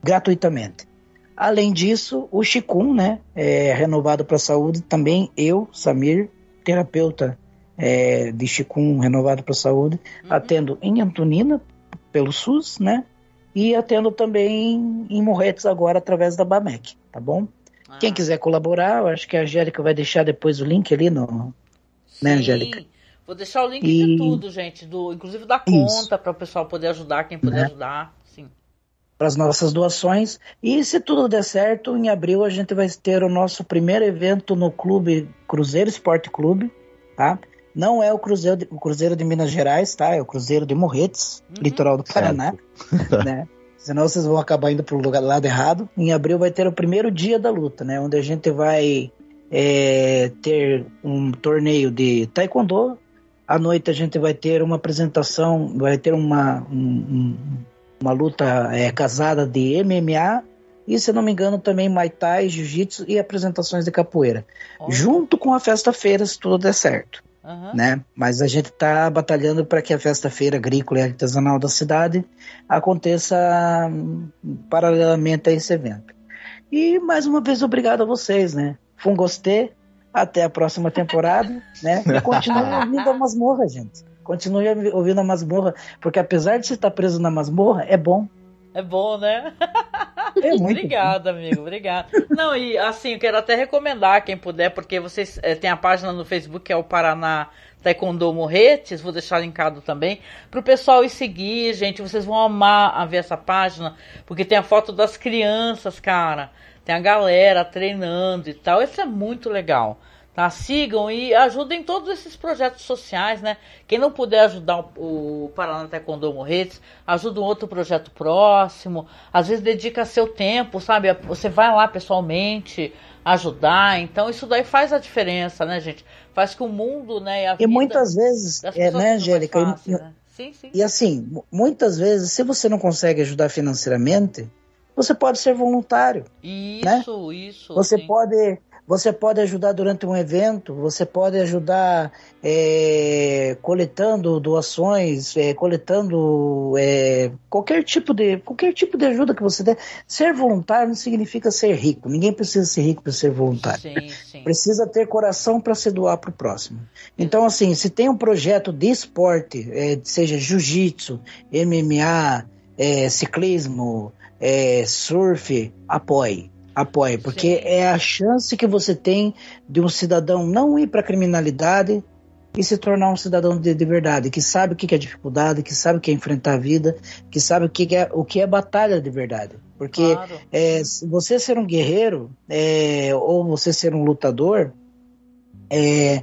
gratuitamente. Além disso, o Chikun, né, é renovado para a saúde, também eu, Samir, terapeuta é, de Chikun renovado para a saúde, uhum. atendo em Antonina, pelo SUS, né, e atendo também em Morretes agora através da BAMEC, tá bom? Quem ah. quiser colaborar, eu acho que a Angélica vai deixar depois o link ali no. Né, Sim. Né, Angélica? Vou deixar o link e... de tudo, gente, do, inclusive da conta, para o pessoal poder ajudar, quem puder né? ajudar. Sim. Para as nossas doações. E se tudo der certo, em abril a gente vai ter o nosso primeiro evento no clube Cruzeiro Esporte Clube, tá? Não é o Cruzeiro de, o Cruzeiro de Minas Gerais, tá? É o Cruzeiro de Morretes, uhum. litoral do Paraná, né? Senão vocês vão acabar indo para o lugar lado errado. Em abril vai ter o primeiro dia da luta, né? Onde a gente vai é, ter um torneio de taekwondo. À noite a gente vai ter uma apresentação, vai ter uma, um, uma luta é, casada de MMA e, se não me engano, também Muay Thai, Jiu-Jitsu e apresentações de capoeira. Junto com a festa-feira, se tudo der certo. Uhum. Né? Mas a gente está batalhando para que a festa feira agrícola e artesanal da cidade aconteça hum, paralelamente a esse evento. E mais uma vez obrigado a vocês, né? Fungostê, até a próxima temporada, né? E continue ouvindo a masmorra, gente. Continue ouvindo a masmorra, porque apesar de você estar preso na masmorra, é bom. É bom, né? É Obrigada, amigo. Obrigado. Não, e assim, eu quero até recomendar quem puder, porque vocês é, tem a página no Facebook que é o Paraná Taekwondo Morretes, vou deixar linkado também, para o pessoal ir seguir, gente. Vocês vão amar a ver essa página, porque tem a foto das crianças, cara. Tem a galera treinando e tal. Isso é muito legal. Tá? Sigam e ajudem todos esses projetos sociais, né? Quem não puder ajudar o, o Paraná Taekwondo Morretes, ajuda um outro projeto próximo. Às vezes dedica seu tempo, sabe? Você vai lá pessoalmente ajudar. Então isso daí faz a diferença, né, gente? Faz que o mundo, né? E, muitas vezes, é, né, Angélica? Fácil, e, né? Sim, sim. E assim, muitas vezes, se você não consegue ajudar financeiramente, você pode ser voluntário. Isso, né? isso. Você sim. pode você pode ajudar durante um evento, você pode ajudar é, coletando doações, é, coletando é, qualquer tipo de qualquer tipo de ajuda que você der. Ser voluntário não significa ser rico. Ninguém precisa ser rico para ser voluntário. Sim, sim. Precisa ter coração para se doar para o próximo. Então, assim, se tem um projeto de esporte, é, seja jiu-jitsu, MMA, é, ciclismo, é, surf, apoie. Apoie, porque Sim. é a chance que você tem de um cidadão não ir para a criminalidade e se tornar um cidadão de, de verdade, que sabe o que é dificuldade, que sabe o que é enfrentar a vida, que sabe o que é, o que é batalha de verdade. Porque Claro. é, se você ser um guerreiro é, ou você ser um lutador, é,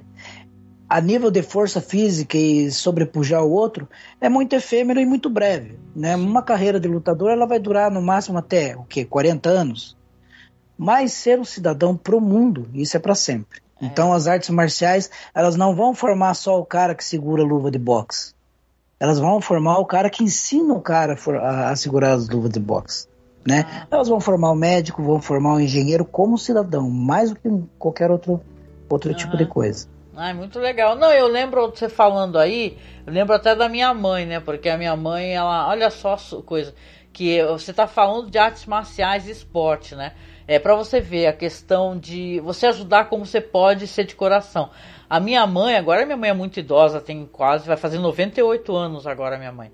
a nível de força física e sobrepujar o outro, é muito efêmero e muito breve. Né? Uma carreira de lutador ela vai durar no máximo até o quê? 40 anos. Mas ser um cidadão pro mundo, isso é para sempre. Então as artes marciais, elas não vão formar só o cara que segura a luva de boxe. Elas vão formar o cara que ensina o cara a segurar as luvas de boxe. Né? Elas vão formar o médico, vão formar o engenheiro como cidadão, mais do que qualquer outro, outro tipo de coisa. Ai, muito legal. Não, eu lembro você falando aí, eu lembro até da minha mãe, né? Porque a minha mãe, ela, olha só coisa, que você tá falando de artes marciais e esporte, né? É para você ver a questão de você ajudar como você pode ser de coração. A minha mãe, agora minha mãe é muito idosa, tem quase, vai fazer 98 anos agora minha mãe.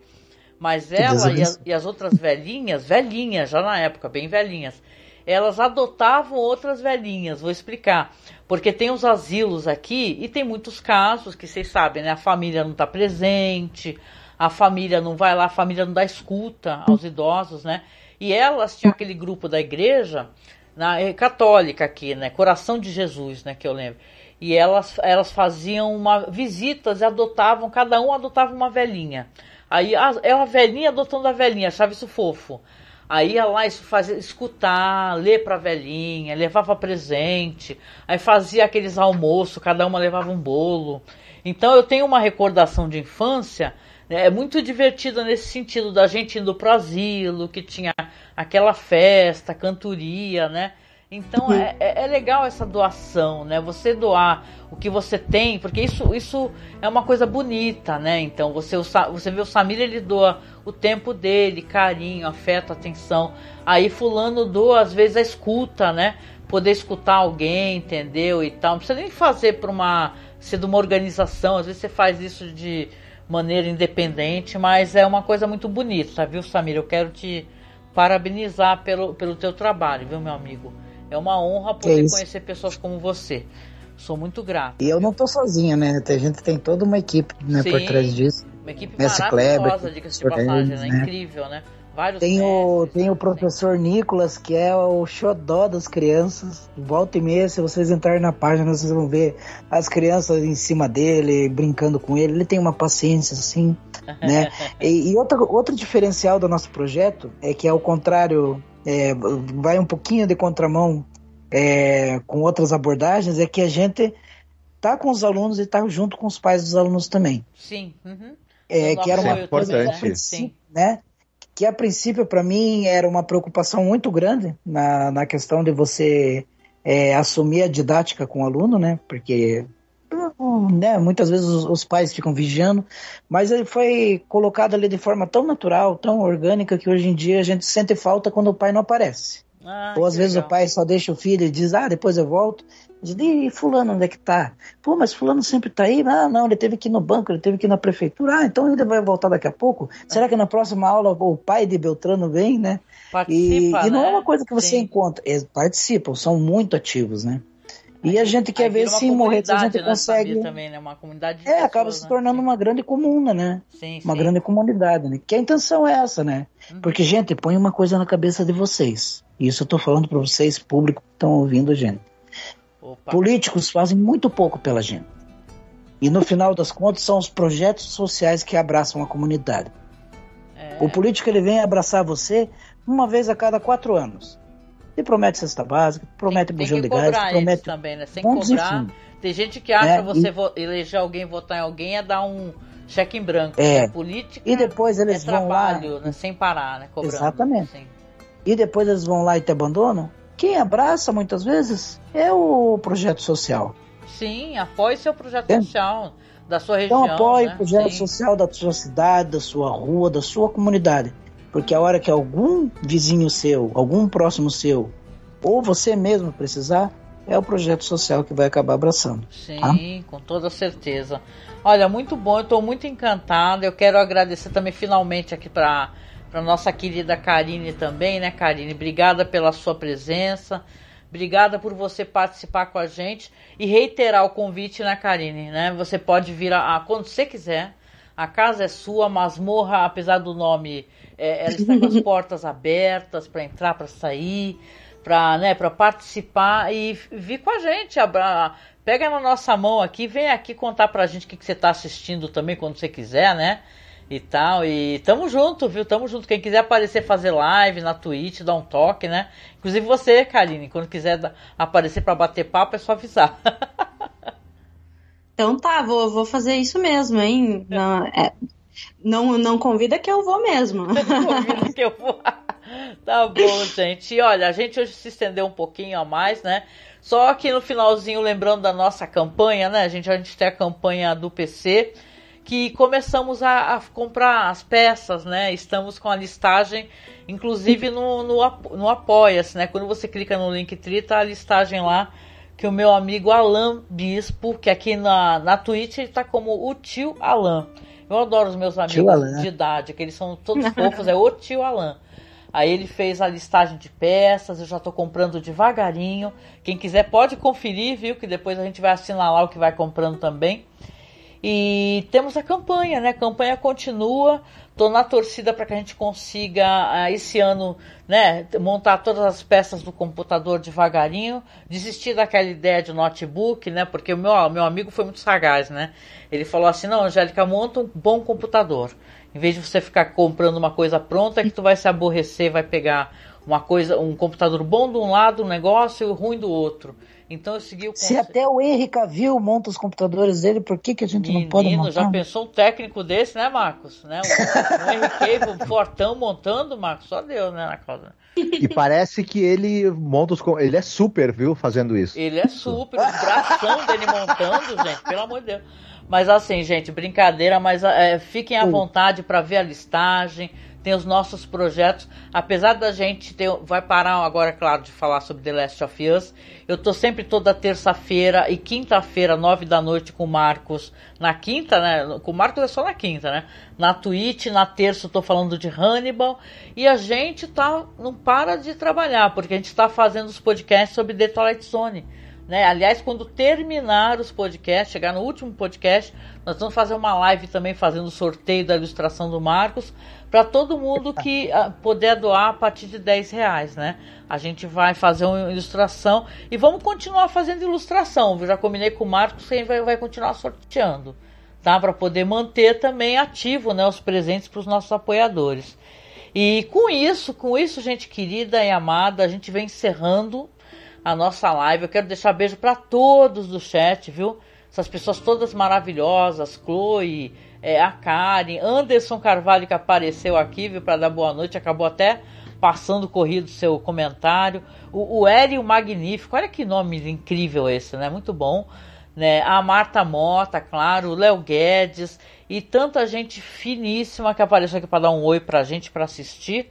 Mas ela e as, e as outras velhinhas, velhinhas já na época, bem velhinhas, elas adotavam outras velhinhas, vou explicar. Porque tem os asilos aqui e tem muitos casos que vocês sabem, né? A família não está presente, a família não vai lá, a família não dá escuta aos idosos, né? E elas tinham aquele grupo da igreja na, eh, católica aqui, né? Coração de Jesus, né? Que eu lembro. E elas, elas faziam uma, visitas e adotavam, cada um adotava uma velhinha. Aí a, é uma velhinha adotando a velhinha, achava isso fofo. Aí ia lá isso fazia, escutar, ler pra velhinha, levava presente, aí fazia aqueles almoços, cada uma levava um bolo. Então eu tenho uma recordação de infância é muito divertida nesse sentido da gente indo pro asilo, que tinha aquela festa, cantoria, né? Então é, é, é legal essa doação, né? Você doar o que você tem, porque isso, isso é uma coisa bonita, né? Então você, você vê o Samir, ele doa o tempo dele, carinho, afeto, atenção. Aí fulano doa, às vezes, a escuta, né? Poder escutar alguém, entendeu? E tal. Não precisa nem fazer para uma. ser de uma organização, às vezes você faz isso de maneira independente, mas é uma coisa muito bonita, viu, Samir? Eu quero te parabenizar pelo, pelo teu trabalho, viu, meu amigo? É uma honra poder isso. conhecer pessoas como você. Sou muito grato. E eu não tô sozinho, né? A gente tem toda uma equipe né, por Sim. trás disso. Uma equipe maravilhosa, diga-se de passagem, né? né? Incrível, né? Vários Tem o, tem o né? professor Nicolas, que é o xodó das crianças. Volta e meia, se vocês entrarem na página, vocês vão ver as crianças em cima dele, brincando com ele. Ele tem uma paciência, assim, né? E, e outra, outro diferencial do nosso projeto é que, ao contrário, é, vai um pouquinho de contramão é, com outras abordagens, é que a gente tá com os alunos e tá junto com os pais dos alunos também. Sim. uhum. É, que era uma coisa também, que, a né? Sim. né? Que a princípio para mim era uma preocupação muito grande na, na questão de você é, assumir a didática com o aluno, né? Porque né, muitas vezes os, os pais ficam vigiando, mas ele foi colocado ali de forma tão natural, tão orgânica que hoje em dia a gente sente falta quando o pai não aparece. Ah, Ou às vezes legal. o pai só deixa o filho e diz, ah, depois eu volto. Diz, e fulano, onde é que tá? Pô, mas fulano sempre tá aí? Ah, não, ele teve que ir no banco, ele teve que ir na prefeitura. Ah, então ele vai voltar daqui a pouco? Será que na próxima aula o pai de Beltrano vem, né? E, Participa, e não né? é uma coisa que você Sim. encontra. Eles participam, são muito ativos, né? E a gente quer ver se morrer, se a gente né, consegue... Também, né? Uma comunidade de É, acaba pessoas, se né? tornando uma grande comuna, né? Sim, Uma sim. grande comunidade, né? Que a intenção é essa, né? Uhum. Porque, gente, põe uma coisa na cabeça de vocês. Isso eu tô falando para vocês, público que estão ouvindo a gente. Opa. Políticos fazem muito pouco pela gente. E no final das contas são os projetos sociais que abraçam a comunidade. É. O político ele vem abraçar você uma vez a cada quatro anos. E promete cesta básica, promete tem, bujão tem de gás, promete também, né? Sem cobrar. Tem gente que acha É, você e- eleger alguém, votar em alguém é dar um cheque em branco. É. né? Política E depois eles é vão lá- trabalho, né? Sem parar, né? Cobrando. Exatamente. Sim. E depois eles vão lá e te abandonam. Quem abraça muitas vezes é o projeto social. Sim, apoie seu projeto é. social da sua região. Então apoie né? o projeto Sim. social da sua cidade, da sua rua, da sua comunidade. Porque a hora que algum vizinho seu, algum próximo seu, ou você mesmo precisar, é o projeto social que vai acabar abraçando. Sim, tá? com toda certeza. Olha, muito bom, eu estou muito encantada. Eu quero agradecer também finalmente aqui para para nossa querida Karine também, né, Karine? Obrigada pela sua presença. Obrigada por você participar com a gente e reiterar o convite, né, Karine? Né? Você pode vir a, a quando você quiser. A casa é sua, a masmorra, apesar do nome, é, ela está com as portas abertas para entrar, para sair, para né, participar e vir com a gente. Abra, pega na nossa mão aqui, vem aqui contar pra gente o que, que você está assistindo também quando você quiser, né? E tal. E tamo junto, viu? Tamo junto. Quem quiser aparecer fazer live na Twitch, dá um toque, né? Inclusive você, Karine, quando quiser aparecer para bater papo, é só avisar. Então tá, vou, vou fazer isso mesmo, hein? Não, é, não, não convida que eu vou mesmo. convida que eu vou. tá bom, gente. E olha, a gente hoje se estendeu um pouquinho a mais, né? Só que no finalzinho, lembrando da nossa campanha, né? A gente, a gente tem a campanha do PC, que começamos a, a comprar as peças, né? Estamos com a listagem, inclusive no, no, no Apoia-se, né? Quando você clica no Linktree, tá a listagem lá que o meu amigo Alan Bispo, que aqui na, na Twitch ele tá como o tio Alan. Eu adoro os meus amigos de idade, que eles são todos fofos, é o tio Alan. Aí ele fez a listagem de peças, eu já estou comprando devagarinho. Quem quiser pode conferir, viu? Que depois a gente vai assinalar o que vai comprando também. E temos a campanha, né? A campanha continua. Tô na torcida para que a gente consiga esse ano, né, montar todas as peças do computador devagarinho, desistir daquela ideia de notebook, né? Porque o meu, meu amigo foi muito sagaz, né? Ele falou assim: "Não, Angélica, monta um bom computador. Em vez de você ficar comprando uma coisa pronta que tu vai se aborrecer, vai pegar uma coisa, um computador bom de um lado, um negócio ruim do outro. Então eu segui o conceito. Se até o Henry Cavill monta os computadores dele, por que, que a gente Menino, não pode montar? já pensou um técnico desse, né, Marcos? Né? O, o Henry Cavill, fortão montando, Marcos, só Deus, né, na causa. E parece que ele monta os. Ele é super, viu, fazendo isso. Ele é super, o bração dele montando, gente, pelo amor de Deus. Mas assim, gente, brincadeira, mas é, fiquem à vontade para ver a listagem tem os nossos projetos. Apesar da gente ter, vai parar agora, claro, de falar sobre The Last of Us. Eu tô sempre toda terça-feira e quinta-feira, nove da noite, com o Marcos. Na quinta, né? Com o Marcos é só na quinta, né? Na Twitch, na terça eu tô falando de Hannibal. E a gente tá, não para de trabalhar, porque a gente está fazendo os podcasts sobre The Twilight Zone. Né? Aliás, quando terminar os podcasts, chegar no último podcast, nós vamos fazer uma live também fazendo sorteio da ilustração do Marcos para todo mundo que uh, puder doar a partir de 10 reais, né? A gente vai fazer uma ilustração e vamos continuar fazendo ilustração. Eu já combinei com o Marcos que vai, vai continuar sorteando, tá? Para poder manter também ativo, né, os presentes para os nossos apoiadores. E com isso, com isso, gente querida e amada, a gente vem encerrando a nossa live. Eu quero deixar beijo para todos do chat, viu? Essas pessoas todas maravilhosas, Chloe, é, a Karen, Anderson Carvalho que apareceu aqui, viu, para dar boa noite, acabou até passando corrido seu comentário. O, o Hélio Magnífico, olha que nome incrível esse, né? Muito bom. Né? A Marta Mota, claro, o Léo Guedes e tanta gente finíssima que apareceu aqui para dar um oi pra gente para assistir.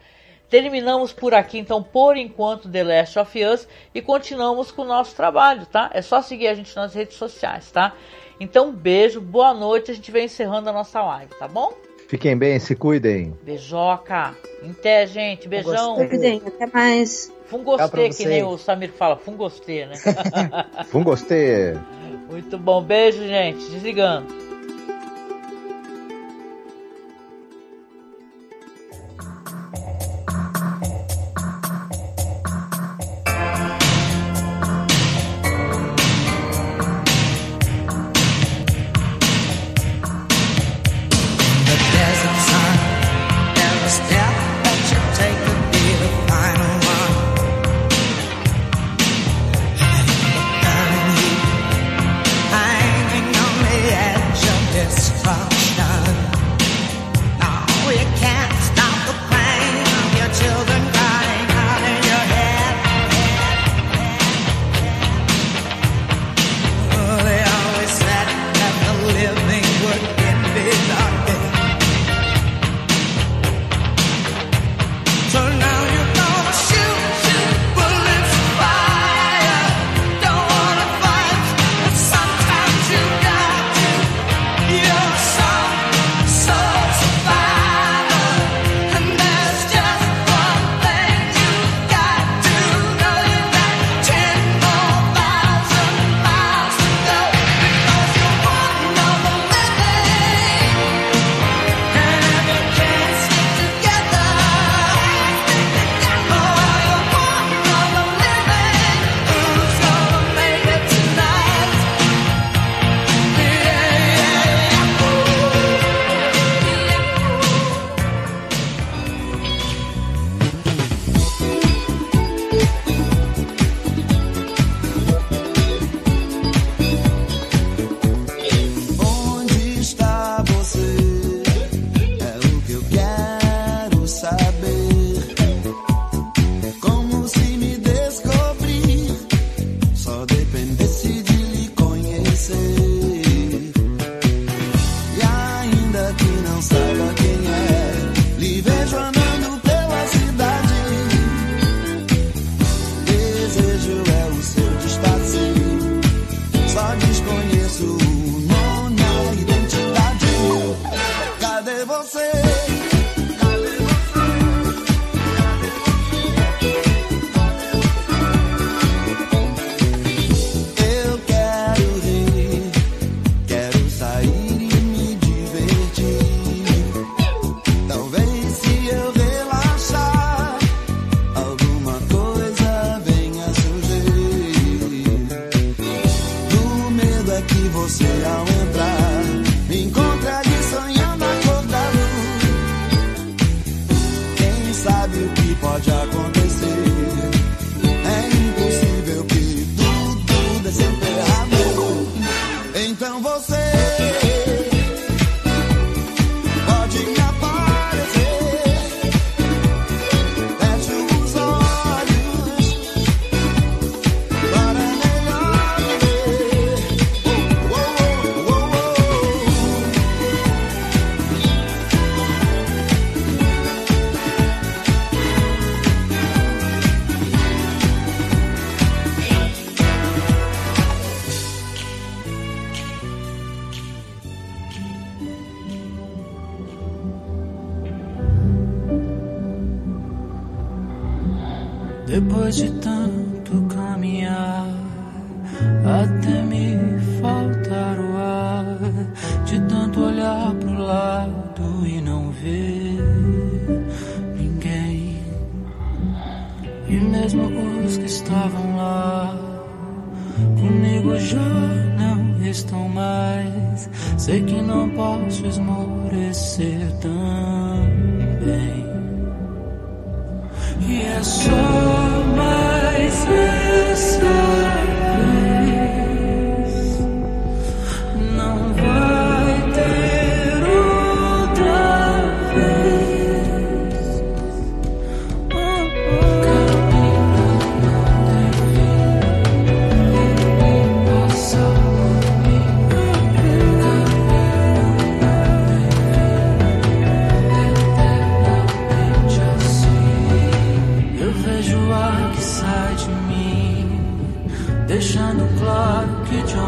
Terminamos por aqui, então, por enquanto, The Last of Us e continuamos com o nosso trabalho, tá? É só seguir a gente nas redes sociais, tá? Então, beijo, boa noite, a gente vem encerrando a nossa live, tá bom? Fiquem bem, se cuidem. Beijoca. Até, gente. Beijão. Gostei. Até mais. Fungostê, que nem o Samir fala. Fungostê, né? Fungostê. Muito bom. Beijo, gente. Desligando.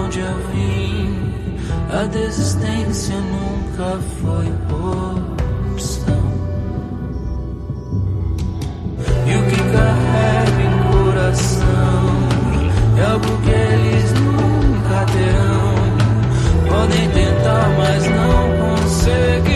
onde eu vim. A desistência nunca foi opção. E o que carrega em coração é algo que eles nunca terão. Podem tentar, mas não conseguem.